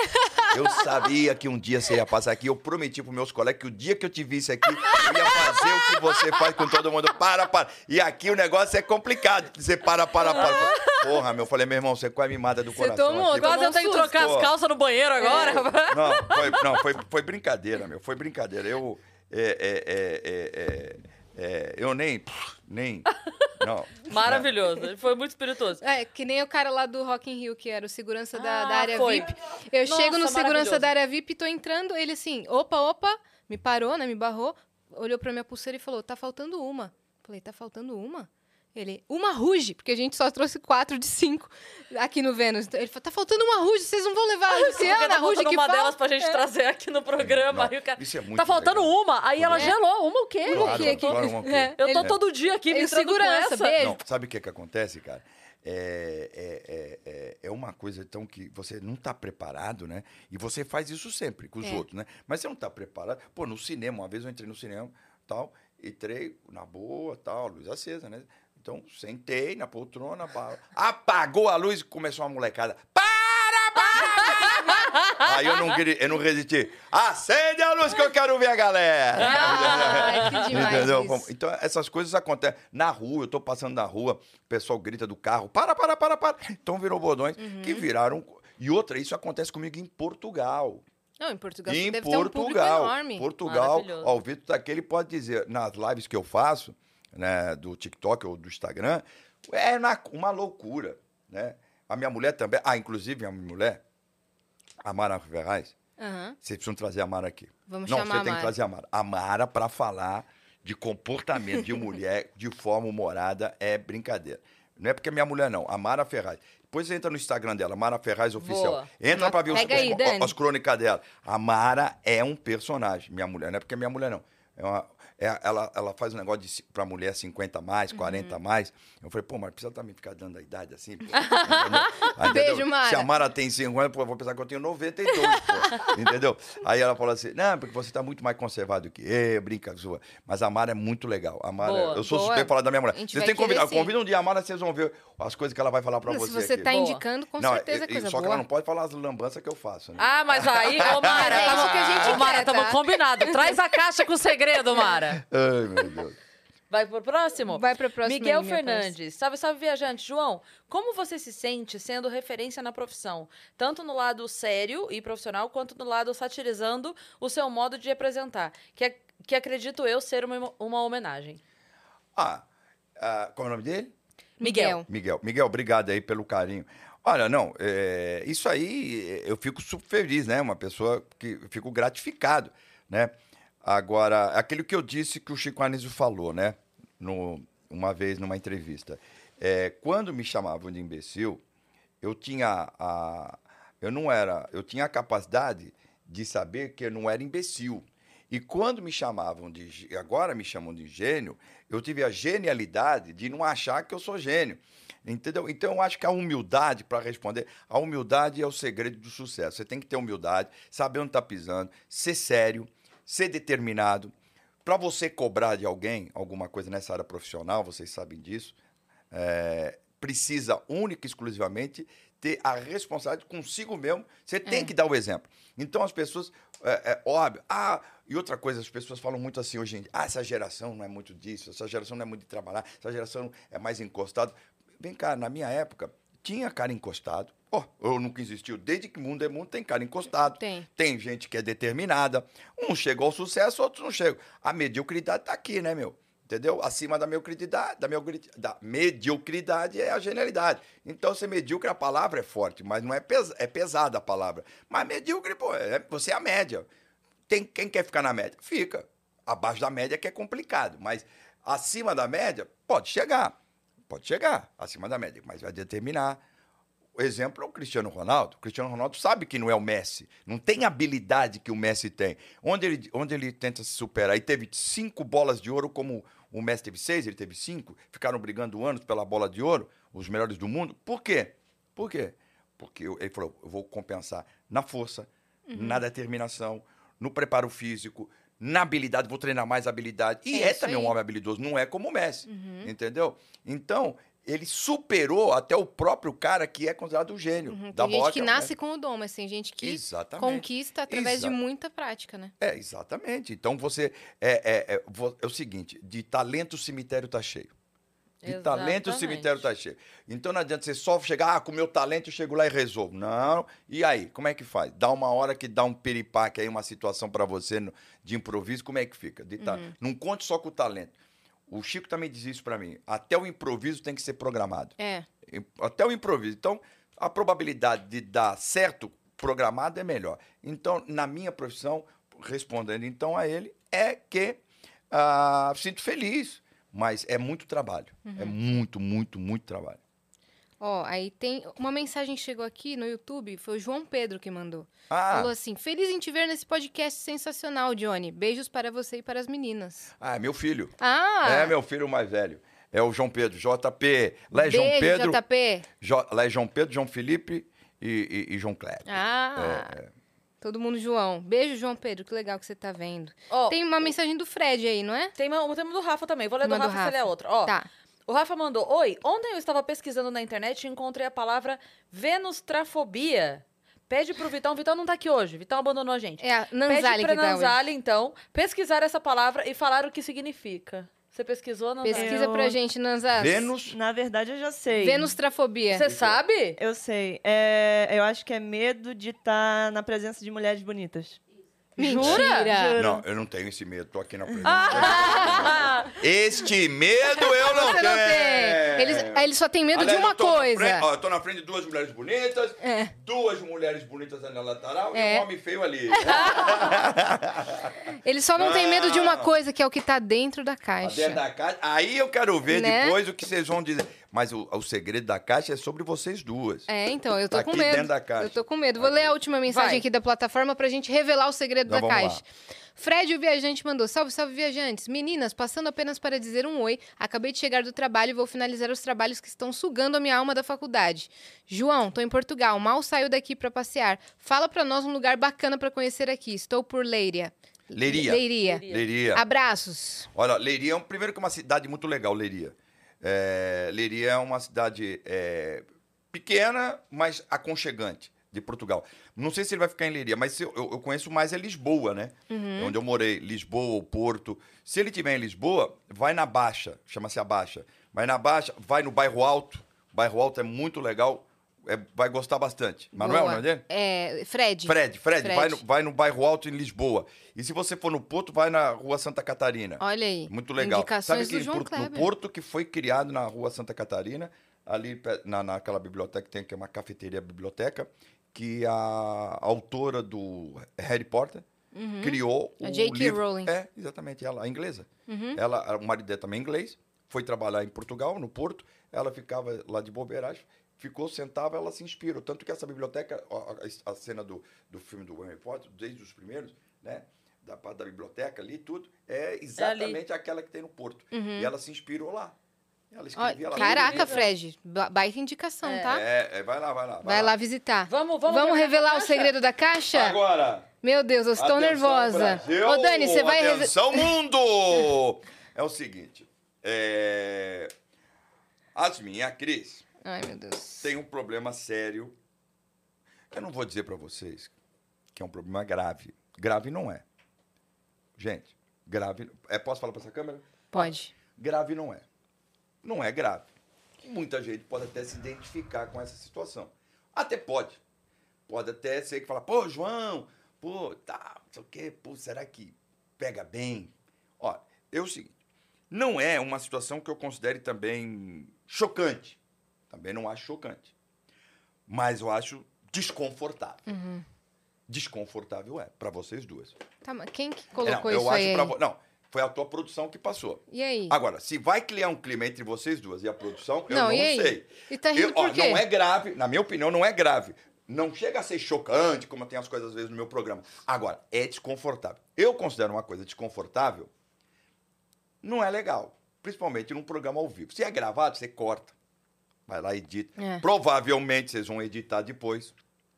eu sabia que um dia você ia passar aqui, eu prometi pros meus colegas que o dia que eu te visse aqui, eu ia fazer o que você faz com todo mundo. Para, para. E aqui o negócio é complicado. Você para, para, para. Porra, meu, eu falei, meu irmão, você é quase mimada do Você coração. tomou, aqui, Quase eu tenho que susto. trocar as calças no banheiro agora. não, foi, não foi, foi brincadeira, meu. Foi brincadeira. Eu. É, é, é, é, é, é, eu nem. Nem. Não. Maravilhoso. Ele foi muito espirituoso. É, que nem o cara lá do Rock in Rio, que era o segurança da, da Ah, área foi. VIP. Eu Nossa, chego no segurança da área VIP, tô entrando, ele assim, opa, opa, me parou, né, me barrou, olhou pra minha pulseira e falou, tá faltando uma. Falei, tá faltando uma? Ele, uma ruge, porque a gente só trouxe quatro de cinco aqui no Vênus. Então, Ele falou, tá faltando uma ruge, vocês não vão levar a Luciana, tá a ruge que uma falta? delas pra gente trazer aqui no programa. Não, Aí o cara, isso é muito tá faltando legal. uma. Aí ela É. gelou. Uma o quê? Uma o Claro, quê? Que- claro, uma o quê? É, Eu tô todo dia aqui me segurança, beijo. Não, sabe o que que acontece, cara? É, é, é, é, é uma coisa então que você não está preparado, né? E você faz isso sempre com os É. outros, né? Mas você não está preparado. Pô, no cinema, uma vez eu entrei no cinema, tal, entrei na boa, tal, luz acesa, né? Então, sentei na poltrona, apagou a luz e começou uma molecada. Para, para! Aí eu não, eu não resisti. Acende a luz que eu quero ver a galera! Ai, que demais Entendeu? isso. Então, essas coisas acontecem. Na rua, eu tô passando na rua, o pessoal grita do carro, para, para, para, para. Então virou bordões Uhum. que viraram. E outra, isso acontece comigo em Portugal. Não, em Portugal em deve ter um público Portugal. enorme. Portugal. Ó, o Vitor daqui, ele pode dizer, nas lives que eu faço, né, do TikTok ou do Instagram, é uma loucura, né? A minha mulher também. Ah, inclusive, a minha mulher, a Mara Ferraz, Aham. vocês precisam trazer a Mara aqui. Vamos Não, você tem que trazer a Mara. A Mara, para falar de comportamento de mulher de forma humorada, é brincadeira. Não é porque é minha mulher, não. A Mara Ferraz. Depois você entra no Instagram dela, Mara Ferraz Oficial. Boa. Entra pra ver os, aí, os- as crônicas dela. A Mara é um personagem. Minha mulher, não é porque é minha mulher, não. É uma- ela, ela faz um negócio de, ci- pra mulher 50 a mais, Uhum. 40 a mais. Eu falei, pô, mas precisa também ficar dando a idade assim? Aí, Beijo? Mara. Se a Mara tem 50, pô, eu vou pensar que eu tenho 92, pô. Entendeu? Aí ela falou assim: não, porque você tá muito mais conservado que eu, brinca, zoa. Mas a Mara é muito legal. A Mara, Boa, eu sou boa. suspeito falar da minha mulher. Vocês têm que convidar. Convida um dia a Mara, vocês vão ver as coisas que ela vai falar pra Não, você. se você aqui. tá Boa. indicando, com Não, certeza é coisa Só que ela não pode falar as lambanças que eu faço, né? Ah, mas aí, ô Mara, É isso que a gente ô, Mara, tamo tá? combinado. Traz a caixa com segredo, Mara. Ai, meu Deus. Vai pro próximo? Vai pro próximo Miguel aí, Fernandes. Salve, salve, viajante. João, como você se sente sendo referência na profissão? Tanto no lado sério e profissional, quanto no lado satirizando o seu modo de representar. Que, ac- que acredito eu ser uma, uma homenagem. Ah, ah, qual é o nome dele? Miguel. Miguel. Miguel, obrigado aí pelo carinho. Olha, não, é, isso aí eu fico super feliz, né? Uma pessoa que eu fico gratificado, né? Agora, aquilo que eu disse que o Chico Anísio falou, né? No, uma vez numa entrevista. É, quando me chamavam de imbecil, eu tinha a. Eu não era. Eu tinha a capacidade de saber que eu não era imbecil. E quando me chamavam de. Agora me chamam de gênio, eu tive a genialidade de não achar que eu sou gênio. Entendeu? Então eu acho que a humildade, para responder, a humildade é o segredo do sucesso. Você tem que ter humildade, saber onde está pisando, ser sério, ser determinado. Para você cobrar de alguém alguma coisa nessa área profissional, vocês sabem disso, é, precisa única e exclusivamente ter a responsabilidade consigo mesmo. Você tem É. que dar o exemplo. Então as pessoas, é, é óbvio, ah, e outra coisa, as pessoas falam muito assim hoje em dia, ah, essa geração não é muito disso, essa geração não é muito de trabalhar, essa geração é mais encostado. Vem cá, na minha época, tinha cara encostado. Ó, eu nunca existiu. Desde que mundo é mundo, tem cara encostado. Tem. Tem gente que é determinada. Um chegou ao sucesso, outros não chegam. A mediocridade tá aqui, né, meu? Entendeu? Acima da mediocridade, da, mediocri- da mediocridade é a genialidade. Então, ser medíocre, a palavra é forte, mas não é, pes é pesada a palavra. Mas medíocre, pô, é- você é a média. Tem, quem quer ficar na média? Fica. Abaixo da média que é complicado, mas acima da média, pode chegar. Pode chegar acima da média, mas vai determinar o exemplo é o Cristiano Ronaldo. O Cristiano Ronaldo sabe que não é o Messi. Não tem a habilidade que o Messi tem. Onde ele, onde ele tenta se superar. E teve cinco bolas de ouro, como o Messi teve seis, ele teve cinco. Ficaram brigando anos pela bola de ouro, os melhores do mundo. Por quê? Por quê? Porque ele falou: eu vou compensar na força, na determinação, no preparo físico, na habilidade, vou treinar mais habilidade. E É é, também um aí. Uhum. homem habilidoso, não é como o Messi. Entendeu? Então, ele superou até o próprio cara que é considerado o gênio Uhum, da Tem gente que é nasce Messi. com o dom, mas tem gente que Exatamente. conquista através de Exa- muita prática, né? É, exatamente. Então você. É, é, é, é o seguinte: de talento o cemitério tá cheio. De talento o cemitério tá cheio. Então não adianta você só chegar, ah, com o meu talento eu chego lá e resolvo. Não. E aí, como é que faz? Dá uma hora que dá um piripaque aí, uma situação para você de improviso, como é que fica? Ta- Uhum. Não conte só com o talento. O Chico também diz isso para mim. Até o improviso tem que ser programado. É. Até o improviso. Então, a probabilidade de dar certo programado é melhor. Então, na minha profissão, respondendo então a ele, é que ah, sinto feliz, mas é muito trabalho. É muito, muito, muito trabalho. Ó, aí tem uma mensagem que chegou aqui no YouTube, foi o João Pedro que mandou. Ah, Falou assim: Feliz em te ver nesse podcast sensacional, Johnny. Beijos para você e para as meninas. ah, é meu filho. Ah! É meu filho mais velho. É o João Pedro, JP. Lá é João Pedro. JP. Jo- lá é João Pedro, João Felipe e, e- e João Kleber. Ah! É, Todo mundo João. Beijo, João Pedro. Que legal que você tá vendo. Ó, Tem uma mensagem do Fred aí, não é? Tem uma, tem uma do Rafa também. Vou ler do Uma do Rafa, se ele é Rafa. outra. Ó, Tá. O Rafa mandou: Oi, ontem eu estava pesquisando na internet e encontrei a palavra venustrafobia. Pede pro Vitão, Vitão não tá aqui hoje, Vitão abandonou a gente. É a Pede Nanzali pra que tá. Nanzali, então, pesquisar essa palavra e falar o que significa. Você pesquisou, Nanzali? Pesquisa Eu- pra gente, Nanzali. Vênus. Na verdade, eu já sei. Venustrafobia. Você sabe? Eu sei. É, eu acho que é medo de estar na presença de mulheres bonitas. Mentira! Juro. Não, eu não tenho esse medo, tô aqui na frente. Ah! Este medo eu não Você tenho. não tem. Eles, eles só têm medo Aliás, de uma coisa. frente- ó, eu tô na frente de duas mulheres bonitas, É. duas mulheres bonitas ali na lateral É. e um homem feio ali. Eles só não têm medo de uma Ah. coisa, que é o que tá dentro da A caixa. dentro da caixa. Aí eu quero ver Né? depois o que vocês vão dizer. Mas o, o segredo da caixa é sobre vocês duas. É, então, eu tô Tá com aqui medo. dentro da caixa. Eu tô com medo. Vou Aqui. ler a última mensagem Vai. aqui da plataforma pra gente revelar o segredo Então da vamos caixa. Fred, o viajante, mandou: Salve, salve, viajantes. Meninas, passando apenas para dizer um oi. Acabei de chegar do trabalho e vou finalizar os trabalhos que estão sugando a minha alma da faculdade. João, tô em Portugal, mal saio daqui pra passear. Fala pra nós um lugar bacana pra conhecer aqui. Estou por Leiria. Leiria. Leiria. Leiria. Abraços. Olha, Leiria é um, primeiro que é uma cidade muito legal, Leiria. É, Leiria é uma cidade é, pequena, mas aconchegante de Portugal. Não sei se ele vai ficar em Leiria, mas eu, eu- conheço mais é Lisboa, né? Uhum. É Onde eu morei, Lisboa ou Porto. Se ele estiver em Lisboa, vai na Baixa, chama-se a Baixa. Vai na Baixa, vai no Bairro Alto. Bairro Alto é muito legal, é, vai gostar bastante. Manuel, Boa. não é dele? É, Fred. Fred, Fred, Fred. Vai, no, vai no Bairro Alto em Lisboa. E se você for no Porto, vai na Rua Santa Catarina. Olha aí. Muito legal. Indicações Sabe que João Porto- no. Porto que foi criado na Rua Santa Catarina, ali na, naquela biblioteca que tem que é uma cafeteria biblioteca, que a autora do Harry Potter criou Uhum. A o J.K. livro. Rowling. É, exatamente, ela, a inglesa. Uhum. Ela, o marido dela também é inglês, foi trabalhar em Portugal, no Porto, ela ficava lá de bobeiragem, ficou, sentava, ela se inspirou. Tanto que essa biblioteca, ó, a, a cena do, do filme do Harry Potter, desde os primeiros, né? Da parte da biblioteca ali, tudo, é exatamente aquela que tem no Porto. Uhum. E ela se inspirou lá. Ela Ó, escrevia lá. caraca, tudo. Fred. ba- Baita indicação, É. tá? É, é, vai lá, vai lá. Vai lá visitar. Vamos, vamos, Vamos revelar o caixa? segredo da caixa? Agora! Meu Deus, eu estou Atenção, nervosa. Brasil! Ô, Dani, você vai. Atenção, mundo! é o seguinte. É... Asmin a Cris Ai, meu Deus. têm um problema sério. Eu não vou dizer pra vocês que é um problema grave. Grave não é. Gente, grave. É, posso falar pra essa câmera? Pode. Grave não é. Não é grave. Muita gente pode até se identificar com essa situação. Até pode. Pode até ser que fala, pô, João, pô, tá, não sei o quê, pô, será que pega bem? Olha, é o seguinte, não é uma situação que eu considere também chocante. Também não acho chocante. Mas eu acho desconfortável. Uhum. Desconfortável é, para vocês duas. Tá, mas quem que colocou não, eu isso acho aí? pra Não, Foi a tua produção que passou. E aí? Agora, se vai criar um clima entre vocês duas e a produção, eu não e aí? sei. E tá rindo Eu- ó, não é grave, na minha opinião, não é grave. Não chega a ser chocante, como tem as coisas às vezes no meu programa. Agora, é desconfortável. Eu considero uma coisa desconfortável, não é legal. Principalmente num programa ao vivo. Se é gravado, você corta. Vai lá e edita. É. Provavelmente vocês vão editar depois.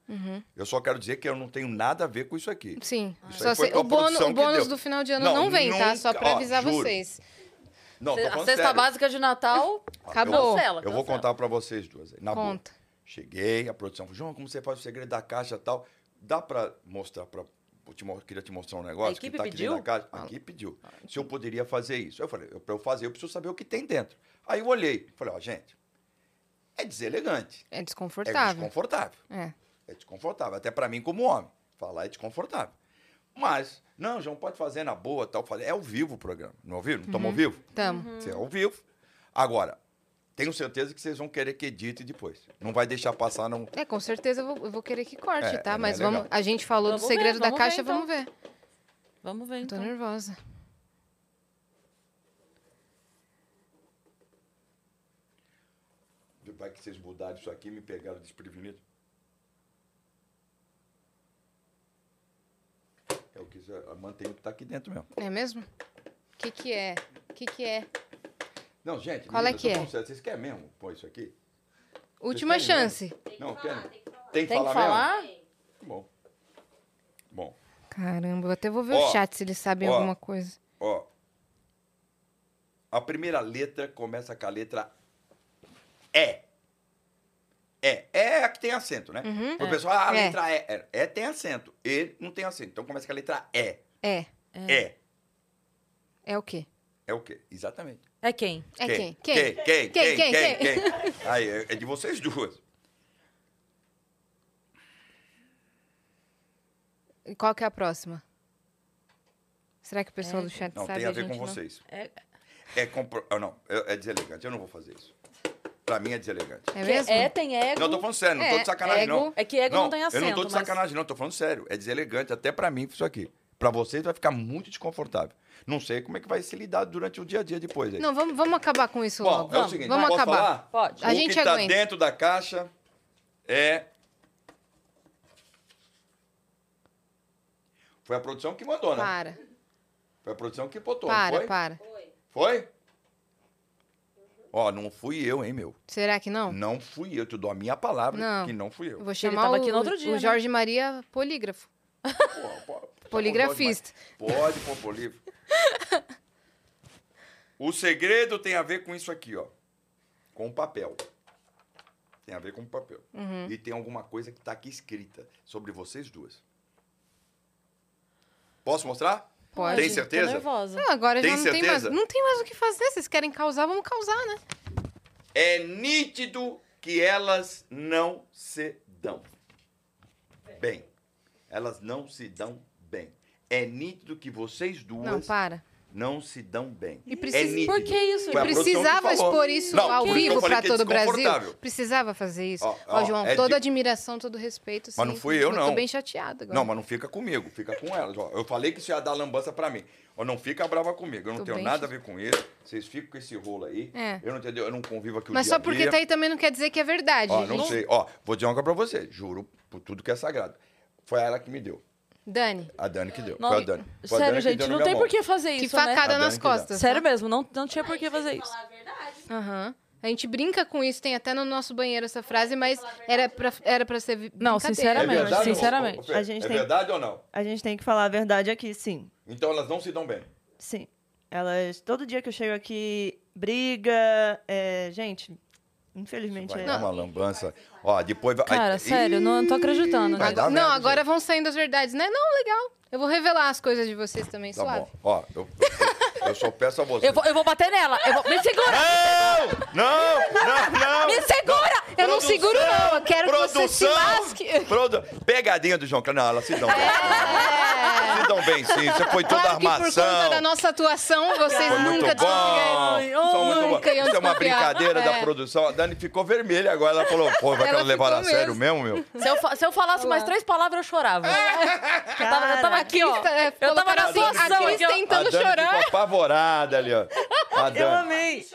Uhum. Eu só quero dizer que eu não tenho nada a ver com isso aqui. Sim. Isso Só o bônus, o bônus do final de ano Não, não, vem, tá? nunca- Só pra ó, avisar juro. vocês. Não, tô A cesta sério. básica de Natal Acabou. cancela. Eu vou contar pra vocês duas. aí, Na boa. Conta. Cheguei, a produção falou, João, como você faz o segredo da caixa e tal? Dá pra mostrar. Eu te mo- queria te mostrar um negócio A equipe que tá aqui pediu? dentro da caixa. Aqui pediu. Se eu poderia fazer isso. Eu falei, eu- pra eu fazer, eu preciso saber o que tem dentro. Aí eu olhei, falei, ó, gente, é deselegante. É É desconfortável. desconfortável. É. É desconfortável. Até pra mim, como homem. Falar é desconfortável. Mas, não, João, pode fazer na boa tal. Falei, é ao vivo o programa. Não ouviram? Estamos ao vivo? Tamo. Você é ao vivo. Agora, tenho certeza que vocês vão querer que edite depois. Não vai deixar passar, não. É, com certeza eu vou, eu vou querer que corte, É, tá? é, Mas é vamos. A gente falou do Vamos ver, segredo da vamos ver, caixa, então. vamos ver. Vamos ver Tô então. nervosa. Vai que vocês mudaram isso aqui e me pegaram desprevenido. É o que você- mantém o que tá aqui dentro mesmo. É mesmo? O que que é? O que que é? Não, gente, Qual é meninas, que eu tô é? sério, Vocês querem mesmo pôr isso aqui? Última querem mesmo? chance. Não, querem? Tem que Tem que falar, falar? mesmo? Bom. Bom, Caramba, eu até vou ver Ó, o chat se eles sabem ó. alguma coisa. ó. A primeira letra começa com a letra E. É, é a que tem acento, né? Uhum. O é. pessoal, ah, a é. letra E. É, é, tem acento. E não tem acento. Então começa com a letra E. É. é. É. É o quê? É o quê? Exatamente. É quem? É quem? Quem? Quem? Quem? Quem? Quem? quem, quem, quem? Aí, é, é de vocês duas. E qual que é a próxima? Será que o pessoal do chat não, sabe? Não, tem a ver com não? vocês. É, é compro... Ah, não, é deselegante. Eu não vou fazer isso. Pra mim é deselegante. É mesmo? é, tem ego. Não, eu tô falando sério, não tô É, de sacanagem, ego. não. É que ego não, tem acento. eu não tô de mas- sacanagem, não. Tô falando sério. É deselegante até pra mim isso aqui. Pra vocês vai ficar muito desconfortável. Não sei como é que vai ser lidado durante o dia a dia depois. Aí. Não, vamos, vamos acabar com isso Bom, logo. é o seguinte, vamos acabar. falar? Pode. A o gente que tá aguenta. dentro da caixa é... Foi a produção que mandou, né? Para, Foi a produção que botou, não para, foi? para. Foi? Ó, não fui eu, hein, meu. Será que não? Não fui eu. Te dou a minha palavra Não. que não fui eu. Eu vou ele chamar tava o, aqui no outro dia, o né? Jorge Maria polígrafo. Pô, pô, pô, Poligrafista. Pode pôr polígrafo. O segredo tem a ver com isso aqui, ó. Com o papel. Tem a ver com o papel. Uhum. E tem alguma coisa que tá aqui escrita sobre vocês duas. Posso mostrar? Pode. Tem Tô certeza? nervosa. Ah, agora Tem já não tem mais. certeza? Não tem mais o que fazer. Vocês querem causar, vamos causar, né? É nítido que elas não se dão bem. Elas não se dão bem. É nítido que vocês duas Não, para. Não se dão bem. E precisa- é. Por que isso? Foi Precisava expor isso Não, ao vivo que é todo o Brasil? Precisava fazer isso. Ó, Ó, ó, João, é toda de- admiração, todo respeito. Mas não sim. fui eu, não. bem chateada agora. Não, mas não fica comigo, fica com elas. Ó, eu falei que isso ia dar lambança pra mim. Ó, não fica brava comigo. Eu não Tô tenho nada a ver com isso. Vocês ficam com esse rolo aí. É. Eu não entendeu, eu não convivo aqui o Mas dia só a porque tá aí também não quer dizer que é verdade. Ó, não, Não- sei. Ó, vou dizer uma coisa pra você. Juro por tudo que é sagrado. Foi ela que me deu. Dani, A Dani que deu. Não, Foi a Dani. Foi a Sério, Dani que gente, deu na não tem por que fazer que isso, né? facada A nas Dani que costas. Sério mesmo, não, não tinha por que fazer isso. Aham. A gente brinca com isso, tem até no nosso banheiro essa frase, mas era pra, era pra ser vi- Não, brincadeira. É sinceramente, sinceramente. Fê? A gente é tem- verdade ou não? A gente tem que falar a verdade aqui, sim. Então elas não se dão bem. Sim. Elas, todo dia que eu chego aqui, briga. é, gente, infelizmente Vai é. dar uma lambança. Ó, depois vai. Cara, Ih, sério, não tô acreditando. vai né? dar Não, agora gente. vão saindo as verdades, né? Não, legal. Eu vou revelar as coisas de vocês também, Tá suave. bom. Ó, eu, eu, só peço a você. Eu vou, eu vou bater nela. Eu vou... Me segura! Não! Não! Não! Não! Me segura! Eu não seguro, não. Eu quero que você se Produção! lasque. Produ... Pegadinha do João. Não, elas se dão bem. É. se dão bem, sim. Você foi toda Claro que por armação. conta da nossa atuação, vocês Foi nunca desconfiaram. São muito Isso é uma brincadeira da É. produção. A Dani ficou vermelha agora. Ela falou, pô, vai Ela levar a sério mesmo, meu? Se eu, fa- se eu falasse mais três palavras, eu chorava. Eu tava, eu tava aqui, ó. É, Eu tava na assim, situação aqui, tentando a Dani chorar. Apavorada ali, ó. A Eu Dani. amei.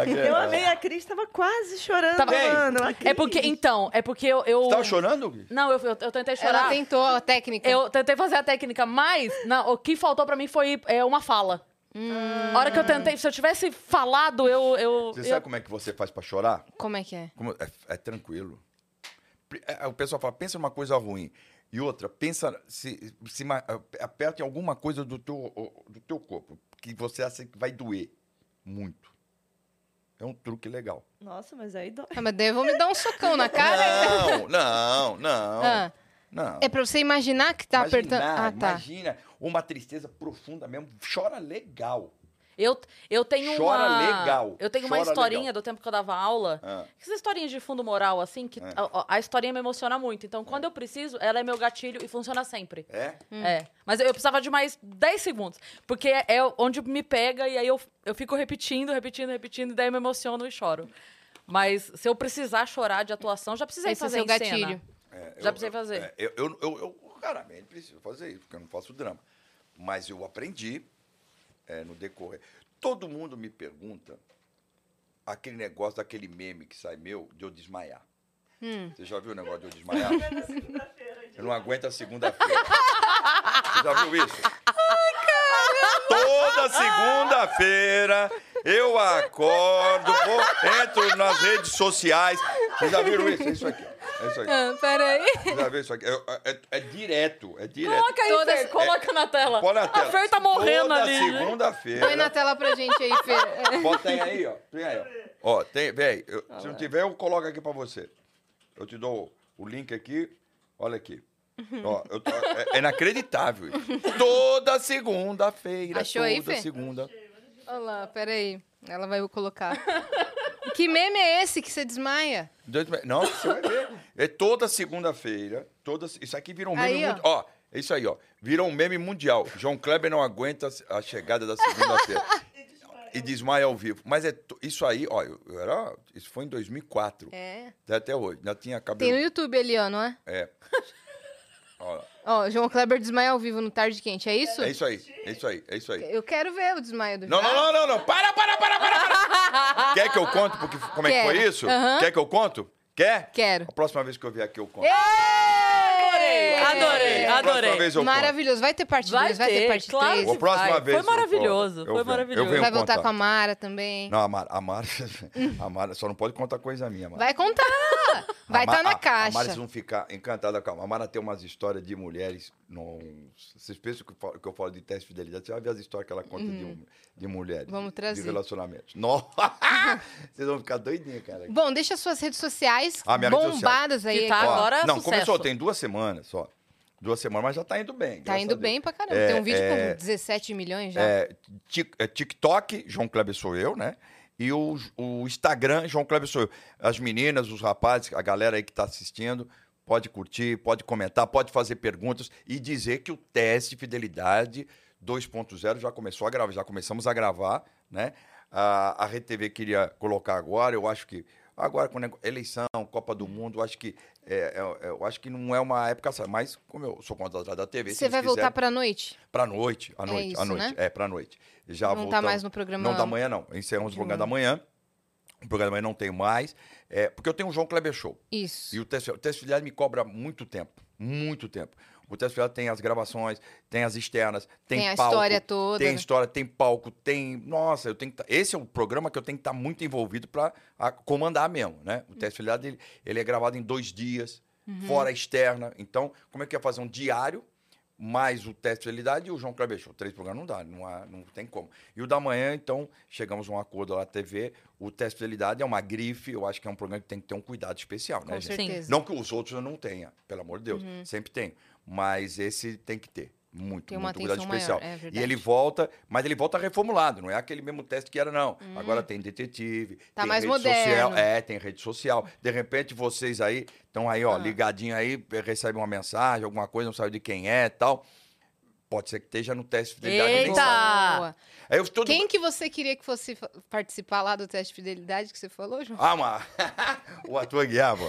Aqui, Eu amei. A Cris tava quase chorando, Tava- mano. A É porque, então, é porque eu. eu... Você tava chorando? Gui? Não, eu, eu, eu tentei chorar. Ela tentou a técnica. Eu tentei fazer a técnica, mas não, o que faltou pra mim foi é, uma fala. A hora que eu tentei, se eu tivesse falado, eu. eu, Você eu- sabe como é que você faz pra chorar? Como é que é? Como- é, é tranquilo. Pri- é, O pessoal fala, pensa numa coisa ruim. E outra, pensa, se, se aperta em alguma coisa do teu, do teu corpo, que você acha que vai doer muito. É um truque legal. Nossa, mas aí dói. Ah, mas daí eu vou me dar um socão na cara. Não, não, não. Ah, Não. é pra você imaginar que tá Imaginar, apertando. Ah, tá. Imagina uma tristeza profunda mesmo. Chora legal. Eu, eu tenho Chora uma. legal, Eu tenho uma chora historinha legal. do tempo que eu dava aula. Ah. Essas historinhas de fundo moral, assim, que É. a, a historinha me emociona muito. Então, quando eu preciso, ela é meu gatilho e funciona sempre. É? É. Mas eu precisava de mais 10 segundos. Porque é é onde me pega e aí eu, eu fico repetindo, repetindo, repetindo, e daí eu me emociono e choro. Mas se eu precisar chorar de atuação, já precisei Esse é fazer seu em gatilho. cena. É, Já eu- precisei fazer. é, eu, eu, eu, eu raramente preciso fazer isso, porque eu não faço drama. Mas eu aprendi é, no decorrer. Todo mundo me pergunta aquele negócio daquele meme que sai meu de eu desmaiar. Hum. Você já viu o negócio de eu desmaiar? Eu não aguento a segunda-feira. Você já viu isso? Toda segunda-feira eu acordo, vou, entro nas redes sociais. Vocês já viram isso? É isso aqui. ó. É isso aqui. Ah, peraí. Já viu isso aqui? É, é- é direto, é direto. Coloca aí, Todas- Fer, coloca na tela. Põe na tela. A Fer tá morrendo Toda ali. né? segunda-feira. Põe na tela pra gente aí, Fer. Bota aí, aí, ó. Tem aí, ó. Ó, tem, véi, eu- se não tiver, eu coloco aqui pra você. Eu te dou o link aqui. Olha aqui. Ó, eu tô- é, é inacreditável. isso. Toda segunda-feira. Achou toda aí, Fê? segunda. Olha lá, peraí. Ela vai colocar. Que meme é esse que você desmaia? Dois Não, você vai ver. É toda segunda-feira. Toda... Isso aqui virou um meme Aí, ó. mundial. Ó, é isso aí, ó. Virou um meme mundial. João Kleber não aguenta a chegada da segunda-feira. e desmaia ao vivo. Mas é to- isso aí, ó, eu, eu era, isso foi em 2004. É. Até hoje. Ainda tinha Tem cabelo. no YouTube ali, ó, não é? É. Ó, Ó, João Kleber desmaia ao vivo no Tarde Quente, é isso? é isso aí, é isso aí, é isso aí. Eu quero ver o desmaio do Não, não, não, não, não. Para, para, para, para, para. Quer que eu conte porque, como é que foi Quero. isso? Aham. Quer que eu conto? Quer? Quero. A próxima vez que eu vier aqui eu conto. Adorei, adorei, A próxima adorei. vez eu conto. Maravilhoso. Vai ter parte 2, Vai vai, ter ter, parte claro 3. A próxima vai. vez Foi eu maravilhoso, foi Eu venho, maravilhoso. Eu venho Vai voltar contar. com a Mara também. Não, a Mara, a Mara, a Mara só não pode contar coisa minha, Mara. Vai contar! Vai estar na a- A caixa. Mara, vocês vão ficar encantadas com a A Mara tem umas histórias de mulheres. No... Vocês pensam que eu, falo, que eu falo de teste de fidelidade? Você vai ver as histórias que ela conta de, um- de mulheres. Uhum. Vamos de- trazer. De relacionamentos. Nossa! Vocês vão ficar doidinhas, cara. Bom, deixa suas redes sociais Ah, minha rede social. bombadas aí. Que tá. Ó, agora Não, sucesso. começou, tem duas semanas só. Duas semanas, mas já tá indo bem. Tá indo bem pra caramba. É, Tem um vídeo é, com 17 milhões já. É, Tik- é TikTok, João Kleber sou eu, né? E o, o Instagram, João Kleber sou eu. As meninas, os rapazes, a galera aí que está assistindo, pode curtir, pode comentar, pode fazer perguntas e dizer que o teste de fidelidade 2.0 já começou a gravar, já começamos a gravar, né? A, a RTV queria colocar agora, eu acho que agora com eleição, Copa do Mundo, acho que é, é- é- eu acho que não é uma época, certa, mas como eu sou contratado da TV, Você vai voltar pra noite? Pra noite, à noite, isso, à noite. né? É, pra noite. Já Não tá voltamos- mais no programa Não da manhã, não. Encerramos o programa da manhã. O programa da manhã não tem mais. É, porque eu tenho o João Kleber Show. Isso. E o teste, o teste filiado me cobra muito tempo. Muito tempo. O teste filiado tem as gravações, tem as externas, tem, Tem a palco, história toda, Tem né? história, tem palco, tem. Nossa, eu tenho que tá- Esse é o programa que eu tenho que estar muito envolvido para comandar mesmo, né? O teste filiado ele, ele é gravado em dois dias, Uhum. fora a externa. Então, como é que ia fazer um diário? mais o teste de fidelidade e o João Kleber Show. Três programas não dá, não, há, não tem como. E o da manhã, então, chegamos a um acordo lá na TV. O teste de fidelidade é uma grife, eu acho que é um programa que tem que ter um cuidado especial, né, Com gente? certeza. Não que os outros eu não tenha, pelo amor de Deus, sempre tem. Mas esse tem que ter. Muito, Tem uma muito cuidado atenção maior, especial. é e ele volta, mas ele volta reformulado, não é aquele mesmo teste que era, não. Agora tem detetive, Hum. Tá tem mais rede moderno. social. É, tem rede social. De repente, vocês aí estão aí, ó, Ah. ligadinho aí, recebem uma mensagem, alguma coisa, não sabe de quem é e tal. Pode ser que esteja no teste de fidelidade. Eita! eu todo... Quem que você queria que fosse participar lá do teste de fidelidade que você falou, João? Ah, mas... o ator Guiar, pô.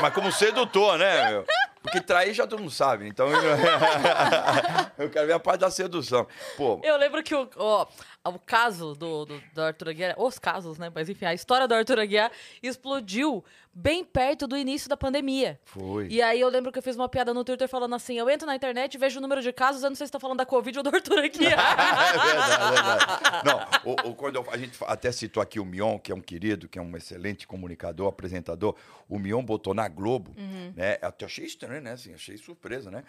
Mas como sedutor, né, meu? Porque trair já todo mundo sabe. Então eu, eu quero ver a parte da sedução. Pô, Eu lembro que o, ó, o caso do, do, do Arthur Aguiar, os casos, né? Mas enfim, a história do Arthur Aguiar explodiu bem perto do início da pandemia. foi. E aí eu lembro que eu fiz uma piada no Twitter falando assim: eu entro na internet vejo o número de casos, eu não sei se estão falando da Covid ou do Arthur é Aguiar. verdade, é verdade. Não, o, o- quando eu- a gente até citou aqui o Mion, que é um querido, que é um excelente comunicador, apresentador. O Mion botou na Globo, né? Eu até achei estranho, né? Assim, achei surpresa, né?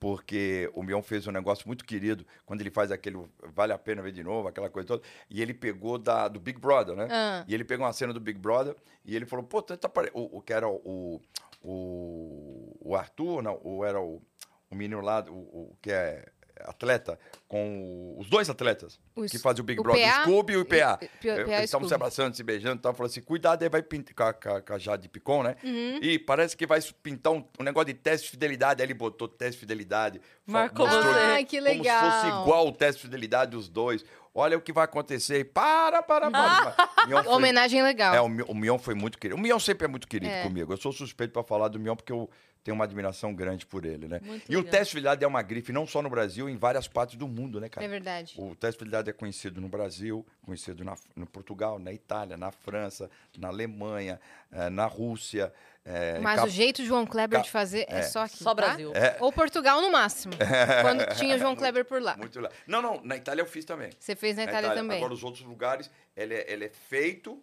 Porque o Mion fez um negócio muito querido quando ele faz aquele Vale a Pena Ver de Novo, aquela coisa toda. E ele pegou da, do Big Brother, né? Ah. E ele pegou uma cena do Big Brother e ele falou, pô, tenta pare... o, o que era o, o, o Arthur, não, ou era o, o menino lá, o, o que é atleta, com os dois atletas Os- que fazem o Big o Brother, PA o Scooby e o PA. e- P- PA e Eles estavam se abraçando, se beijando e tal. Falou assim, cuidado, aí vai pintar com a, Jade Picon, né? Uhum. E parece que vai pintar um, um negócio de teste de fidelidade. Aí ele botou teste de fidelidade. Marcou mostrou. Ai, que Como se legal. fosse igual o teste de fidelidade dos dois. Olha o que vai acontecer. Para, para, para. Mion foi- Homenagem legal. é, o, o Mion foi muito querido. O Mion sempre é muito querido É. comigo. Eu sou suspeito para falar do Mion porque eu tenho uma admiração grande por ele, né? Muito e o legal. teste de fidelidade é uma grife não só no Brasil, em várias partes do mundo, né, cara? É verdade. O teste de fidelidade é conhecido no Brasil, conhecido na, no Portugal, na Itália, na França, na Alemanha, eh, na Rússia. eh, em Mas Cap- o jeito João Kleber Ca- de fazer é, é. só aqui. Só tá? Brasil. É. Ou Portugal no máximo. quando tinha João Kleber por lá. Muito lá. Não, não, na Itália eu fiz também. Você fez na Itália, também. Agora, os outros lugares, ele é, ele é feito,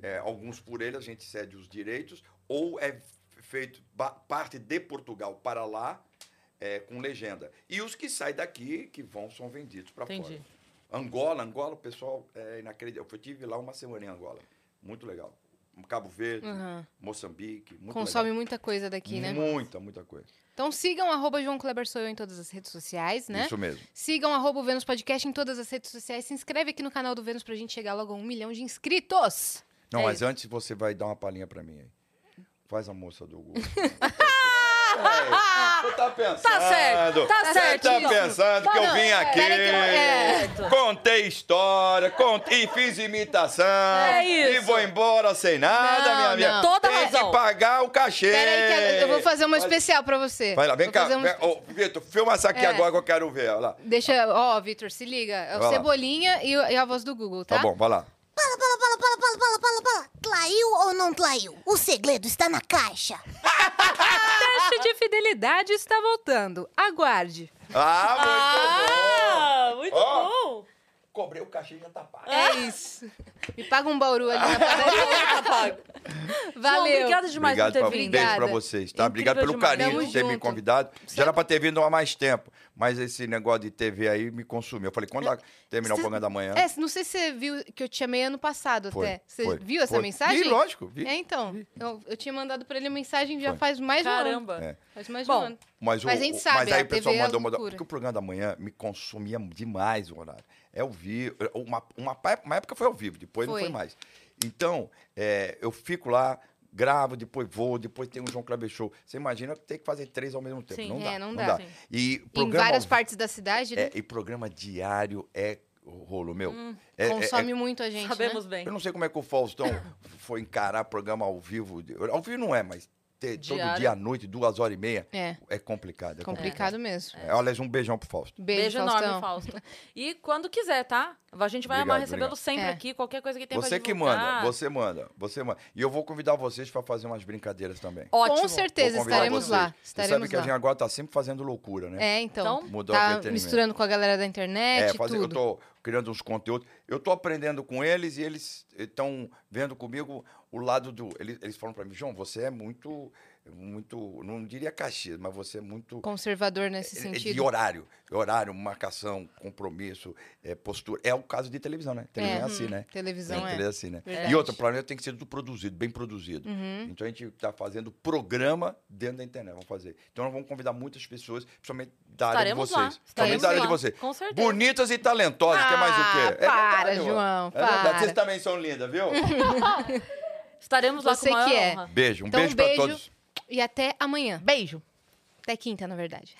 é, alguns por ele, a gente cede os direitos, ou é feito parte de Portugal para lá, é, com legenda. E os que saem daqui, que vão, são vendidos para fora. Angola, Angola, o pessoal é inacreditável. Eu tive lá uma semana em Angola. Muito legal. Cabo Verde, Uhum. Moçambique. Muito Consome legal. muita coisa daqui, né? Muita, muita coisa. Então sigam arroba João Kleber Sou Eu em todas as redes sociais, né? Isso mesmo. Sigam arroba o Vênus Podcast em todas as redes sociais. Se inscreve aqui no canal do Vênus pra gente chegar logo a um milhão de inscritos. Não, É mas isso. antes você vai dar uma palhinha pra mim aí. Faz a moça do Google. Você tá pensando. Tá certo, tá certo, tá pensando que eu Não, vim aqui. que eu- é. Contei história, contei, fiz imitação. É E isso. vou embora sem nada, Não, minha amiga. não. Toda Tem razão. que pagar o cachê. Peraí que eu vou fazer uma Vai- especial pra você. Vai lá, vem Vou cá. um- vem- Ô, Vitor, filma essa aqui É. agora que eu quero ver. Olha lá. Deixa, ó, Vitor, se liga. É o. Cebolinha e, e a voz do Google, tá? Tá bom, vai lá. Fala, fala, fala, fala, fala, fala, fala, fala. Traiu ou não traiu? O segredo está na caixa. Teste de fidelidade está voltando. Aguarde. Ah, muito bom. Ah, muito Ó. bom. Cobrei o cachê e já tá pago. É isso. Me paga um bauru ali na padaria. Tá pago. Valeu. João, obrigada demais Obrigado, por ter pra, vindo. beijo pra vocês, tá? Incrível Obrigado pelo demais. carinho Tamo de ter me junto. convidado. Já era pra ter vindo há mais tempo, mas esse negócio de TV aí me consumiu. Eu falei, quando a- terminar o programa da manhã. É, não sei se você viu que eu te chamei ano passado Foi, até. Você foi, viu essa foi. mensagem? Vi, lógico, vi. É, então. Eu, eu tinha mandado pra ele mensagem já Foi. faz mais de um ano. Caramba. É. Faz mais Bom, de um ano. Mas, o, Mas a gente sabe, mas aí o pessoal é mandou, mandou. Porque o programa da manhã me consumia demais o horário. É ao vivo. Uma, uma, pa- uma época foi ao vivo, depois não Foi. foi mais. Então, é, eu fico lá, gravo, depois vou, depois tem um João Kleber Show. Você imagina ter que fazer três ao mesmo tempo. Sim. não É, dá. não não dá. dá. Sim. E Em programa várias ao partes da cidade, né? É, e programa diário é rolo, meu. É- é- Consome é- muito a gente, Sabemos né? bem. eu não sei como é que o Faustão foi encarar programa ao vivo. Ao vivo não é, mas ter todo Diário. dia à noite, duas horas e meia, É, é complicado. É complicado mesmo. É, aliás, um beijão pro Fausto. Beijo, Beijo enorme, Fausto. E quando quiser, tá? A gente vai amar Obrigado, recebê-lo obrigado. sempre É. aqui, qualquer coisa que tenha Você pra que manda, você manda, você manda. E eu vou convidar vocês para fazer umas brincadeiras também. Ótimo. Com certeza, estaremos vocês. lá. Você sabe Estaremos que a lá. gente agora tá sempre fazendo loucura, né? É, então. Então, Mudou tá misturando com a galera da internet, É, fazer, eu tudo. tô criando uns conteúdos. Eu tô aprendendo com eles e eles estão vendo comigo o lado do. Eles, eles falam para mim, João, você é muito, muito, não diria Caxias, mas você é muito Conservador nesse é- é sentido. de horário, horário, marcação, compromisso, é, postura. É o caso de televisão, né? Televisão é, É, assim, né? Televisão é. televisão assim, né? Verdade. E outra, o planeta tem que ser tudo produzido, bem produzido. Uhum. Então a gente está fazendo programa dentro da internet, vamos fazer. Então nós vamos convidar muitas pessoas, principalmente da área de Estaremos vocês. lá. Principalmente da área lá, de vocês. com certeza. Bonitas e talentosas, que é mais o quê? Ah, para, verdade. João, É verdade, para. vocês também são lindas, viu? Estaremos lá Você com a maior que é. honra. Beijo, um Então, beijo, beijo. para todos. E até amanhã. Beijo. Até quinta, na verdade.